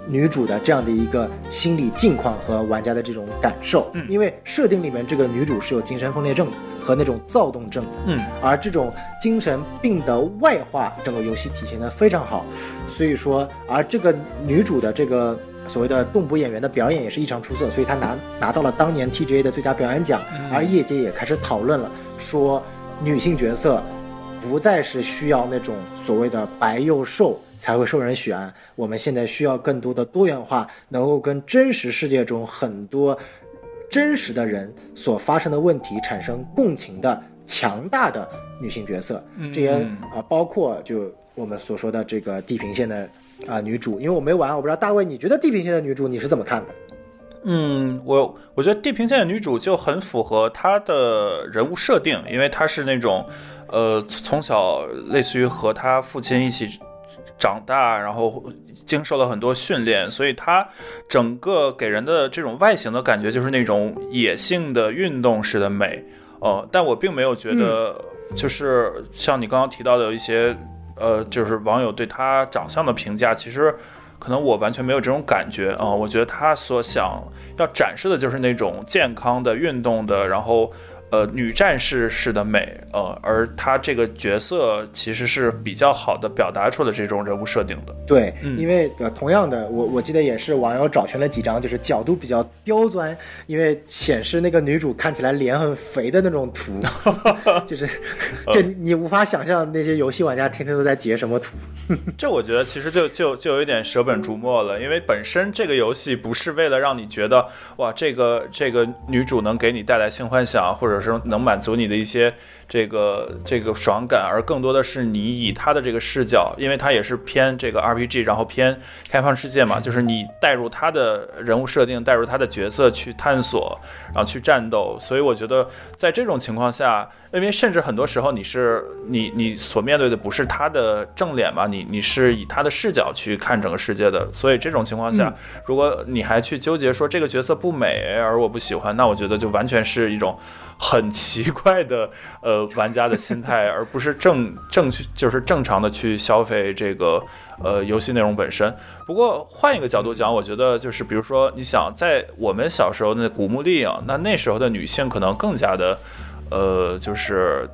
Speaker 2: 女主的这样的一个心理境况和玩家的这种感受。
Speaker 6: 嗯，
Speaker 2: 因为设定里面这个女主是有精神分裂症的。和那种躁动症，
Speaker 6: 嗯，
Speaker 2: 而这种精神病的外化，整个游戏体现的非常好，所以说，而这个女主的这个所谓的动捕演员的表演也是异常出色，所以她拿拿到了当年 TGA 的最佳表演奖，而业界也开始讨论了，说女性角色不再是需要那种所谓的白又瘦才会受人喜爱，我们现在需要更多的多元化，能够跟真实世界中很多。真实的人所发生的问题产生共情的强大的女性角色，这些啊，包括就我们所说的这个地平线的啊女主，因为我没玩，我不知道大卫，你觉得地平线的女主你是怎么看的？
Speaker 3: 嗯，我我觉得地平线的女主就很符合她的人物设定，因为她是那种呃从小类似于和她父亲一起长大，然后。经受了很多训练，所以它整个给人的这种外形的感觉就是那种野性的运动式的美，呃，但我并没有觉得，就是像你刚刚提到的一些，呃，就是网友对他长相的评价，其实可能我完全没有这种感觉啊。我觉得他所想要展示的就是那种健康的运动的，然后呃女战士式的美，呃，而她这个角色其实是比较好的表达出了这种人物设定的。
Speaker 2: 对，因为呃，同样的，我我记得也是网友找寻了几张，就是角度比较刁钻，因为显示那个女主看起来脸很肥的那种图，就是 就你无法想象那些游戏玩家天天都在截什么图。
Speaker 3: 这我觉得其实就就就有点舍本逐末了，因为本身这个游戏不是为了让你觉得哇，这个这个女主能给你带来性幻想，或者是能满足你的一些。这个这个爽感，而更多的是你以他的这个视角，因为他也是偏这个 RPG，然后偏开放世界嘛，就是你带入他的人物设定，带入他的角色去探索，然后去战斗。所以我觉得在这种情况下，因为甚至很多时候你是你你所面对的不是他的正脸嘛，你你是以他的视角去看整个世界的。所以这种情况下，如果你还去纠结说这个角色不美，而我不喜欢，那我觉得就完全是一种。很奇怪的呃玩家的心态，而不是正正去就是正常的去消费这个呃游戏内容本身。不过换一个角度讲，我觉得就是比如说你想在我们小时候那古墓丽影，那那时候的女性可能更加的呃就是。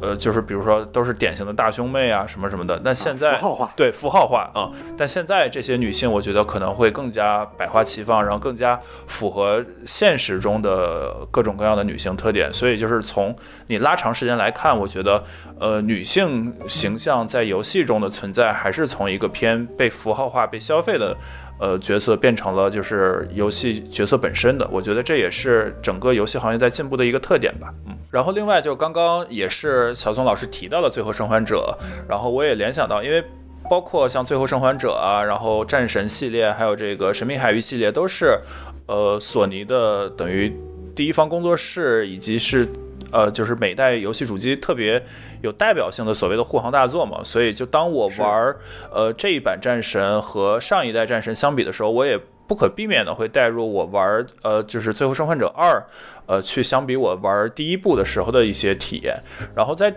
Speaker 3: 呃，就是比如说都是典型的大胸妹啊，什么什么的。那现在
Speaker 2: 符号化，
Speaker 3: 对符号化啊。但现在这些女性，我觉得可能会更加百花齐放，然后更加符合现实中的各种各样的女性特点。所以就是从你拉长时间来看，我觉得呃，女性形象在游戏中的存在，还是从一个偏被符号化、被消费的。呃，角色变成了就是游戏角色本身的，我觉得这也是整个游戏行业在进步的一个特点吧。嗯，然后另外就刚刚也是小松老师提到了《最后生还者》，然后我也联想到，因为包括像《最后生还者》啊，然后战神系列，还有这个神秘海域系列，都是呃索尼的等于第一方工作室以及是。呃，就是每代游戏主机特别有代表性的所谓的护航大作嘛，所以就当我玩呃这一版战神和上一代战神相比的时候，我也不可避免的会带入我玩呃就是最后生还者二，呃去相比我玩第一部的时候的一些体验，然后在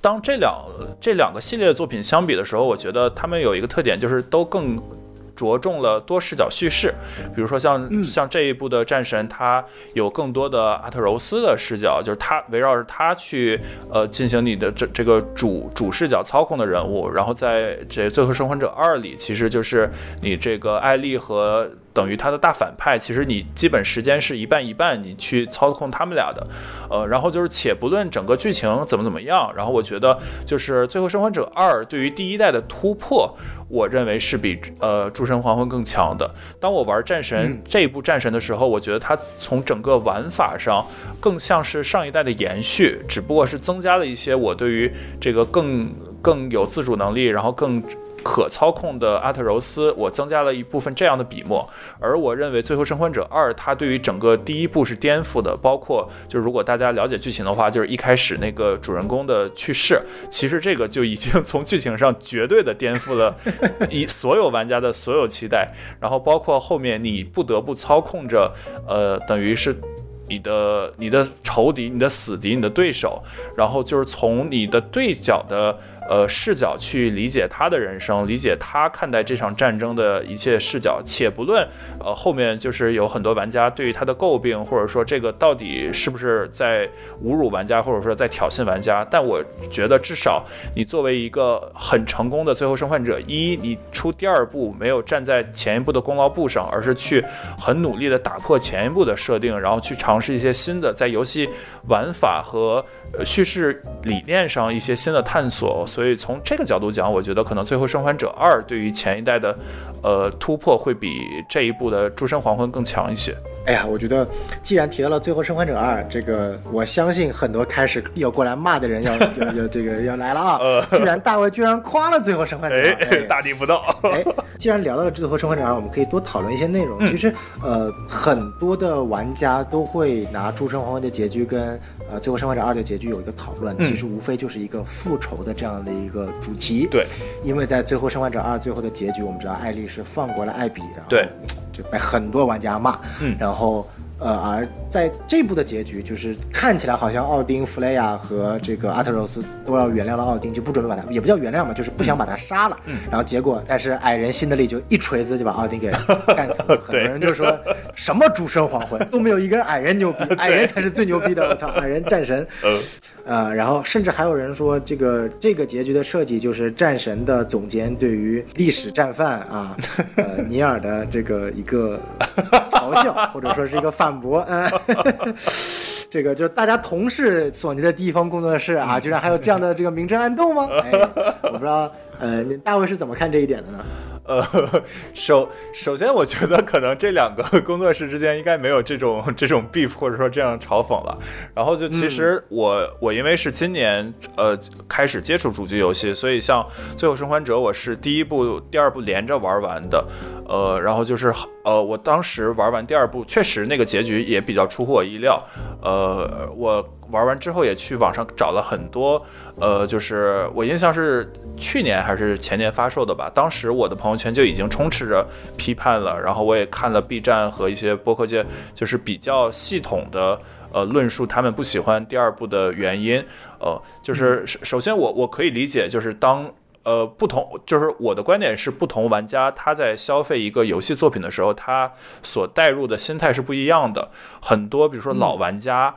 Speaker 3: 当这两这两个系列的作品相比的时候，我觉得他们有一个特点就是都更。着重了多视角叙事，比如说像像这一部的战神，它有更多的阿特柔斯的视角，就是他围绕着他去呃进行你的这这个主主视角操控的人物。然后在这《最后生还者二》里，其实就是你这个艾丽和。等于他的大反派，其实你基本时间是一半一半，你去操控他们俩的，呃，然后就是且不论整个剧情怎么怎么样，然后我觉得就是《最后生还者二》对于第一代的突破，我认为是比呃《诸神黄昏》更强的。当我玩战神这一部战神的时候，我觉得它从整个玩法上更像是上一代的延续，只不过是增加了一些我对于这个更更有自主能力，然后更。可操控的阿特柔斯，我增加了一部分这样的笔墨，而我认为《最后生还者二》它对于整个第一部是颠覆的，包括就是如果大家了解剧情的话，就是一开始那个主人公的去世，其实这个就已经从剧情上绝对的颠覆了一所有玩家的所有期待，然后包括后面你不得不操控着，呃，等于是你的你的仇敌、你的死敌、你的对手，然后就是从你的对角的。呃，视角去理解他的人生，理解他看待这场战争的一切视角，且不论呃后面就是有很多玩家对于他的诟病，或者说这个到底是不是在侮辱玩家，或者说在挑衅玩家，但我觉得至少你作为一个很成功的最后生还者一，你出第二部没有站在前一部的功劳簿上，而是去很努力的打破前一部的设定，然后去尝试一些新的在游戏玩法和叙事理念上一些新的探索。所以从这个角度讲，我觉得可能《最后生还者二》对于前一代的，呃，突破会比这一部的《诸神黄昏》更强一些。
Speaker 2: 哎呀，我觉得既然提到了《最后生还者二》，这个我相信很多开始要过来骂的人要要要这个要来了啊！居然大卫居然夸了《最后生还者》，
Speaker 3: 大逆不道！
Speaker 2: 哎，既然聊到了《最后生还者二》，我们可以多讨论一些内容。其实，呃，很多的玩家都会拿《诸神黄昏》的结局跟。呃，最后生还者二的结局有一个讨论，其实无非就是一个复仇的这样的一个主题。
Speaker 3: 对，
Speaker 2: 因为在最后生还者二最后的结局，我们知道艾丽是放过了艾比，然后
Speaker 3: 对，
Speaker 2: 就被很多玩家骂。嗯，然后呃，而在这部的结局，就是看起来好像奥丁、弗雷亚和这个阿特柔斯都要原谅了奥丁，就不准备把他，也不叫原谅嘛，就是不想把他杀了。嗯。然后结果，但是矮人辛德利就一锤子就把奥丁给干死了。很多人就说什么诸神黄昏都没有一个人矮人牛逼，矮人才是最牛逼的。我操，矮人战神。嗯。呃，然后甚至还有人说，这个这个结局的设计就是战神的总监对于历史战犯啊，呃，尼尔的这个一个嘲笑，或者说是一个反驳。嗯，这个就大家同是索尼的第一方工作室啊，居然还有这样的这个明争暗斗吗？哎，我不知道，呃，大卫是怎么看这一点的呢？
Speaker 3: 呃，首首先，我觉得可能这两个工作室之间应该没有这种这种 beef，或者说这样嘲讽了。然后就其实我我因为是今年呃开始接触主机游戏，所以像《最后生还者》，我是第一部、第二部连着玩完的。呃，然后就是呃，我当时玩完第二部，确实那个结局也比较出乎我意料。呃，我玩完之后也去网上找了很多。呃，就是我印象是去年还是前年发售的吧，当时我的朋友圈就已经充斥着批判了，然后我也看了 B 站和一些播客界，就是比较系统的呃论述他们不喜欢第二部的原因。呃，就是首首先我我可以理解，就是当呃不同，就是我的观点是不同玩家他在消费一个游戏作品的时候，他所带入的心态是不一样的。很多比如说老玩家。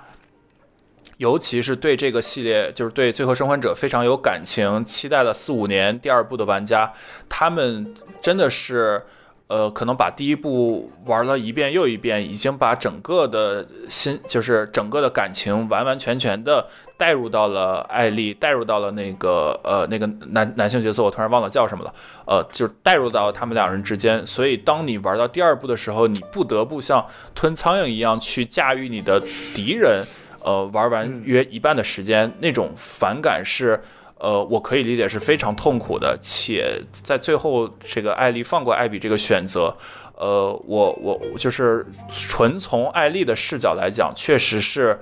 Speaker 3: 尤其是对这个系列，就是对《最后生还者》非常有感情，期待了四五年第二部的玩家，他们真的是，呃，可能把第一部玩了一遍又一遍，已经把整个的心，就是整个的感情完完全全的带入到了艾丽，带入到了那个呃那个男男性角色，我突然忘了叫什么了，呃，就是带入到他们两人之间。所以当你玩到第二部的时候，你不得不像吞苍蝇一样去驾驭你的敌人。呃，玩完约一半的时间，那种反感是，呃，我可以理解是非常痛苦的。且在最后，这个艾丽放过艾比这个选择，呃，我我就是纯从艾丽的视角来讲，确实是。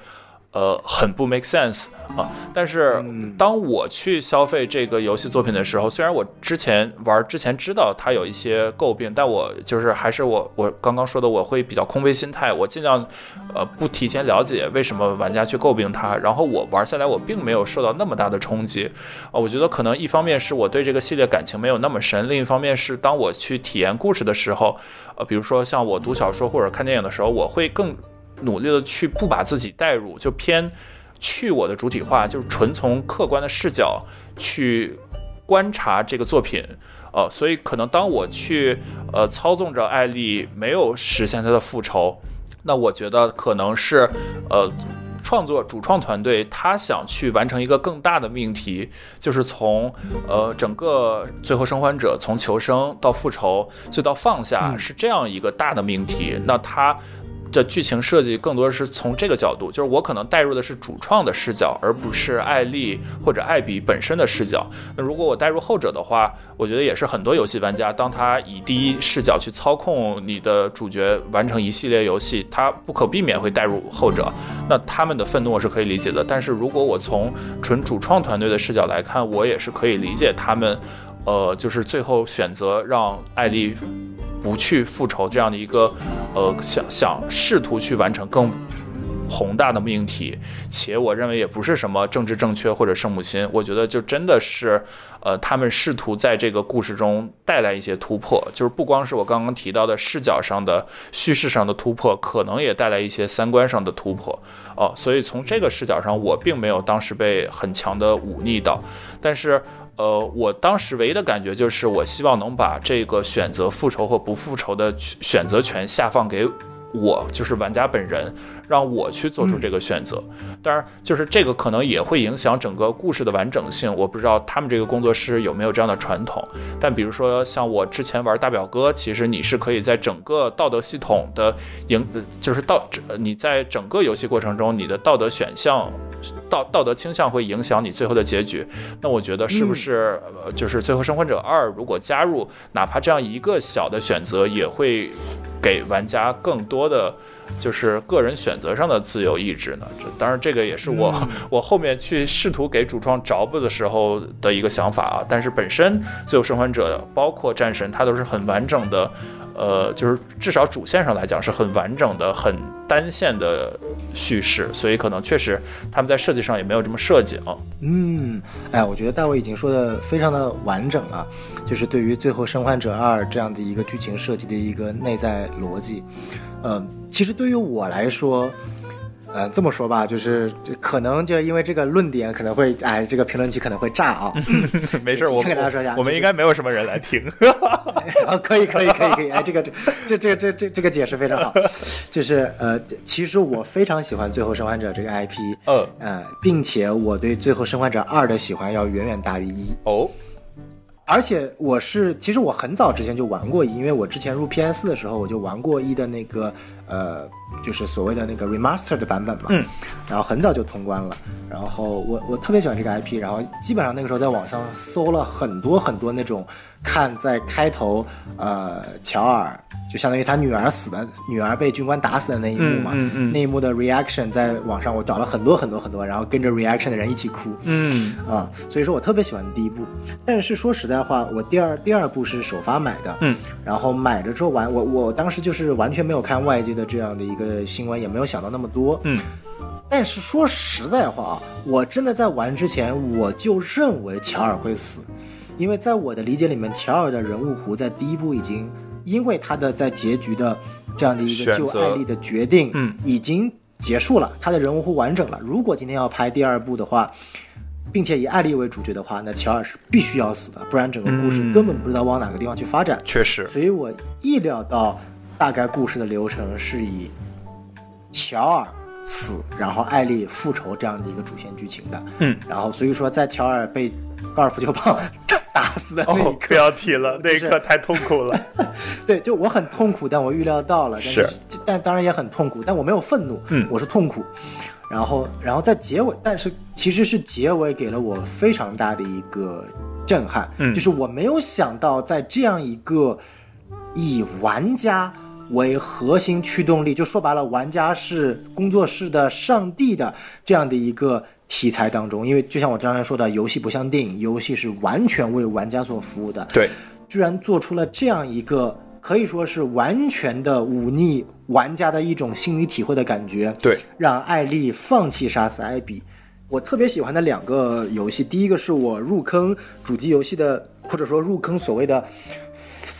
Speaker 3: 呃，很不 make sense 啊！但是当我去消费这个游戏作品的时候，虽然我之前玩之前知道它有一些诟病，但我就是还是我我刚刚说的，我会比较空杯心态，我尽量呃不提前了解为什么玩家去诟病它，然后我玩下来我并没有受到那么大的冲击啊！我觉得可能一方面是我对这个系列感情没有那么深，另一方面是当我去体验故事的时候，呃，比如说像我读小说或者看电影的时候，我会更。努力的去不把自己带入，就偏去我的主体化，就是纯从客观的视角去观察这个作品，呃，所以可能当我去呃操纵着艾丽没有实现她的复仇，那我觉得可能是呃创作主创团队他想去完成一个更大的命题，就是从呃整个最后生还者从求生到复仇再到放下是这样一个大的命题，那他。这剧情设计更多是从这个角度，就是我可能带入的是主创的视角，而不是艾丽或者艾比本身的视角。那如果我带入后者的话，我觉得也是很多游戏玩家，当他以第一视角去操控你的主角完成一系列游戏，他不可避免会带入后者。那他们的愤怒我是可以理解的。但是如果我从纯主创团队的视角来看，我也是可以理解他们，呃，就是最后选择让艾丽。不去复仇这样的一个，呃，想想试图去完成更宏大的命题，且我认为也不是什么政治正确或者圣母心，我觉得就真的是，呃，他们试图在这个故事中带来一些突破，就是不光是我刚刚提到的视角上的叙事上的突破，可能也带来一些三观上的突破，哦，所以从这个视角上，我并没有当时被很强的忤逆到，但是。呃，我当时唯一的感觉就是，我希望能把这个选择复仇和不复仇的选择权下放给我，就是玩家本人，让我去做出这个选择。当然，就是这个可能也会影响整个故事的完整性。我不知道他们这个工作室有没有这样的传统。但比如说，像我之前玩大表哥，其实你是可以在整个道德系统的影，就是道，你在整个游戏过程中，你的道德选项。道道德倾向会影响你最后的结局，那我觉得是不是呃，就是《最后生还者二》如果加入哪怕这样一个小的选择，也会给玩家更多的就是个人选择上的自由意志呢？这当然这个也是我 我后面去试图给主创着补的时候的一个想法啊。但是本身《最后生还者》包括战神，它都是很完整的。呃，就是至少主线上来讲是很完整的、很单线的叙事，所以可能确实他们在设计上也没有这么设计啊。
Speaker 2: 嗯，哎，我觉得大卫已经说的非常的完整了，就是对于《最后生还者二》这样的一个剧情设计的一个内在逻辑，呃，其实对于我来说。嗯，这么说吧，就是可能就因为这个论点可能会，哎，这个评论区可能会炸啊。
Speaker 3: 没事，我
Speaker 2: 先给大家说一下，
Speaker 3: 我们应该没有什么人来听。
Speaker 2: 啊，可以，可以，可以，可以。哎，这个，这，这，这，这，这，这个解释非常好。就是呃，其实我非常喜欢《最后生还者》这个 IP，
Speaker 3: 嗯，
Speaker 2: 呃，并且我对《最后生还者二》的喜欢要远远大于一。
Speaker 3: 哦。
Speaker 2: 而且我是，其实我很早之前就玩过一，因为我之前入 PS 的时候我就玩过一的那个，呃，就是所谓的那个 remaster 的版本嘛，
Speaker 3: 嗯，
Speaker 2: 然后很早就通关了，然后我我特别喜欢这个 IP，然后基本上那个时候在网上搜了很多很多那种。看在开头，呃，乔尔就相当于他女儿死的，女儿被军官打死的那一幕嘛，
Speaker 3: 嗯嗯，
Speaker 2: 那一幕的 reaction 在网上我找了很多很多很多，然后跟着 reaction 的人一起哭，
Speaker 3: 嗯。
Speaker 2: 啊，所以说我特别喜欢第一部，但是说实在话，我第二第二部是首发买的，
Speaker 3: 嗯，
Speaker 2: 然后买了之后玩，我我当时就是完全没有看外界的这样的一个新闻，也没有想到那么多，
Speaker 3: 嗯，
Speaker 2: 但是说实在话啊，我真的在玩之前我就认为乔尔会死。因为在我的理解里面，乔尔的人物弧在第一部已经，因为他的在结局的这样的一个救艾丽的决定，
Speaker 3: 嗯，
Speaker 2: 已经结束了，他的人物弧完整了。如果今天要拍第二部的话，并且以艾丽为主角的话，那乔尔是必须要死的，不然整个故事根本不知道往哪个地方去发展。
Speaker 3: 确实，
Speaker 2: 所以我意料到大概故事的流程是以乔尔死，然后艾丽复仇这样的一个主线剧情的。
Speaker 3: 嗯，
Speaker 2: 然后所以说在乔尔被高尔夫球棒。打死的那一刻，
Speaker 3: 不要提了，那一刻太痛苦了。
Speaker 2: 对，就我很痛苦，但我预料到了，但
Speaker 3: 是，
Speaker 2: 但当然也很痛苦，但我没有愤怒，
Speaker 3: 嗯，
Speaker 2: 我是痛苦。然后，然后在结尾，但是其实是结尾给了我非常大的一个震撼，
Speaker 3: 嗯，
Speaker 2: 就是我没有想到在这样一个以玩家为核心驱动力，就说白了，玩家是工作室的上帝的这样的一个。题材当中，因为就像我刚才说的，游戏不像电影，游戏是完全为玩家所服务的。
Speaker 3: 对，
Speaker 2: 居然做出了这样一个可以说是完全的忤逆玩家的一种心理体会的感觉。
Speaker 3: 对，
Speaker 2: 让艾丽放弃杀死艾比。我特别喜欢的两个游戏，第一个是我入坑主机游戏的，或者说入坑所谓的。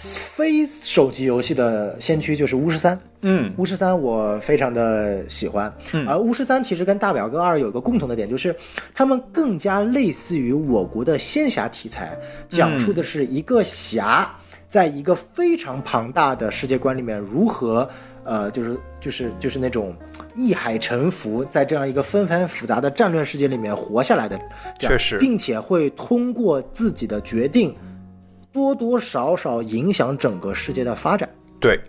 Speaker 2: 非手机游戏的先驱就是巫师三，
Speaker 3: 嗯，
Speaker 2: 巫师三我非常的喜欢，
Speaker 3: 嗯，
Speaker 2: 而巫师三其实跟大表哥二有一个共同的点，就是他们更加类似于我国的仙侠题材，讲述的是一个侠在一个非常庞大的世界观里面如何，呃，就是就是就是那种一海沉浮，在这样一个纷繁复杂的战略世界里面活下来的，
Speaker 3: 确实，
Speaker 2: 并且会通过自己的决定。多多少少影响整个世界的发展。
Speaker 3: 对，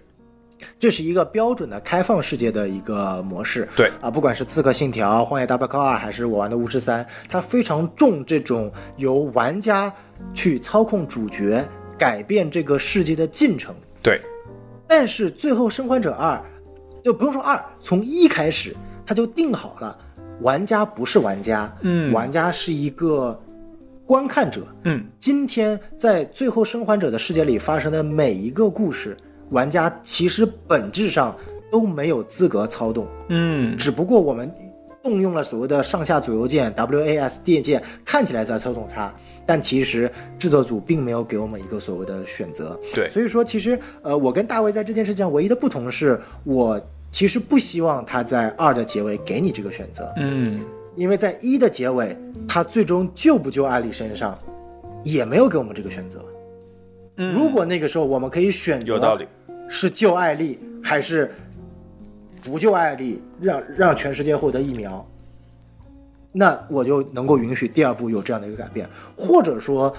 Speaker 2: 这是一个标准的开放世界的一个模式。
Speaker 3: 对
Speaker 2: 啊，不管是《刺客信条》《荒野大镖客二》还是我玩的《巫师三》，它非常重这种由玩家去操控主角，改变这个世界的进程。
Speaker 3: 对，
Speaker 2: 但是最后《生还者二》，就不用说二，从一开始他就定好了，玩家不是玩家，
Speaker 3: 嗯，
Speaker 2: 玩家是一个。观看者，
Speaker 3: 嗯，
Speaker 2: 今天在最后生还者的世界里发生的每一个故事，玩家其实本质上都没有资格操纵，
Speaker 3: 嗯，
Speaker 2: 只不过我们动用了所谓的上下左右键 W A S D 键，看起来在操纵它，但其实制作组并没有给我们一个所谓的选择，
Speaker 3: 对，
Speaker 2: 所以说其实呃，我跟大卫在这件事情上唯一的不同是我其实不希望他在二的结尾给你这个选择，
Speaker 3: 嗯。
Speaker 2: 因为在一的结尾，他最终救不救艾丽身上，也没有给我们这个选择。如果那个时候我们可以选择，
Speaker 3: 有道理，
Speaker 2: 是救艾丽还是不救艾丽，让让全世界获得疫苗，那我就能够允许第二部有这样的一个改变。或者说，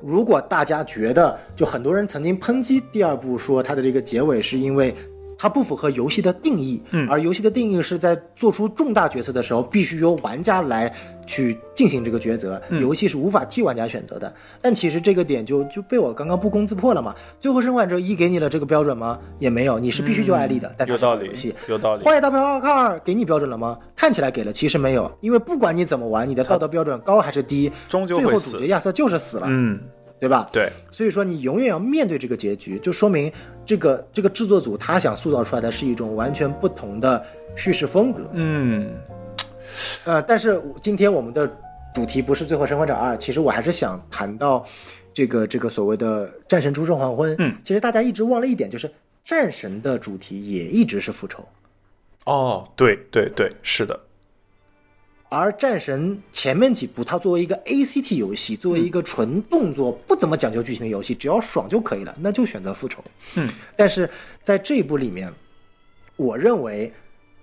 Speaker 2: 如果大家觉得，就很多人曾经抨击第二部，说它的这个结尾是因为。它不符合游戏的定义，
Speaker 3: 嗯，
Speaker 2: 而游戏的定义是在做出重大决策的时候，必须由玩家来去进行这个抉择，游戏是无法替玩家选择的。但其实这个点就就被我刚刚不攻自破了嘛。最后生还者一给你了这个标准吗？也没有，你是必须救艾丽的。但
Speaker 3: 有道理，
Speaker 2: 游戏
Speaker 3: 有道理。
Speaker 2: 荒野大镖客二给你标准了吗？看起来给了，其实没有，因为不管你怎么玩，你的道德标准高还是低，
Speaker 3: 终究
Speaker 2: 最后主角亚瑟就是死了。
Speaker 3: 嗯。
Speaker 2: 对吧？
Speaker 3: 对，
Speaker 2: 所以说你永远要面对这个结局，就说明这个这个制作组他想塑造出来的是一种完全不同的叙事风格。
Speaker 3: 嗯，
Speaker 2: 呃，但是今天我们的主题不是《最后生还者二》，其实我还是想谈到这个这个所谓的战神诸神黄昏。
Speaker 3: 嗯，
Speaker 2: 其实大家一直忘了一点，就是战神的主题也一直是复仇。
Speaker 3: 哦，对对对，是的。
Speaker 2: 而战神前面几部，它作为一个 ACT 游戏，作为一个纯动作、不怎么讲究剧情的游戏，只要爽就可以了，那就选择复仇。
Speaker 3: 嗯，
Speaker 2: 但是在这一部里面，我认为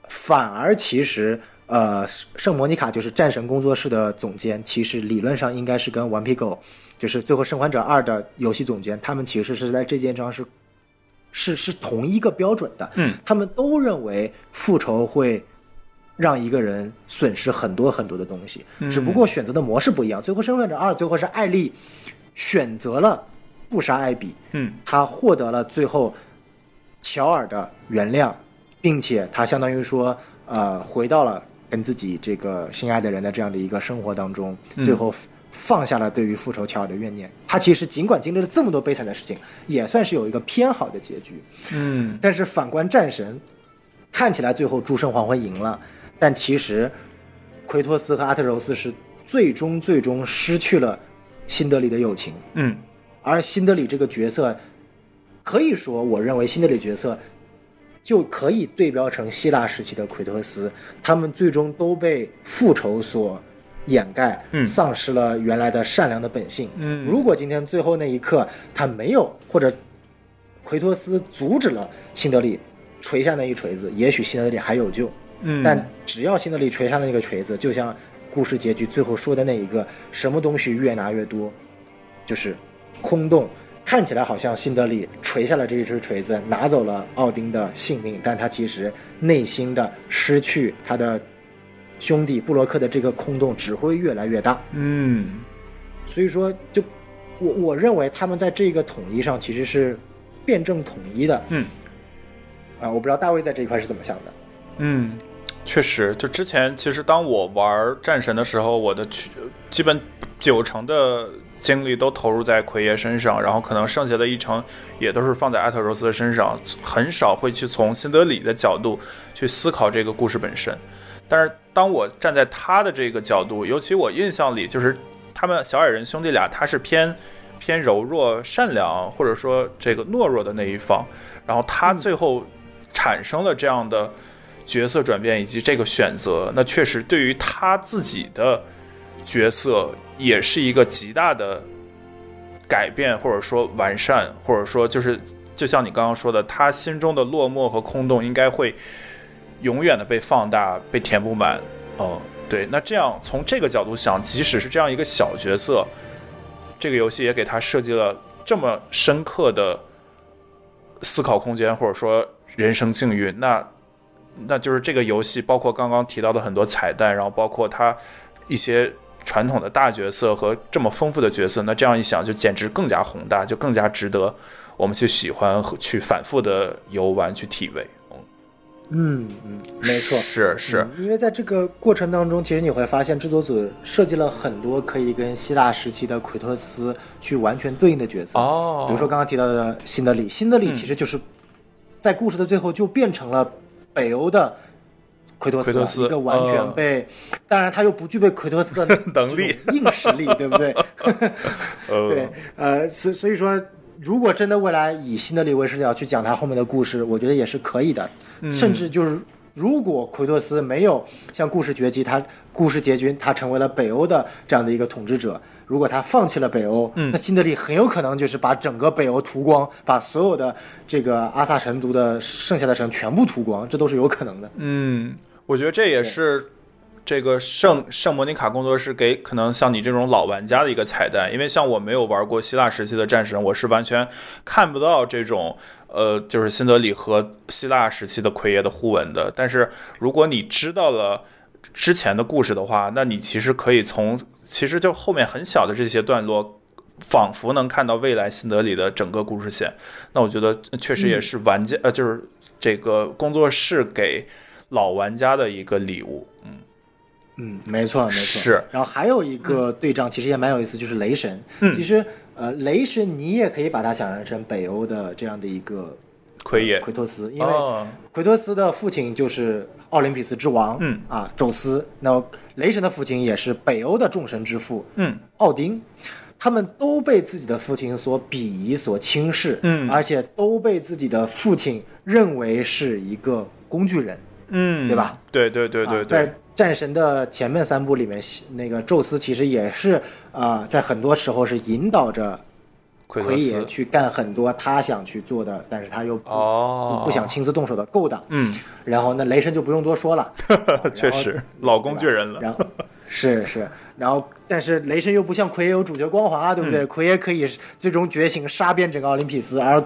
Speaker 2: 反而其实，呃，圣莫妮卡就是战神工作室的总监，其实理论上应该是跟顽皮狗，就是最后生还者二的游戏总监，他们其实是在这件上是是是同一个标准的。
Speaker 3: 嗯，
Speaker 2: 他们都认为复仇会。让一个人损失很多很多的东西，只不过选择的模式不一样。最后，生还者二最后是艾丽选择了不杀艾比，
Speaker 3: 嗯，
Speaker 2: 他获得了最后乔尔的原谅，并且他相当于说，呃，回到了跟自己这个心爱的人的这样的一个生活当中，最后放下了对于复仇乔尔的怨念。他其实尽管经历了这么多悲惨的事情，也算是有一个偏好的结局，
Speaker 3: 嗯。
Speaker 2: 但是反观战神，看起来最后诸神黄昏赢了。但其实，奎托斯和阿特柔斯是最终最终失去了辛德里的友情。
Speaker 3: 嗯，
Speaker 2: 而辛德里这个角色，可以说，我认为辛德里角色就可以对标成希腊时期的奎托斯。他们最终都被复仇所掩盖，
Speaker 3: 嗯，
Speaker 2: 丧失了原来的善良的本性。
Speaker 3: 嗯，
Speaker 2: 如果今天最后那一刻他没有，或者奎托斯阻止了辛德里锤下那一锤子，也许辛德里还有救。
Speaker 3: 嗯，
Speaker 2: 但只要辛德里锤下了那个锤子，就像故事结局最后说的那一个，什么东西越拿越多，就是空洞。看起来好像辛德里锤下了这一只锤子，拿走了奥丁的性命，但他其实内心的失去他的兄弟布洛克的这个空洞只会越来越大。
Speaker 3: 嗯，
Speaker 2: 所以说，就我我认为他们在这个统一上其实是辩证统一的。
Speaker 3: 嗯，
Speaker 2: 啊，我不知道大卫在这一块是怎么想的。
Speaker 3: 嗯。确实，就之前其实当我玩战神的时候，我的去基本九成的精力都投入在奎爷身上，然后可能剩下的一成也都是放在艾特柔斯的身上，很少会去从辛德里的角度去思考这个故事本身。但是当我站在他的这个角度，尤其我印象里就是他们小矮人兄弟俩，他是偏偏柔弱、善良，或者说这个懦弱的那一方，然后他最后产生了这样的。角色转变以及这个选择，那确实对于他自己的角色也是一个极大的改变，或者说完善，或者说就是就像你刚刚说的，他心中的落寞和空洞应该会永远的被放大、被填不满。嗯，对。那这样从这个角度想，即使是这样一个小角色，这个游戏也给他设计了这么深刻的思考空间，或者说人生境遇，那。那就是这个游戏，包括刚刚提到的很多彩蛋，然后包括它一些传统的大角色和这么丰富的角色，那这样一想，就简直更加宏大，就更加值得我们去喜欢和去反复的游玩去体味。
Speaker 2: 嗯嗯，没错，
Speaker 3: 是是，
Speaker 2: 因为在这个过程当中，其实你会发现制作组设计了很多可以跟希腊时期的奎托斯去完全对应的角色。
Speaker 3: 哦，
Speaker 2: 比如说刚刚提到的辛德里，辛德里其实就是在故事的最后就变成了。北欧的奎托
Speaker 3: 斯，
Speaker 2: 一个完全被，当然他又不具备奎托斯的
Speaker 3: 能力、
Speaker 2: 硬实力，对不对？对，呃，所所以说，如果真的未来以新德里为视角去讲他后面的故事，我觉得也是可以的。甚至就是，如果奎托斯没有像故事结局，他故事结局他成为了北欧的这样的一个统治者。如果他放弃了北欧，那新德里很有可能就是把整个北欧屠光，把所有的这个阿萨神族的剩下的神全部屠光，这都是有可能的。
Speaker 3: 嗯，我觉得这也是这个圣圣莫尼卡工作室给可能像你这种老玩家的一个彩蛋，因为像我没有玩过希腊时期的战神，我是完全看不到这种呃，就是辛德里和希腊时期的奎爷的互文的。但是如果你知道了之前的故事的话，那你其实可以从。其实就后面很小的这些段落，仿佛能看到未来辛德里的整个故事线。那我觉得确实也是玩家呃，就是这个工作室给老玩家的一个礼物。嗯
Speaker 2: 嗯，没错没错。
Speaker 3: 是。
Speaker 2: 然后还有一个对仗，其实也蛮有意思，就是雷神。
Speaker 3: 嗯。
Speaker 2: 其实呃，雷神你也可以把它想象成北欧的这样的一个
Speaker 3: 奎爷
Speaker 2: 奎托斯，因为奎托斯的父亲就是奥林匹斯之王，
Speaker 3: 嗯
Speaker 2: 啊，宙斯。那雷神的父亲也是北欧的众神之父，
Speaker 3: 嗯，
Speaker 2: 奥丁。他们都被自己的父亲所鄙夷、所轻视，
Speaker 3: 嗯，
Speaker 2: 而且都被自己的父亲认为是一个工具人，
Speaker 3: 嗯，
Speaker 2: 对吧？
Speaker 3: 对对对对，
Speaker 2: 在战神的前面三部里面，那个宙斯其实也是啊，在很多时候是引导着奎爷去干很多他想去做的，但是他又不不想亲自动手的勾当，
Speaker 3: 嗯，
Speaker 2: 然后那雷神就不用多说了，
Speaker 3: 确实老工具人了，
Speaker 2: 然后 是是。然后，但是雷神又不像奎爷有主角光环啊，对不对？奎爷可以最终觉醒，杀遍整个奥林匹斯，而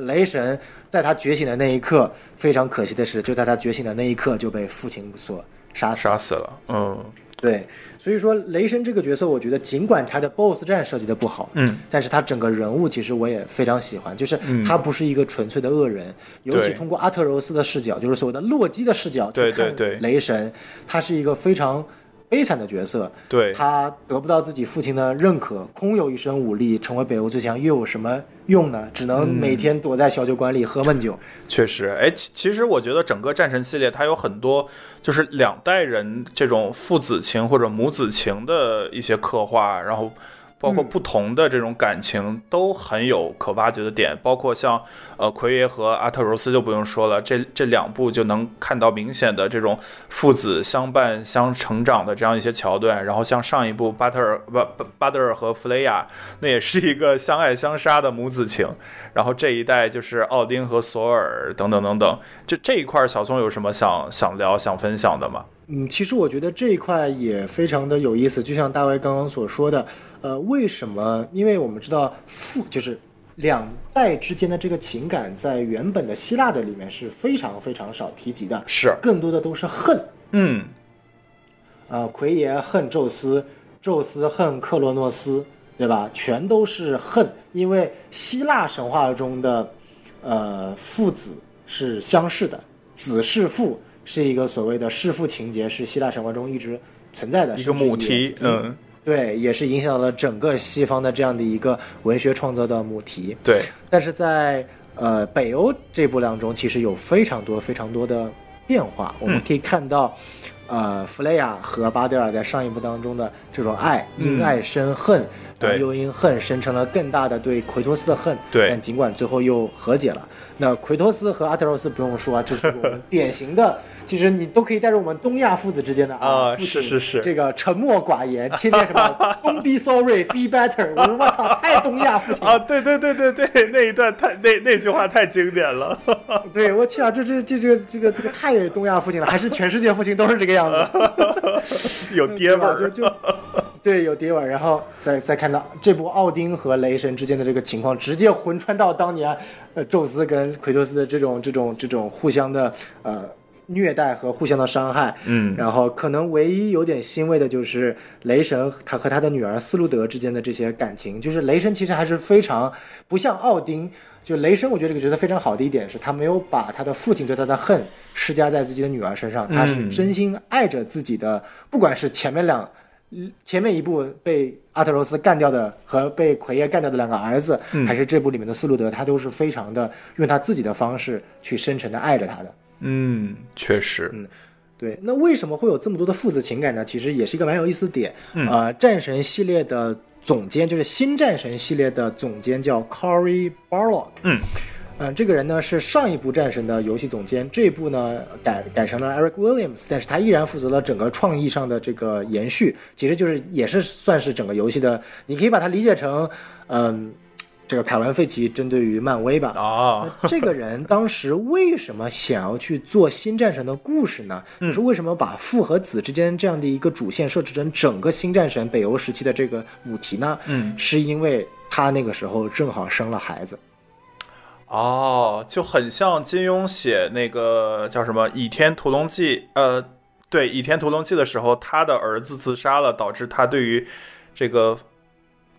Speaker 2: 雷神在他觉醒的那一刻，非常可惜的是，就在他觉醒的那一刻就被父亲所杀死。
Speaker 3: 杀死了，嗯，
Speaker 2: 对。所以说，雷神这个角色，我觉得尽管他的 BOSS 战设计的不好，
Speaker 3: 嗯，
Speaker 2: 但是他整个人物其实我也非常喜欢，就是他不是一个纯粹的恶人，尤其通过阿特柔斯的视角，就是所谓的洛基的视角去看雷神，他是一个非常。悲惨的角色，
Speaker 3: 对
Speaker 2: 他得不到自己父亲的认可，空有一身武力，成为北欧最强，又有什么用呢？只能每天躲在小酒馆里喝闷酒。
Speaker 3: 确实，哎，其其实我觉得整个战神系列它有很多就是两代人这种父子情或者母子情的一些刻画，然后。包括不同的这种感情都很有可挖掘的点，包括像呃奎爷和阿特柔斯就不用说了，这这两部就能看到明显的这种父子相伴相成长的这样一些桥段。然后像上一部巴特尔巴巴德尔和弗雷亚，那也是一个相爱相杀的母子情。然后这一代就是奥丁和索尔等等等等，这这一块小松有什么想想聊想分享的吗？
Speaker 2: 嗯，其实我觉得这一块也非常的有意思，就像大卫刚刚所说的，呃，为什么？因为我们知道父就是两代之间的这个情感，在原本的希腊的里面是非常非常少提及的，
Speaker 3: 是
Speaker 2: 更多的都是恨。
Speaker 3: 嗯，
Speaker 2: 呃，奎爷恨宙斯，宙斯恨克洛诺斯，对吧？全都是恨，因为希腊神话中的呃父子是相似的，子弑父。是一个所谓的弑父情节，是希腊神话中一直存在的
Speaker 3: 一个母题，嗯，
Speaker 2: 对，也是影响了整个西方的这样的一个文学创作的母题。
Speaker 3: 对，
Speaker 2: 但是在呃北欧这部当中，其实有非常多非常多的变化。我们可以看到，呃，弗雷亚和巴德尔在上一部当中的这种爱，因爱生恨，
Speaker 3: 对，
Speaker 2: 又因恨生成了更大的对奎托斯的恨，
Speaker 3: 对，
Speaker 2: 但尽管最后又和解了。那奎托斯和阿特柔斯不用说啊，这是我们 典型的。其实你都可以带入我们东亚父子之间的
Speaker 3: 啊，是是是，
Speaker 2: 这个沉默寡言，天天什么 Don't be sorry, be better。我说我操，太东亚父亲
Speaker 3: 啊！对对对对对，那一段太那那句话太经典了。
Speaker 2: 对我去啊，这这这这个这个这个太东亚父亲了，还是全世界父亲都是这个样子？
Speaker 3: 有爹味儿，
Speaker 2: 就就对，有爹味儿。然后再再看到这部奥丁和雷神之间的这个情况，直接魂穿到当年呃宙斯跟奎托斯的这种这种这种互相的呃。虐待和互相的伤害，
Speaker 3: 嗯，
Speaker 2: 然后可能唯一有点欣慰的就是雷神他和他的女儿斯路德之间的这些感情，就是雷神其实还是非常不像奥丁，就雷神我觉得这个角色非常好的一点是他没有把他的父亲对他的恨施加在自己的女儿身上，他是真心爱着自己的，不管是前面两，前面一部被阿特柔斯干掉的和被奎爷干掉的两个儿子，还是这部里面的斯路德，他都是非常的用他自己的方式去深沉的爱着他的。
Speaker 3: 嗯，确实，
Speaker 2: 嗯，对。那为什么会有这么多的父子情感呢？其实也是一个蛮有意思的点。
Speaker 3: 呃，
Speaker 2: 战神系列的总监就是新战神系列的总监叫 Cory Barlog。
Speaker 3: 嗯，
Speaker 2: 呃，这个人呢是上一部战神的游戏总监，这一部呢改改成了 Eric Williams，但是他依然负责了整个创意上的这个延续，其实就是也是算是整个游戏的，你可以把它理解成，嗯。这个凯文·费奇针对于漫威吧
Speaker 3: 啊，
Speaker 2: 这个人当时为什么想要去做新战神的故事呢？就是为什么把父和子之间这样的一个主线设置成整个新战神北欧时期的这个母题呢？
Speaker 3: 嗯，
Speaker 2: 是因为他那个时候正好生了孩子。
Speaker 3: 哦，就很像金庸写那个叫什么《倚天屠龙记》呃，对，《倚天屠龙记》的时候，他的儿子自杀了，导致他对于这个。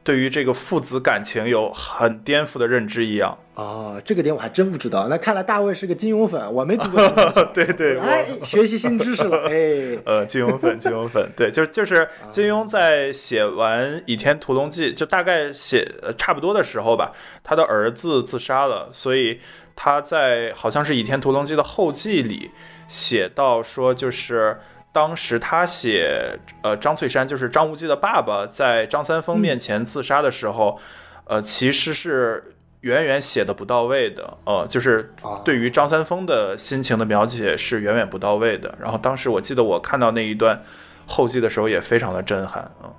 Speaker 3: 对于这个父子感情有很颠覆的认知一样。
Speaker 2: 哦，这个点我还真不知道。那看来大卫是个金庸粉，我没读过。
Speaker 3: 对对，
Speaker 2: 哎，学习新知识了。哎，
Speaker 3: 呃，金庸粉，金庸粉，对，就就是金庸在写完《倚天屠龙记》就大概写差不多的时候吧，他的儿子自杀了，所以他在好像是《倚天屠龙记》的后记里写到说，就是当时他写呃张翠山，就是张无忌的爸爸，在张三丰面前自杀的时候，呃，其实是。远远写的不到位的，呃，就是对于张三丰的心情的描写是远远不到位的。然后当时我记得我看到那一段后记的时候也非常的震撼，嗯。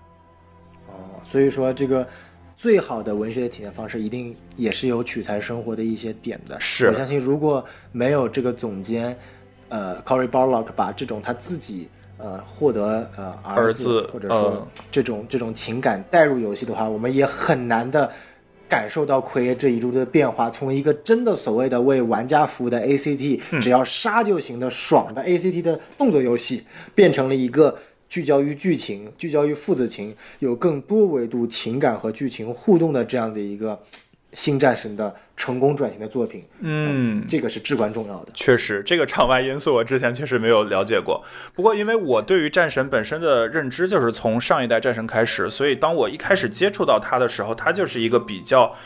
Speaker 2: 哦，所以说这个最好的文学的体验方式一定也是有取材生活的一些点的。
Speaker 3: 是，
Speaker 2: 我相信如果没有这个总监，呃，Cory Barlog 把这种他自己呃获得呃儿子或者说这种这种情感带入游戏的话，我们也很难的。感受到奎爷这一路的变化，从一个真的所谓的为玩家服务的 ACT，只要杀就行的爽的 ACT 的动作游戏，变成了一个聚焦于剧情、聚焦于父子情、有更多维度情感和剧情互动的这样的一个新战神的。成功转型的作品，
Speaker 3: 嗯，
Speaker 2: 这个是至关重要的。
Speaker 3: 确实，这个场外因素我之前确实没有了解过。不过，因为我对于战神本身的认知就是从上一代战神开始，所以当我一开始接触到他的时候，他就是一个比较，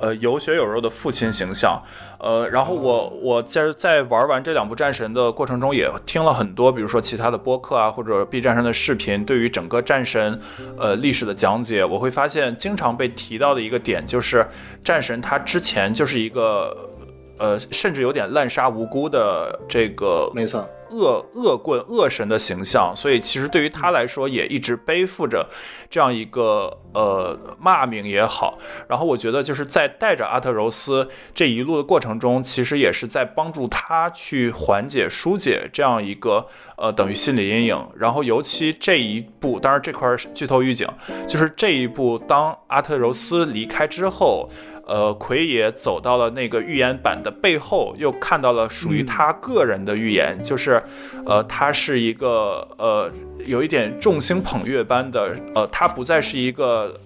Speaker 3: 呃，有血有肉的父亲形象。呃，然后我我在在玩完这两部战神的过程中，也听了很多，比如说其他的播客啊，或者 B 站上的视频，对于整个战神，呃，历史的讲解，我会发现经常被提到的一个点就是战神他之前就。就是一个，呃，甚至有点滥杀无辜的这个，
Speaker 2: 没错，
Speaker 3: 恶恶棍恶神的形象，所以其实对于他来说，也一直背负着这样一个呃骂名也好。然后我觉得就是在带着阿特柔斯这一路的过程中，其实也是在帮助他去缓解疏解这样一个呃等于心理阴影。然后尤其这一步，当然这块剧透预警，就是这一步，当阿特柔斯离开之后。呃，奎爷走到了那个预言板的背后，又看到了属于他个人的预言，就是，呃，他是一个呃，有一点众星捧月般的，呃，他不再是一个。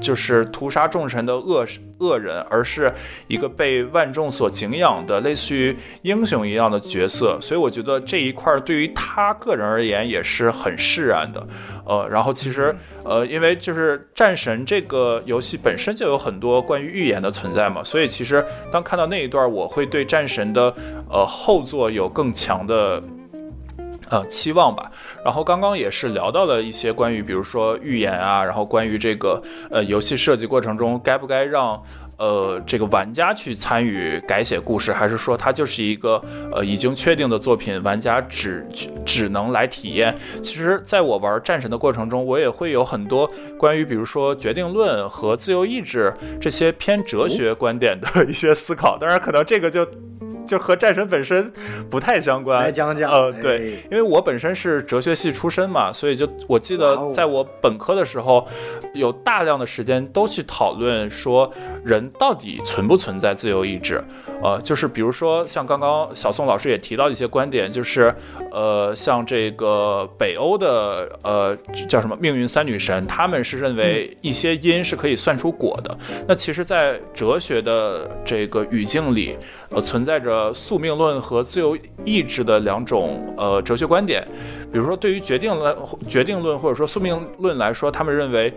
Speaker 3: 就是屠杀众神的恶恶人，而是一个被万众所敬仰的类似于英雄一样的角色，所以我觉得这一块对于他个人而言也是很释然的。呃，然后其实呃，因为就是战神这个游戏本身就有很多关于预言的存在嘛，所以其实当看到那一段，我会对战神的呃后作有更强的。呃，期望吧。然后刚刚也是聊到了一些关于，比如说预言啊，然后关于这个呃游戏设计过程中该不该让呃这个玩家去参与改写故事，还是说它就是一个呃已经确定的作品，玩家只只能来体验。其实，在我玩战神的过程中，我也会有很多关于比如说决定论和自由意志这些偏哲学观点的一些思考。当然，可能这个就。就和战神本身不太相关。
Speaker 2: 来讲讲，
Speaker 3: 呃，对，因为我本身是哲学系出身嘛，所以就我记得在我本科的时候，有大量的时间都去讨论说人到底存不存在自由意志。呃，就是比如说像刚刚小宋老师也提到一些观点，就是呃，像这个北欧的呃叫什么命运三女神，他们是认为一些因是可以算出果的。那其实，在哲学的这个语境里，呃，存在着呃宿命论和自由意志的两种呃哲学观点。比如说，对于决定论、决定论或者说宿命论来说，他们认为，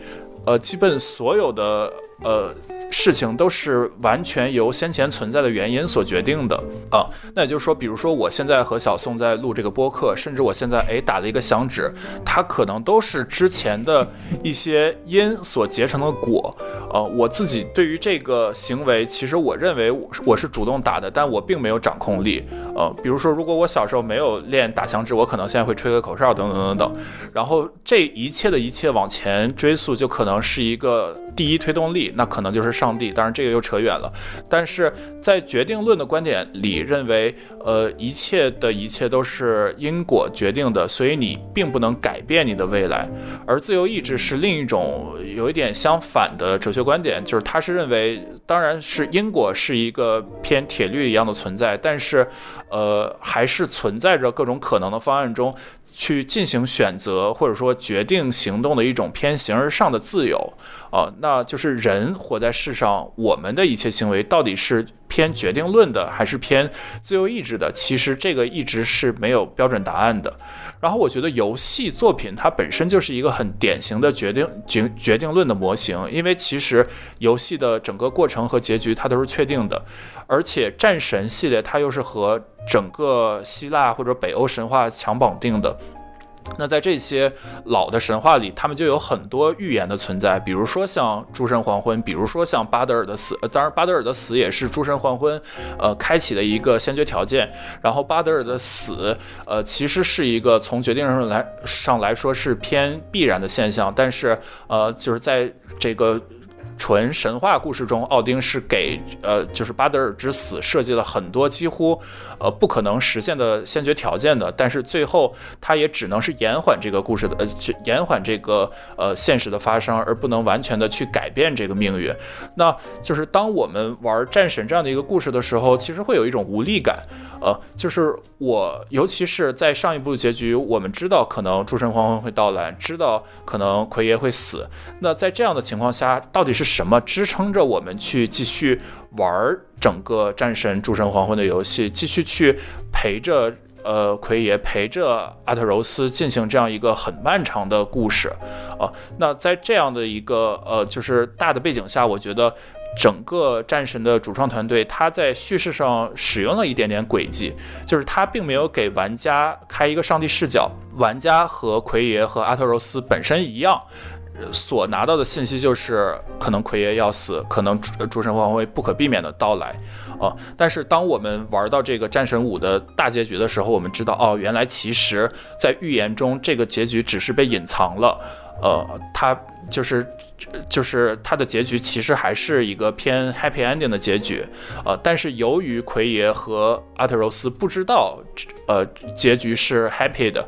Speaker 3: 呃，基本所有的。呃，事情都是完全由先前存在的原因所决定的啊。那也就是说，比如说我现在和小宋在录这个播客，甚至我现在哎打了一个响指，它可能都是之前的一些因所结成的果。呃，我自己对于这个行为，其实我认为我我是主动打的，但我并没有掌控力。呃，比如说，如果我小时候没有练打响指，我可能现在会吹个口哨等等等等。然后这一切的一切往前追溯，就可能是一个第一推动力。那可能就是上帝，当然这个又扯远了。但是在决定论的观点里，认为呃一切的一切都是因果决定的，所以你并不能改变你的未来。而自由意志是另一种有一点相反的哲学观点，就是他是认为，当然是因果是一个偏铁律一样的存在，但是呃还是存在着各种可能的方案中，去进行选择或者说决定行动的一种偏形而上的自由，啊，那就是人活在世上，我们的一切行为到底是偏决定论的还是偏自由意志的？其实这个一直是没有标准答案的。然后我觉得游戏作品它本身就是一个很典型的决定决决定论的模型，因为其实游戏的整个过程和结局它都是确定的，而且战神系列它又是和整个希腊或者北欧神话强绑定的。那在这些老的神话里，他们就有很多预言的存在，比如说像诸神黄昏，比如说像巴德尔的死。当然，巴德尔的死也是诸神黄昏，呃，开启的一个先决条件。然后，巴德尔的死，呃，其实是一个从决定上来上来说是偏必然的现象，但是，呃，就是在这个。纯神话故事中，奥丁是给呃，就是巴德尔之死设计了很多几乎呃不可能实现的先决条件的，但是最后他也只能是延缓这个故事的呃，延缓这个呃现实的发生，而不能完全的去改变这个命运。那就是当我们玩战神这样的一个故事的时候，其实会有一种无力感。呃，就是我，尤其是在上一部结局，我们知道可能诸神黄昏会到来，知道可能奎爷会死。那在这样的情况下，到底是什么支撑着我们去继续玩整个战神诸神黄昏的游戏，继续去陪着呃奎爷，陪着阿特柔斯进行这样一个很漫长的故事？啊，那在这样的一个呃，就是大的背景下，我觉得。整个战神的主创团队，他在叙事上使用了一点点诡计，就是他并没有给玩家开一个上帝视角，玩家和奎爷和阿特柔斯本身一样，所拿到的信息就是可能奎爷要死，可能诸神黄昏不可避免的到来，啊！但是当我们玩到这个战神五的大结局的时候，我们知道，哦，原来其实在预言中这个结局只是被隐藏了，呃，他。就是，就是他的结局其实还是一个偏 happy ending 的结局，呃，但是由于奎爷和阿特柔斯不知道，呃，结局是 happy 的，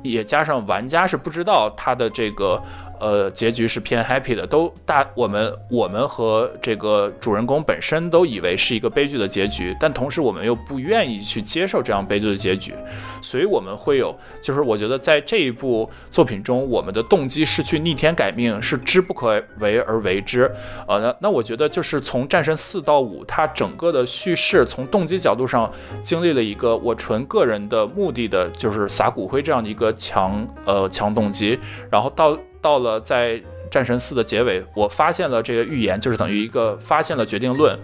Speaker 3: 也加上玩家是不知道他的这个。呃，结局是偏 happy 的，都大我们我们和这个主人公本身都以为是一个悲剧的结局，但同时我们又不愿意去接受这样悲剧的结局，所以我们会有，就是我觉得在这一部作品中，我们的动机是去逆天改命，是知不可为而为之。呃，那那我觉得就是从战神四到五，它整个的叙事从动机角度上经历了一个我纯个人的目的的，就是撒骨灰这样的一个强呃强动机，然后到。到了在战神四的结尾，我发现了这个预言，就是等于一个发现了决定论。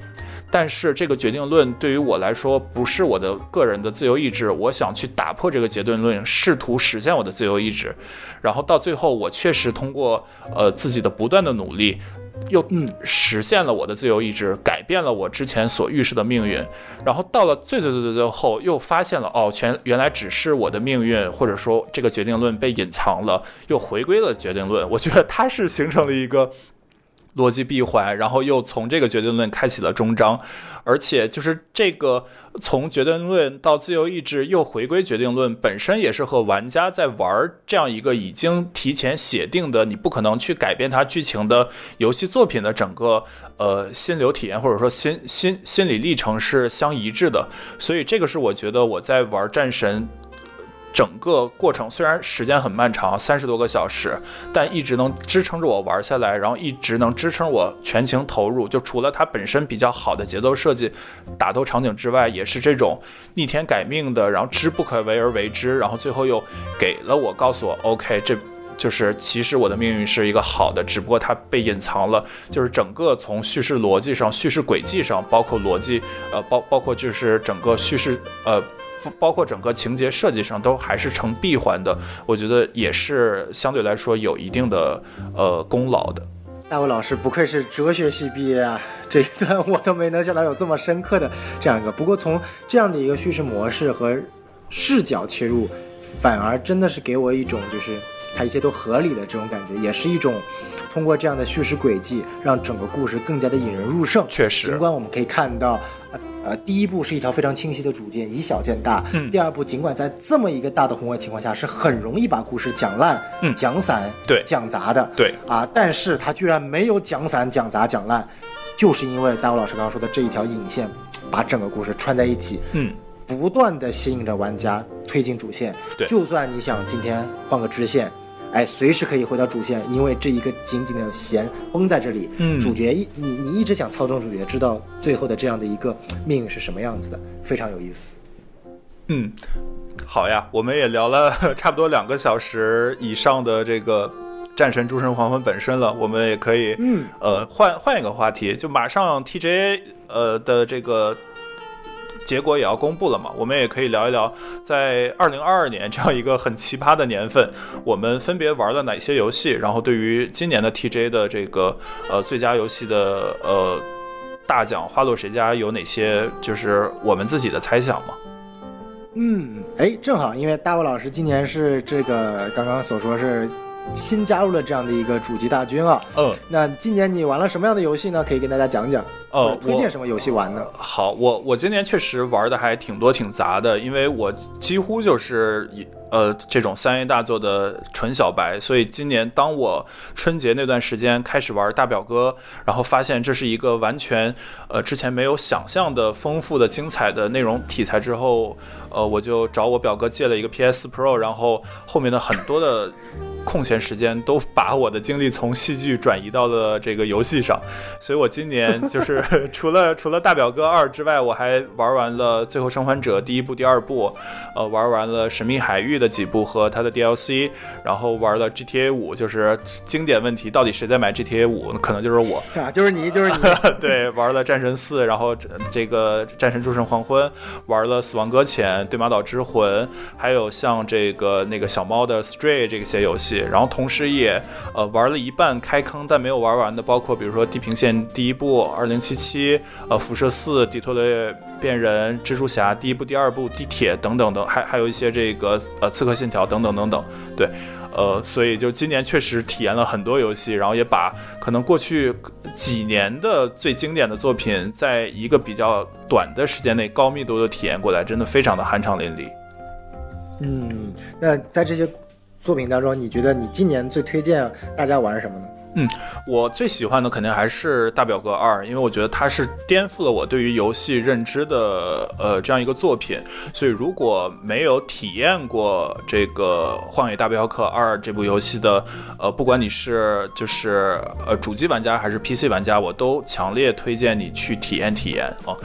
Speaker 3: 但是这个决定论对于我来说不是我的个人的自由意志，我想去打破这个结论论，试图实现我的自由意志。然后到最后，我确实通过呃自己的不断的努力。又嗯实现了我的自由意志，改变了我之前所预示的命运，然后到了最最最最最后，又发现了哦，全原来只是我的命运，或者说这个决定论被隐藏了，又回归了决定论。我觉得它是形成了一个。逻辑闭环，然后又从这个决定论开启了终章，而且就是这个从决定论到自由意志又回归决定论，本身也是和玩家在玩这样一个已经提前写定的你不可能去改变它剧情的游戏作品的整个呃心流体验或者说心心心理历程是相一致的，所以这个是我觉得我在玩战神。整个过程虽然时间很漫长，三十多个小时，但一直能支撑着我玩下来，然后一直能支撑我全情投入。就除了它本身比较好的节奏设计、打斗场景之外，也是这种逆天改命的，然后知不可为而为之，然后最后又给了我告诉我，OK，这就是其实我的命运是一个好的，只不过它被隐藏了。就是整个从叙事逻辑上、叙事轨迹上，包括逻辑，呃，包包括就是整个叙事，呃。包括整个情节设计上都还是成闭环的，我觉得也是相对来说有一定的呃功劳的。
Speaker 2: 大卫老师不愧是哲学系毕业啊，这一段我都没能想到有这么深刻的这样一个。不过从这样的一个叙事模式和视角切入，反而真的是给我一种就是它一切都合理的这种感觉，也是一种通过这样的叙事轨迹让整个故事更加的引人入胜。
Speaker 3: 确实，
Speaker 2: 尽管我们可以看到。呃，第一步是一条非常清晰的主线，以小见大。
Speaker 3: 嗯。
Speaker 2: 第二步，尽管在这么一个大的宏观情况下，是很容易把故事讲烂、讲散、
Speaker 3: 对
Speaker 2: 讲砸的。
Speaker 3: 对。
Speaker 2: 啊，但是他居然没有讲散、讲砸、讲烂，就是因为大武老师刚刚说的这一条引线，把整个故事串在一起。
Speaker 3: 嗯。
Speaker 2: 不断的吸引着玩家推进主线。
Speaker 3: 对，
Speaker 2: 就算你想今天换个支线，哎，随时可以回到主线，因为这一个紧紧的弦绷在这里。
Speaker 3: 嗯，
Speaker 2: 主角一你你一直想操纵主角，知道最后的这样的一个命运是什么样子的，非常有意思。
Speaker 3: 嗯，好呀，我们也聊了差不多两个小时以上的这个战神诸神黄昏本身了，我们也可以，
Speaker 2: 嗯，
Speaker 3: 呃，换换一个话题，就马上 TJ 呃的这个结果也要公布了嘛，我们也可以聊一聊，在二零二二年这样一个很奇葩的年份，我们分别玩了哪些游戏，然后对于今年的 TJ 的这个呃最佳游戏的呃大奖花落谁家有哪些就是我们自己的猜想嘛？
Speaker 2: 嗯，哎，正好，因为大卫老师今年是这个刚刚所说是新加入了这样的一个主机大军啊。
Speaker 3: 嗯，
Speaker 2: 那今年你玩了什么样的游戏呢？可以跟大家讲讲。
Speaker 3: 哦，
Speaker 2: 推荐什么游戏玩呢？
Speaker 3: 好，我我今年确实玩的还挺多挺杂的，因为我几乎就是一呃这种三 A 大作的纯小白，所以今年当我春节那段时间开始玩大表哥，然后发现这是一个完全呃之前没有想象的丰富的精彩的内容题材之后，呃我就找我表哥借了一个 PS Pro，然后后面的很多的空闲时间都把我的精力从戏剧转移到了这个游戏上，所以我今年就是。除了除了大表哥二之外，我还玩完了《最后生还者》第一部、第二部，呃，玩完了《神秘海域》的几部和它的 DLC，然后玩了 GTA 五，就是经典问题，到底谁在买 GTA 五？可能就是我
Speaker 2: 啊，就是你，就是你。
Speaker 3: 对，玩了《战神四》，然后这个《战神：诸神黄昏》，玩了《死亡搁浅》、《对马岛之魂》，还有像这个那个小猫的 Stray 这些游戏，然后同时也呃玩了一半开坑但没有玩完的，包括比如说《地平线》第一部、二零七。七呃，辐射四、底特律变人、蜘蛛侠第一部、第二部、地铁等等等，还还有一些这个呃，刺客信条等等等等。对，呃，所以就今年确实体验了很多游戏，然后也把可能过去几年的最经典的作品，在一个比较短的时间内高密度的体验过来，真的非常的酣畅淋漓。
Speaker 2: 嗯，那在这些作品当中，你觉得你今年最推荐大家玩什么呢？
Speaker 3: 嗯，我最喜欢的肯定还是《大表哥二》，因为我觉得它是颠覆了我对于游戏认知的呃这样一个作品。所以如果没有体验过这个《荒野大镖客二》这部游戏的，呃，不管你是就是呃主机玩家还是 PC 玩家，我都强烈推荐你去体验体验啊。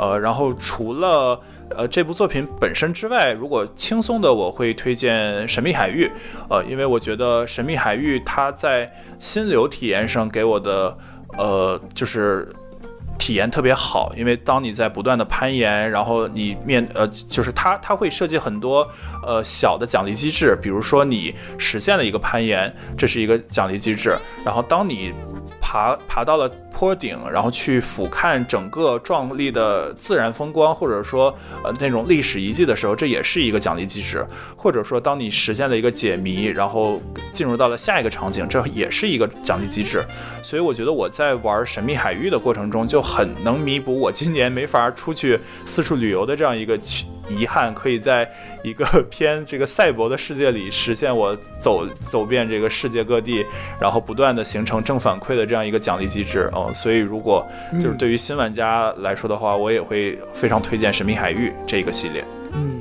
Speaker 3: 呃，然后除了。呃，这部作品本身之外，如果轻松的，我会推荐《神秘海域》。呃，因为我觉得《神秘海域》它在心流体验上给我的，呃，就是体验特别好。因为当你在不断的攀岩，然后你面，呃，就是它它会设计很多呃小的奖励机制，比如说你实现了一个攀岩，这是一个奖励机制。然后当你爬爬到了。坡顶，然后去俯瞰整个壮丽的自然风光，或者说呃那种历史遗迹的时候，这也是一个奖励机制。或者说，当你实现了一个解谜，然后进入到了下一个场景，这也是一个奖励机制。所以我觉得我在玩神秘海域的过程中，就很能弥补我今年没法出去四处旅游的这样一个遗憾，可以在一个 偏这个赛博的世界里实现我走走遍这个世界各地，然后不断的形成正反馈的这样一个奖励机制哦。所以，如果就是对于新玩家来说的话，我也会非常推荐《神秘海域》这个系列。
Speaker 2: 嗯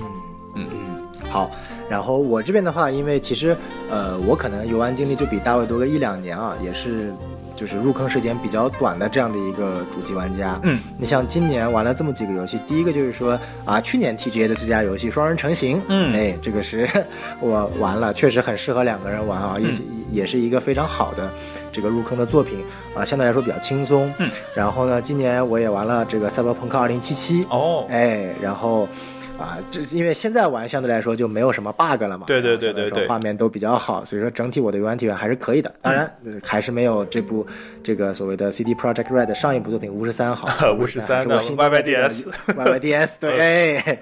Speaker 2: 嗯嗯，好。然后我这边的话，因为其实呃，我可能游玩经历就比大卫多个一两年啊，也是就是入坑时间比较短的这样的一个主机玩家。
Speaker 3: 嗯，
Speaker 2: 你像今年玩了这么几个游戏，第一个就是说啊，去年 TGA 的最佳游戏《双人成行》。
Speaker 3: 嗯，
Speaker 2: 哎，这个是 我玩了，确实很适合两个人玩啊，也也是一个非常好的。这个入坑的作品啊，相对来说比较轻松。
Speaker 3: 嗯，
Speaker 2: 然后呢，今年我也玩了这个《赛博朋克2077》。
Speaker 3: 哦，
Speaker 2: 哎，然后。啊，这因为现在玩相对来说就没有什么 bug 了嘛，
Speaker 3: 对对对对对，
Speaker 2: 画面都比较好，所以说整体我的游玩体验还是可以的。当然还是没有这部这个所谓的 CD Project Red 上一部作品五十三好，
Speaker 3: 五十三的
Speaker 2: YYDS，YYDS 对。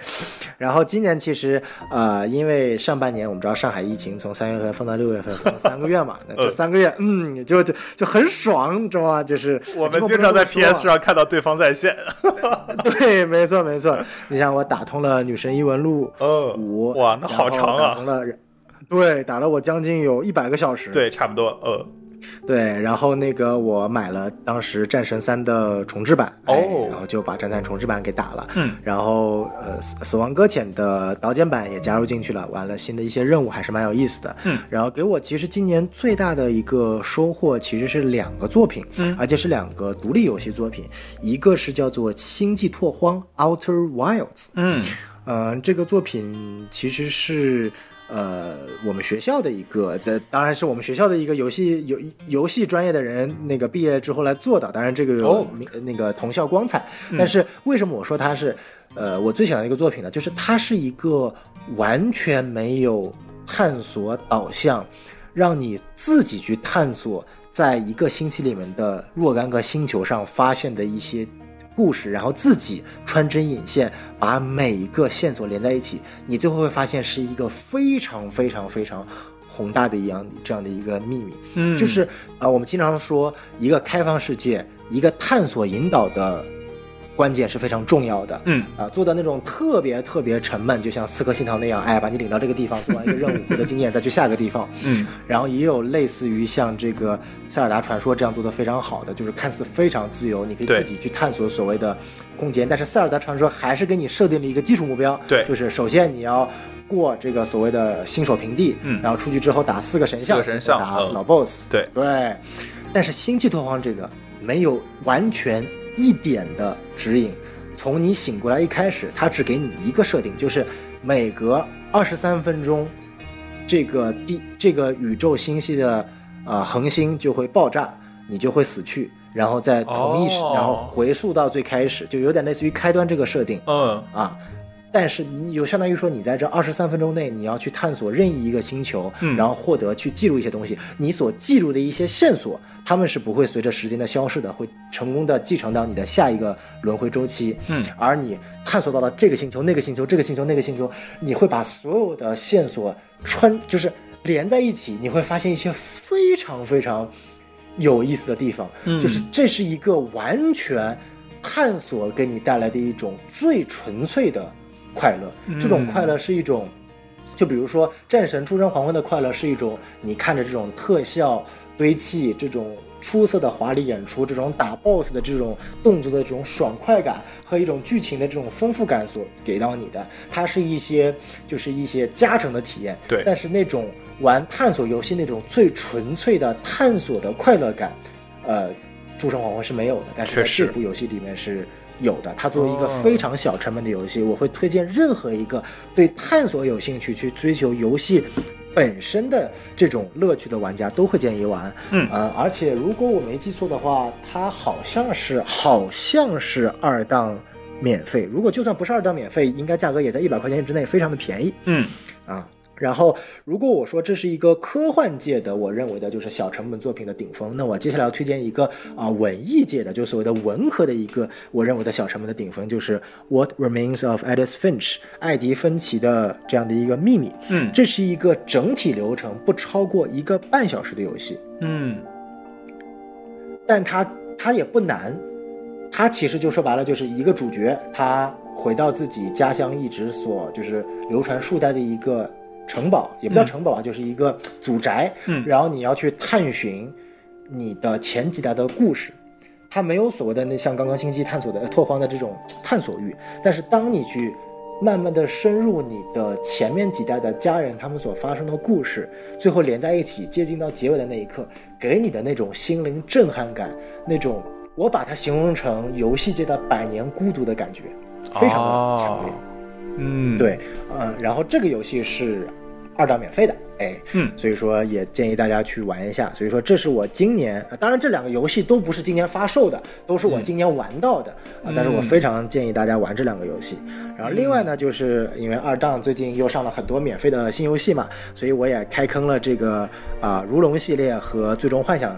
Speaker 2: 然后今年其实呃，因为上半年我们知道上海疫情从三月份封到六月份，封了三个月嘛，那这三个月嗯，就就就很爽，你知道吗？就是
Speaker 3: 我们经常在 PS 上看到对方在线，
Speaker 2: 对，没错没错。你像我打通了。女神异闻录五
Speaker 3: 哇，那好长啊！
Speaker 2: 打了，对，打了我将近有一百个小时。
Speaker 3: 对，差不多，呃。
Speaker 2: 对，然后那个我买了当时《战神三》的重置版，然后就把《战三》重置版给打了。
Speaker 3: 嗯，
Speaker 2: 然后呃，死死亡搁浅的导剪版也加入进去了，完了新的一些任务还是蛮有意思的。
Speaker 3: 嗯，
Speaker 2: 然后给我其实今年最大的一个收获其实是两个作品，
Speaker 3: 嗯
Speaker 2: 而且是两个独立游戏作品，一个是叫做《星际拓荒》（Outer Wilds），
Speaker 3: 嗯
Speaker 2: 嗯，这个作品其实是呃我们学校的一个的，当然是我们学校的一个游戏游游戏专业的人那个毕业之后来做的，当然这个有那个同校光彩。但是为什么我说它是呃我最喜欢的一个作品呢？就是它是一个完全没有探索导向，让你自己去探索，在一个星期里面的若干个星球上发现的一些故事，然后自己穿针引线，把每一个线索连在一起，你最后会发现是一个非常非常非常宏大的一样这样的一个秘密。
Speaker 3: 嗯，
Speaker 2: 就是啊、呃我们经常说一个开放世界，一个探索引导的关键是非常重要的。
Speaker 3: 嗯
Speaker 2: 啊，做的那种特别特别沉闷，就像《刺客信条》那样，哎，把你领到这个地方，做完一个任务，获得经验，再去下一个地方。
Speaker 3: 嗯
Speaker 2: 然后也有类似于像这个《塞尔达传说》这样做的非常好的，就是看似非常自由，你可以自己去探索所谓的空间。但是《塞尔达传说》还是给你设定了一个基础目标，
Speaker 3: 对
Speaker 2: 就是首先你要过这个所谓的新手平地，
Speaker 3: 嗯
Speaker 2: 然后出去之后打四个神像，
Speaker 3: 四个神像嗯
Speaker 2: 打老 BOSS，
Speaker 3: 对
Speaker 2: 对。但是《星际拓荒》这个没有完全一点的指引，从你醒过来一开始，它只给你一个设定，就是每隔二十三分钟，这个地这个宇宙星系的呃恒星就会爆炸，你就会死去，然后在同一时，
Speaker 3: 哦。
Speaker 2: 然后回溯到最开始，就有点类似于开端这个设定。
Speaker 3: 嗯。
Speaker 2: 啊。但是你有相当于说，你在这二十三分钟内，你要去探索任意一个星球，
Speaker 3: 嗯
Speaker 2: 然后获得去记录一些东西。你所记录的一些线索，他们是不会随着时间的消逝的，会成功的继承到你的下一个轮回周期。
Speaker 3: 嗯，
Speaker 2: 而你探索到了这个星球、那个星球、这个星球、那个星球，你会把所有的线索穿，就是连在一起，你会发现一些非常非常有意思的地方。
Speaker 3: 嗯
Speaker 2: 就是这是一个完全探索给你带来的一种最纯粹的快乐。这种快乐是一种。就比如说《战神：诸神黄昏》的快乐是一种你看着这种特效堆砌、这种出色的华丽演出、这种打 BOSS 的这种动作的这种爽快感和一种剧情的这种丰富感所给到你的，它是一些就是一些加成的体验。
Speaker 3: 对
Speaker 2: 但是那种玩探索游戏那种最纯粹的探索的快乐感，呃，《诸神黄昏》是没有的，但是在这部游戏里面是有的。它作为一个
Speaker 3: 哦
Speaker 2: 非常小成本的游戏，我会推荐任何一个对探索有兴趣、去追求游戏本身的这种乐趣的玩家都会建议玩。
Speaker 3: 嗯
Speaker 2: 呃，而且如果我没记错的话，它好像是好像是二档免费。如果就算不是二档免费，应该价格也在一百块钱之内，非常的便宜。
Speaker 3: 嗯
Speaker 2: 啊。然后，如果我说这是一个科幻界的，我认为的就是小成本作品的顶峰，那我接下来要推荐一个啊、文艺界的，就所谓的文科的一个我认为的小成本的顶峰，就是《What Remains of Edith Finch》艾迪芬奇的这样的一个秘密。
Speaker 3: 嗯。
Speaker 2: 这是一个整体流程不超过一个半小时的游戏，
Speaker 3: 嗯。
Speaker 2: 但它它也不难，它其实就说白了就是一个主角，他回到自己家乡一直所就是流传数代的一个城堡，也不叫城堡啊，就是一个祖宅。
Speaker 3: 嗯
Speaker 2: 然后你要去探寻你的前几代的故事。它没有所谓的那像刚刚星际探索的呃拓荒的这种探索欲，但是当你去慢慢的深入你的前面几代的家人他们所发生的故事，最后连在一起，接近到结尾的那一刻，给你的那种心灵震撼感，那种我把它形容成游戏界的百年孤独的感觉，非常的强烈。
Speaker 3: 哦嗯，
Speaker 2: 对，呃，然后这个游戏是二档免费的，哎，
Speaker 3: 嗯
Speaker 2: 所以说也建议大家去玩一下。所以说这是我今年，呃当然这两个游戏都不是今年发售的，都是我今年玩到的啊、但是我非常建议大家玩这两个游戏。然后另外呢，就是因为二档最近又上了很多免费的新游戏嘛，所以我也开坑了这个啊、如龙系列和最终幻想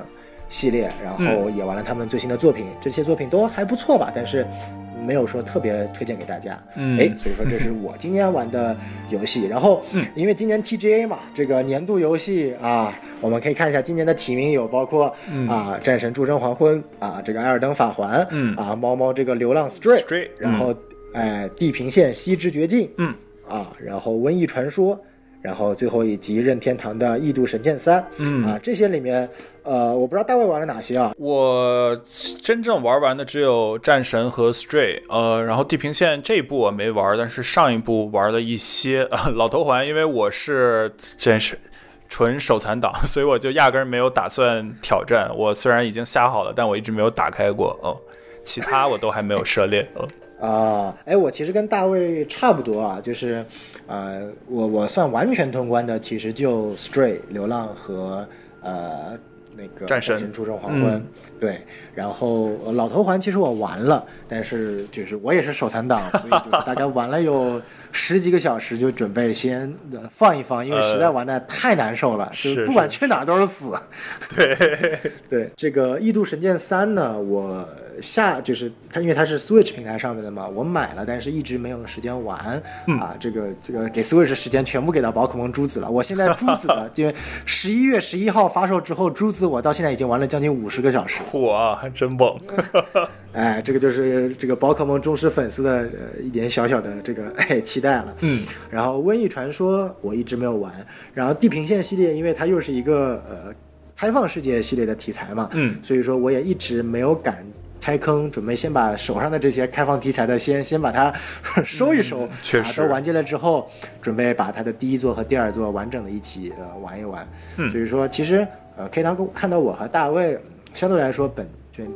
Speaker 2: 系列，然后也玩了他们最新的作品，这些作品都还不错吧，但是。没有说特别推荐给大家，
Speaker 3: 嗯。
Speaker 2: 哎，所以说这是我今年玩的游戏。然后，
Speaker 3: 嗯。
Speaker 2: 因为今年 TGA 嘛，这个年度游戏啊，我们可以看一下今年的提名有包括、啊《战神：诸神黄昏》啊，这个《艾尔登法环》
Speaker 3: 嗯。
Speaker 2: 啊，猫猫这个《流浪 Stray，然后哎，《地平线：西之绝境》
Speaker 3: 嗯。
Speaker 2: 啊，然后《瘟疫传说》，然后最后以及任天堂的《异度神剑三》，
Speaker 3: 嗯
Speaker 2: 啊，这些里面，呃，我不知道大卫玩了哪些啊？
Speaker 3: 我真正玩完的只有战神和 Stray，呃，然后地平线这一部我没玩，但是上一部玩了一些。啊、老头环，因为我是真是纯手残党，所以我就压根儿没有打算挑战。我虽然已经下好了，但我一直没有打开过。哦，其他我都还没有涉猎。哦。
Speaker 2: 啊，哎，我其实跟大卫差不多啊，就是，呃，我我算完全通关的，其实就 Stray 流浪和呃那个
Speaker 3: 战神
Speaker 2: 出征黄昏，对，然后呃老头环其实我玩了，但是就是我也是手残党，所以就是大概玩了有十几个小时，就准备先呃放一放，因为实在玩的太难受了，就是不管去哪儿都是死。
Speaker 3: 对
Speaker 2: 对，这个《异度神剑三》呢，我下就是它，因为它是 Switch 平台上面的嘛，我买了，但是一直没有时间玩、啊。这个这个给 Switch 时间全部给到宝可梦珠子了。我现在珠子的，因为十一月十一号发售之后，珠子我到现在已经玩了将近五十个小时。
Speaker 3: 哇，还真猛！
Speaker 2: 哎，这个就是这个宝可梦忠实粉丝的呃一点小小的这个哎期待了。
Speaker 3: 嗯，
Speaker 2: 然后瘟疫传说我一直没有玩，然后地平线系列，因为它又是一个呃开放世界系列的题材嘛，
Speaker 3: 嗯，
Speaker 2: 所以说我也一直没有敢开坑，准备先把手上的这些开放题材的先 先把它 收一收，
Speaker 3: 确实
Speaker 2: 啊、都完结了之后，准备把它的第一座和第二座完整的一起呃玩一玩。
Speaker 3: 嗯
Speaker 2: 所以说其实呃 K 堂看到我和大卫相对来说本。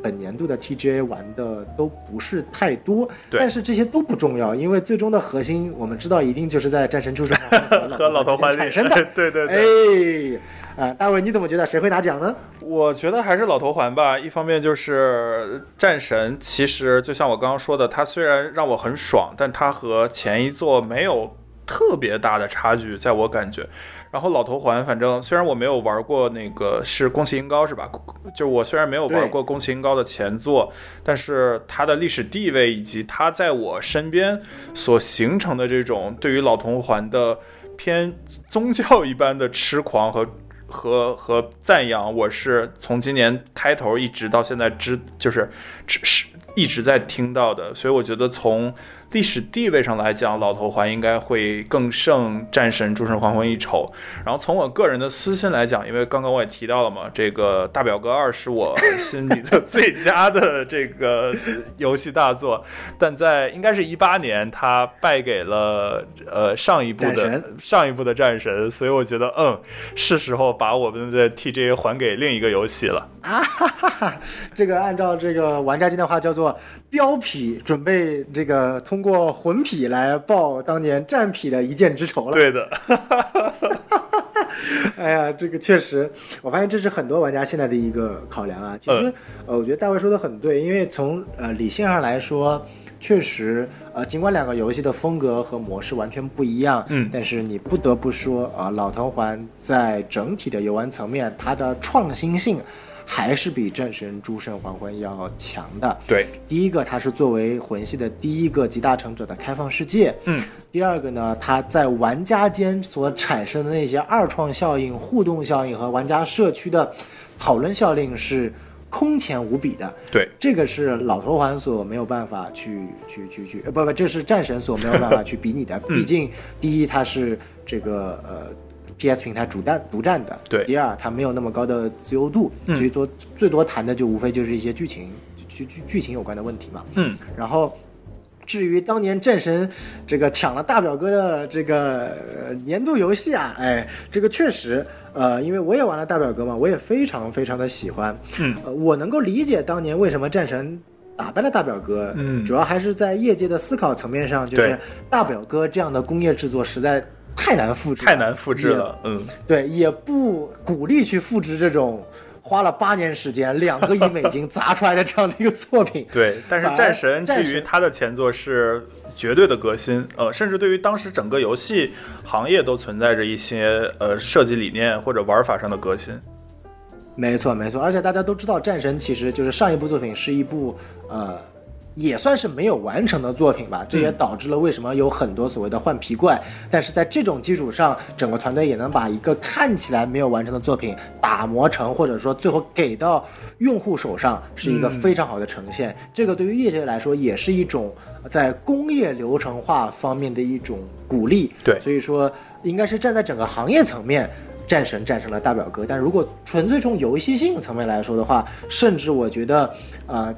Speaker 2: 本年度的 TGA 玩的都不是太多，但是这些都不重要，因为最终的核心我们知道一定就是在战神诸神黄昏
Speaker 3: 和老头环里
Speaker 2: 产生的。
Speaker 3: 对对对。
Speaker 2: 哎，啊，大卫，你怎么觉得谁会拿奖呢？
Speaker 3: 我觉得还是老头环吧。一方面就是战神，其实就像我刚刚说的，它虽然让我很爽，但它和前一座没有特别大的差距，在我感觉。然后老头环，反正虽然我没有玩过那个是宫崎英高是吧？就我虽然没有玩过宫崎英高的前作，但是它的历史地位以及它在我身边所形成的这种对于老头环的偏宗教一般的痴狂和。和和赞扬，我是从今年开头一直到现在知，就是只是一直在听到的，所以我觉得从历史地位上来讲，老头环应该会更胜战神诸神黄昏一筹。然后从我个人的私心来讲，因为刚刚我也提到了嘛，这个大表哥二是我心里的最佳的这个游戏大作，但在应该是一八年，他败给了呃上一部的上一部的战神，所以我觉得嗯，是时候把我们的 TGA 还给另一个游戏了
Speaker 2: 啊！哈哈哈，这个按照这个玩家今天话叫做标匹，准备这个通。过魂匹来报当年战匹的一箭之仇了。
Speaker 3: 对的，
Speaker 2: 哎呀，这个确实，我发现这是很多玩家现在的一个考量啊。其实，
Speaker 3: 嗯、
Speaker 2: 呃，我觉得大卫说的很对，因为从呃理性上来说，确实，呃，尽管两个游戏的风格和模式完全不一样，
Speaker 3: 嗯，
Speaker 2: 但是你不得不说啊，老头环在整体的游玩层面，它的创新性。还是比战神诸神黄昏要强的。
Speaker 3: 对，
Speaker 2: 第一个，它是作为魂系的第一个集大成者的开放世界。
Speaker 3: 嗯，
Speaker 2: 第二个呢，它在玩家间所产生的那些二创效应、互动效应和玩家社区的讨论效应是空前无比的。
Speaker 3: 对，
Speaker 2: 这个是老头环所没有办法去去去去，呃，不不，这是战神所没有办法去比拟的。毕竟，第一，它是这个呃。P.S. 平台主战独占的，
Speaker 3: 对。
Speaker 2: 第二，它没有那么高的自由度，
Speaker 3: 嗯、
Speaker 2: 所以说最多谈的就无非就是一些剧情、剧剧剧情有关的问题嘛。
Speaker 3: 嗯。
Speaker 2: 然后，至于当年战神这个抢了大表哥的这个、呃、年度游戏啊，哎，这个确实，呃，因为我也玩了大表哥嘛，我也非常非常的喜欢。
Speaker 3: 嗯。
Speaker 2: 呃，我能够理解当年为什么战神打败了大表哥，
Speaker 3: 嗯，
Speaker 2: 主要还是在业界的思考层面上，就是大表哥这样的工业制作实在。太难复制，
Speaker 3: 太难复制了。嗯，
Speaker 2: 对，也不鼓励去复制这种花了八年时间、两个亿美金砸出来的这样的一个作品。
Speaker 3: 对，但是战神至于它的前作是绝对的革新，呃，甚至对于当时整个游戏行业都存在着一些呃设计理念或者玩法上的革新。
Speaker 2: 没错，没错，而且大家都知道，战神其实就是上一部作品是一部呃。也算是没有完成的作品吧，这也导致了为什么有很多所谓的换皮怪。但是在这种基础上，整个团队也能把一个看起来没有完成的作品打磨成，或者说最后给到用户手上，是一个非常好的呈现。这个对于业界来说，也是一种在工业流程化方面的一种鼓励。
Speaker 3: 对，
Speaker 2: 所以说。应该是站在整个行业层面，战神战胜了大表哥。但如果纯粹从游戏性层面来说的话，甚至我觉得，呃，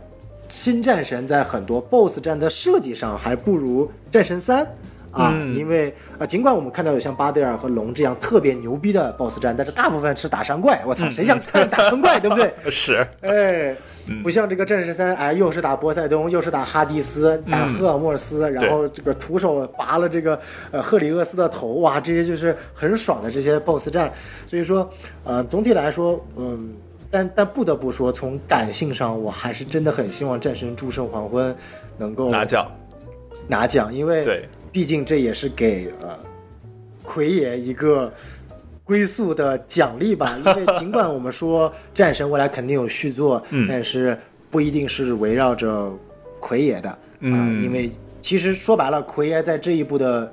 Speaker 2: 新战神在很多 BOSS 战的设计上还不如战神三。啊，因为啊，尽管我们看到有像巴德尔和龙这样特别牛逼的 BOSS 战，但是大部分是打山怪。我操，谁想看打山怪，对不对？
Speaker 3: 是，
Speaker 2: 哎，不像这个战神三，哎，又是打波塞冬，又是打哈迪斯，打赫尔墨斯，然后这个徒手拔了这个呃赫里厄斯的头，哇，这些就是很爽的这些 BOSS 战。所以说，呃，总体来说，嗯，但但不得不说，从感性上，我还是真的很希望战神诸神黄昏能够
Speaker 3: 拿奖，
Speaker 2: 拿奖，因为
Speaker 3: 对。
Speaker 2: 毕竟这也是给呃奎爷一个归宿的奖励吧。因为尽管我们说战神未来肯定有续作，但是不一定是围绕着奎爷的啊。因为其实说白了，奎爷在这一部的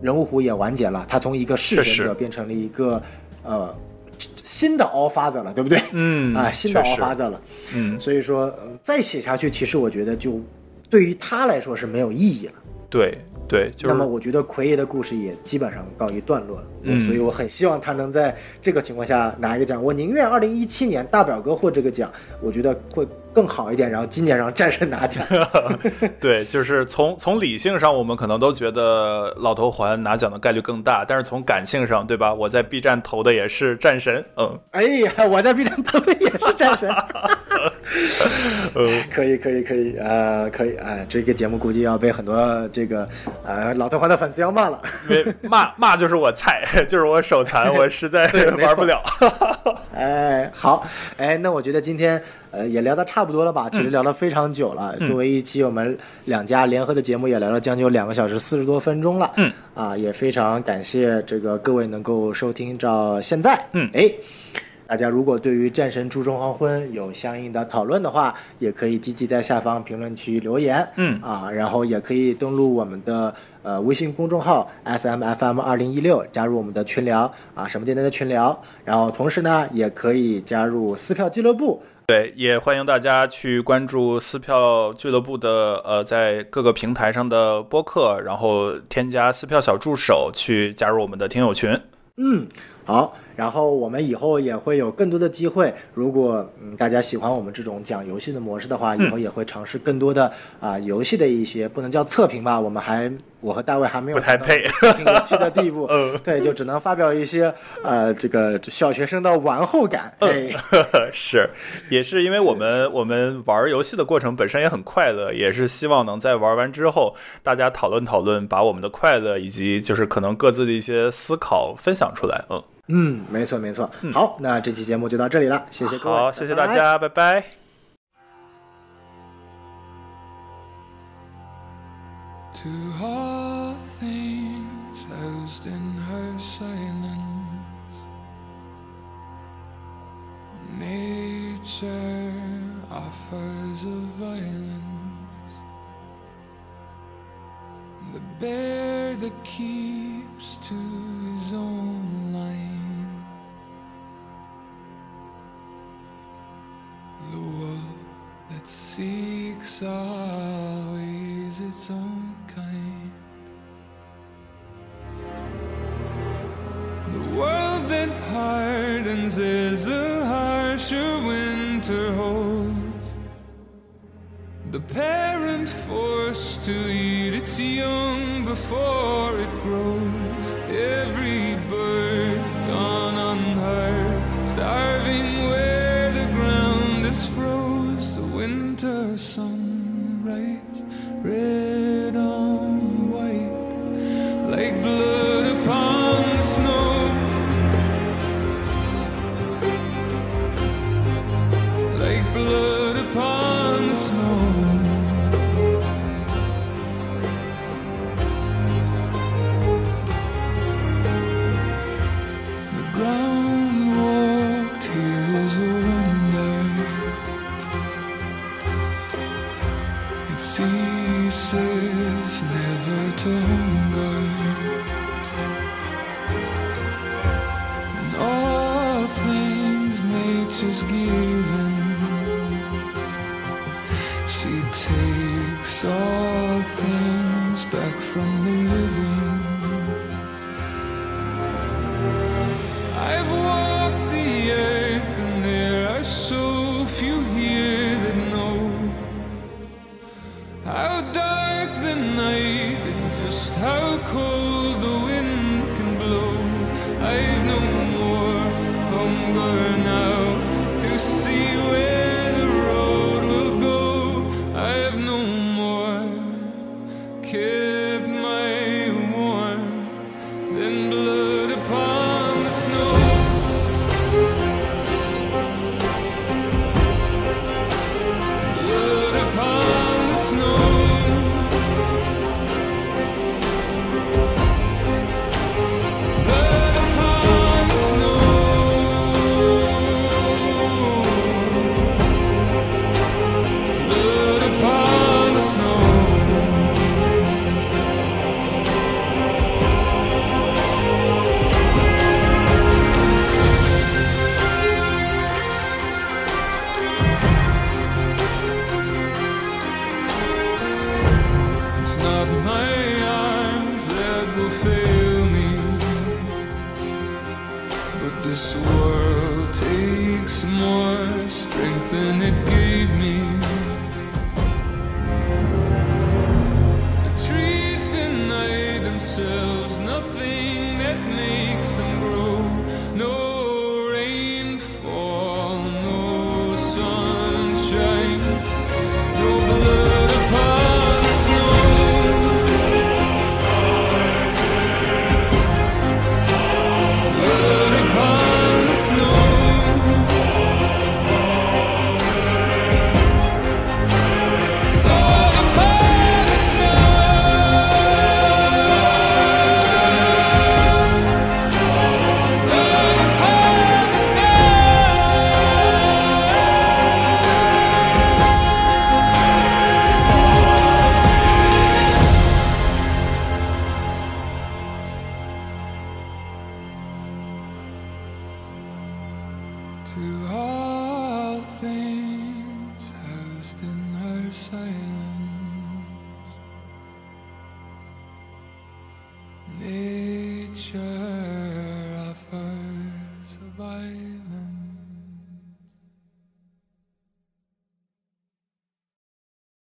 Speaker 2: 人物弧也完结了，他从一个弑神者变成了一个呃新的 offer 了，对不对？
Speaker 3: 嗯
Speaker 2: 啊，新的 offer 了。嗯，所以说再写下去，其实我觉得就对于他来说是没有意义了。
Speaker 3: 对。对，
Speaker 2: 那么我觉得奎爷的故事也基本上告一段落了，嗯，所以我很希望他能在这个情况下拿一个奖。我宁愿二零一七年大表哥获这个奖，我觉得会更好一点。然后今年让战神拿奖，
Speaker 3: 对，就是从从理性上，我们可能都觉得老头环拿奖的概率更大，但是从感性上，对吧？我在 B 站投的也是战神，嗯，
Speaker 2: 哎呀，我在 B 站投的也是战神。可以可以可以，呃，可以，哎，这个节目估计要被很多这个呃老头环的粉丝要骂了，
Speaker 3: 骂骂就是我菜，就是我手残，我实在 玩不了。
Speaker 2: 哎，好，哎，那我觉得今天呃也聊的差不多了吧？其实聊了非常久了，作为一期我们两家联合的节目，也聊了将近有两个小时四十多分钟了。
Speaker 3: 嗯，
Speaker 2: 啊，也非常感谢这个各位能够收听到现在。
Speaker 3: 嗯，
Speaker 2: 哎。大家如果对于《战神：诸神黄昏》有相应的讨论的话，也可以积极在下方评论区留言。
Speaker 3: 嗯
Speaker 2: 啊，然后也可以登录我们的呃微信公众号 S M F M 二零一六，加入我们的群聊啊，什么电台的群聊。然后同时呢，也可以加入撕票俱乐部。
Speaker 3: 对，也欢迎大家去关注撕票俱乐部的呃，在各个平台上的播客，然后添加撕票小助手去加入我们的听友群。
Speaker 2: 嗯，好。然后我们以后也会有更多的机会，如果嗯大家喜欢我们这种讲游戏的模式的话，以后也会尝试更多的啊游戏的一些不能叫测评吧，我们还我和大卫还没有
Speaker 3: 不太配
Speaker 2: 测评游戏的地步，对，就只能发表一些呃这个小学生的玩后感。哎，
Speaker 3: 是，也是因为我们 我们玩游戏的过程本身也很快乐，也是希望能在玩完之后大家讨论讨论，把我们的快乐以及就是可能各自的一些思考分享出来。嗯。
Speaker 2: 嗯，没错没错。好，那这期节目就到这里了，谢谢各位，
Speaker 3: 好，谢谢大家，拜拜。The wolf that seeks always its own kind. The world that hardens is a harsher winter holds. The parent forced to eat its young before it grows. Every bird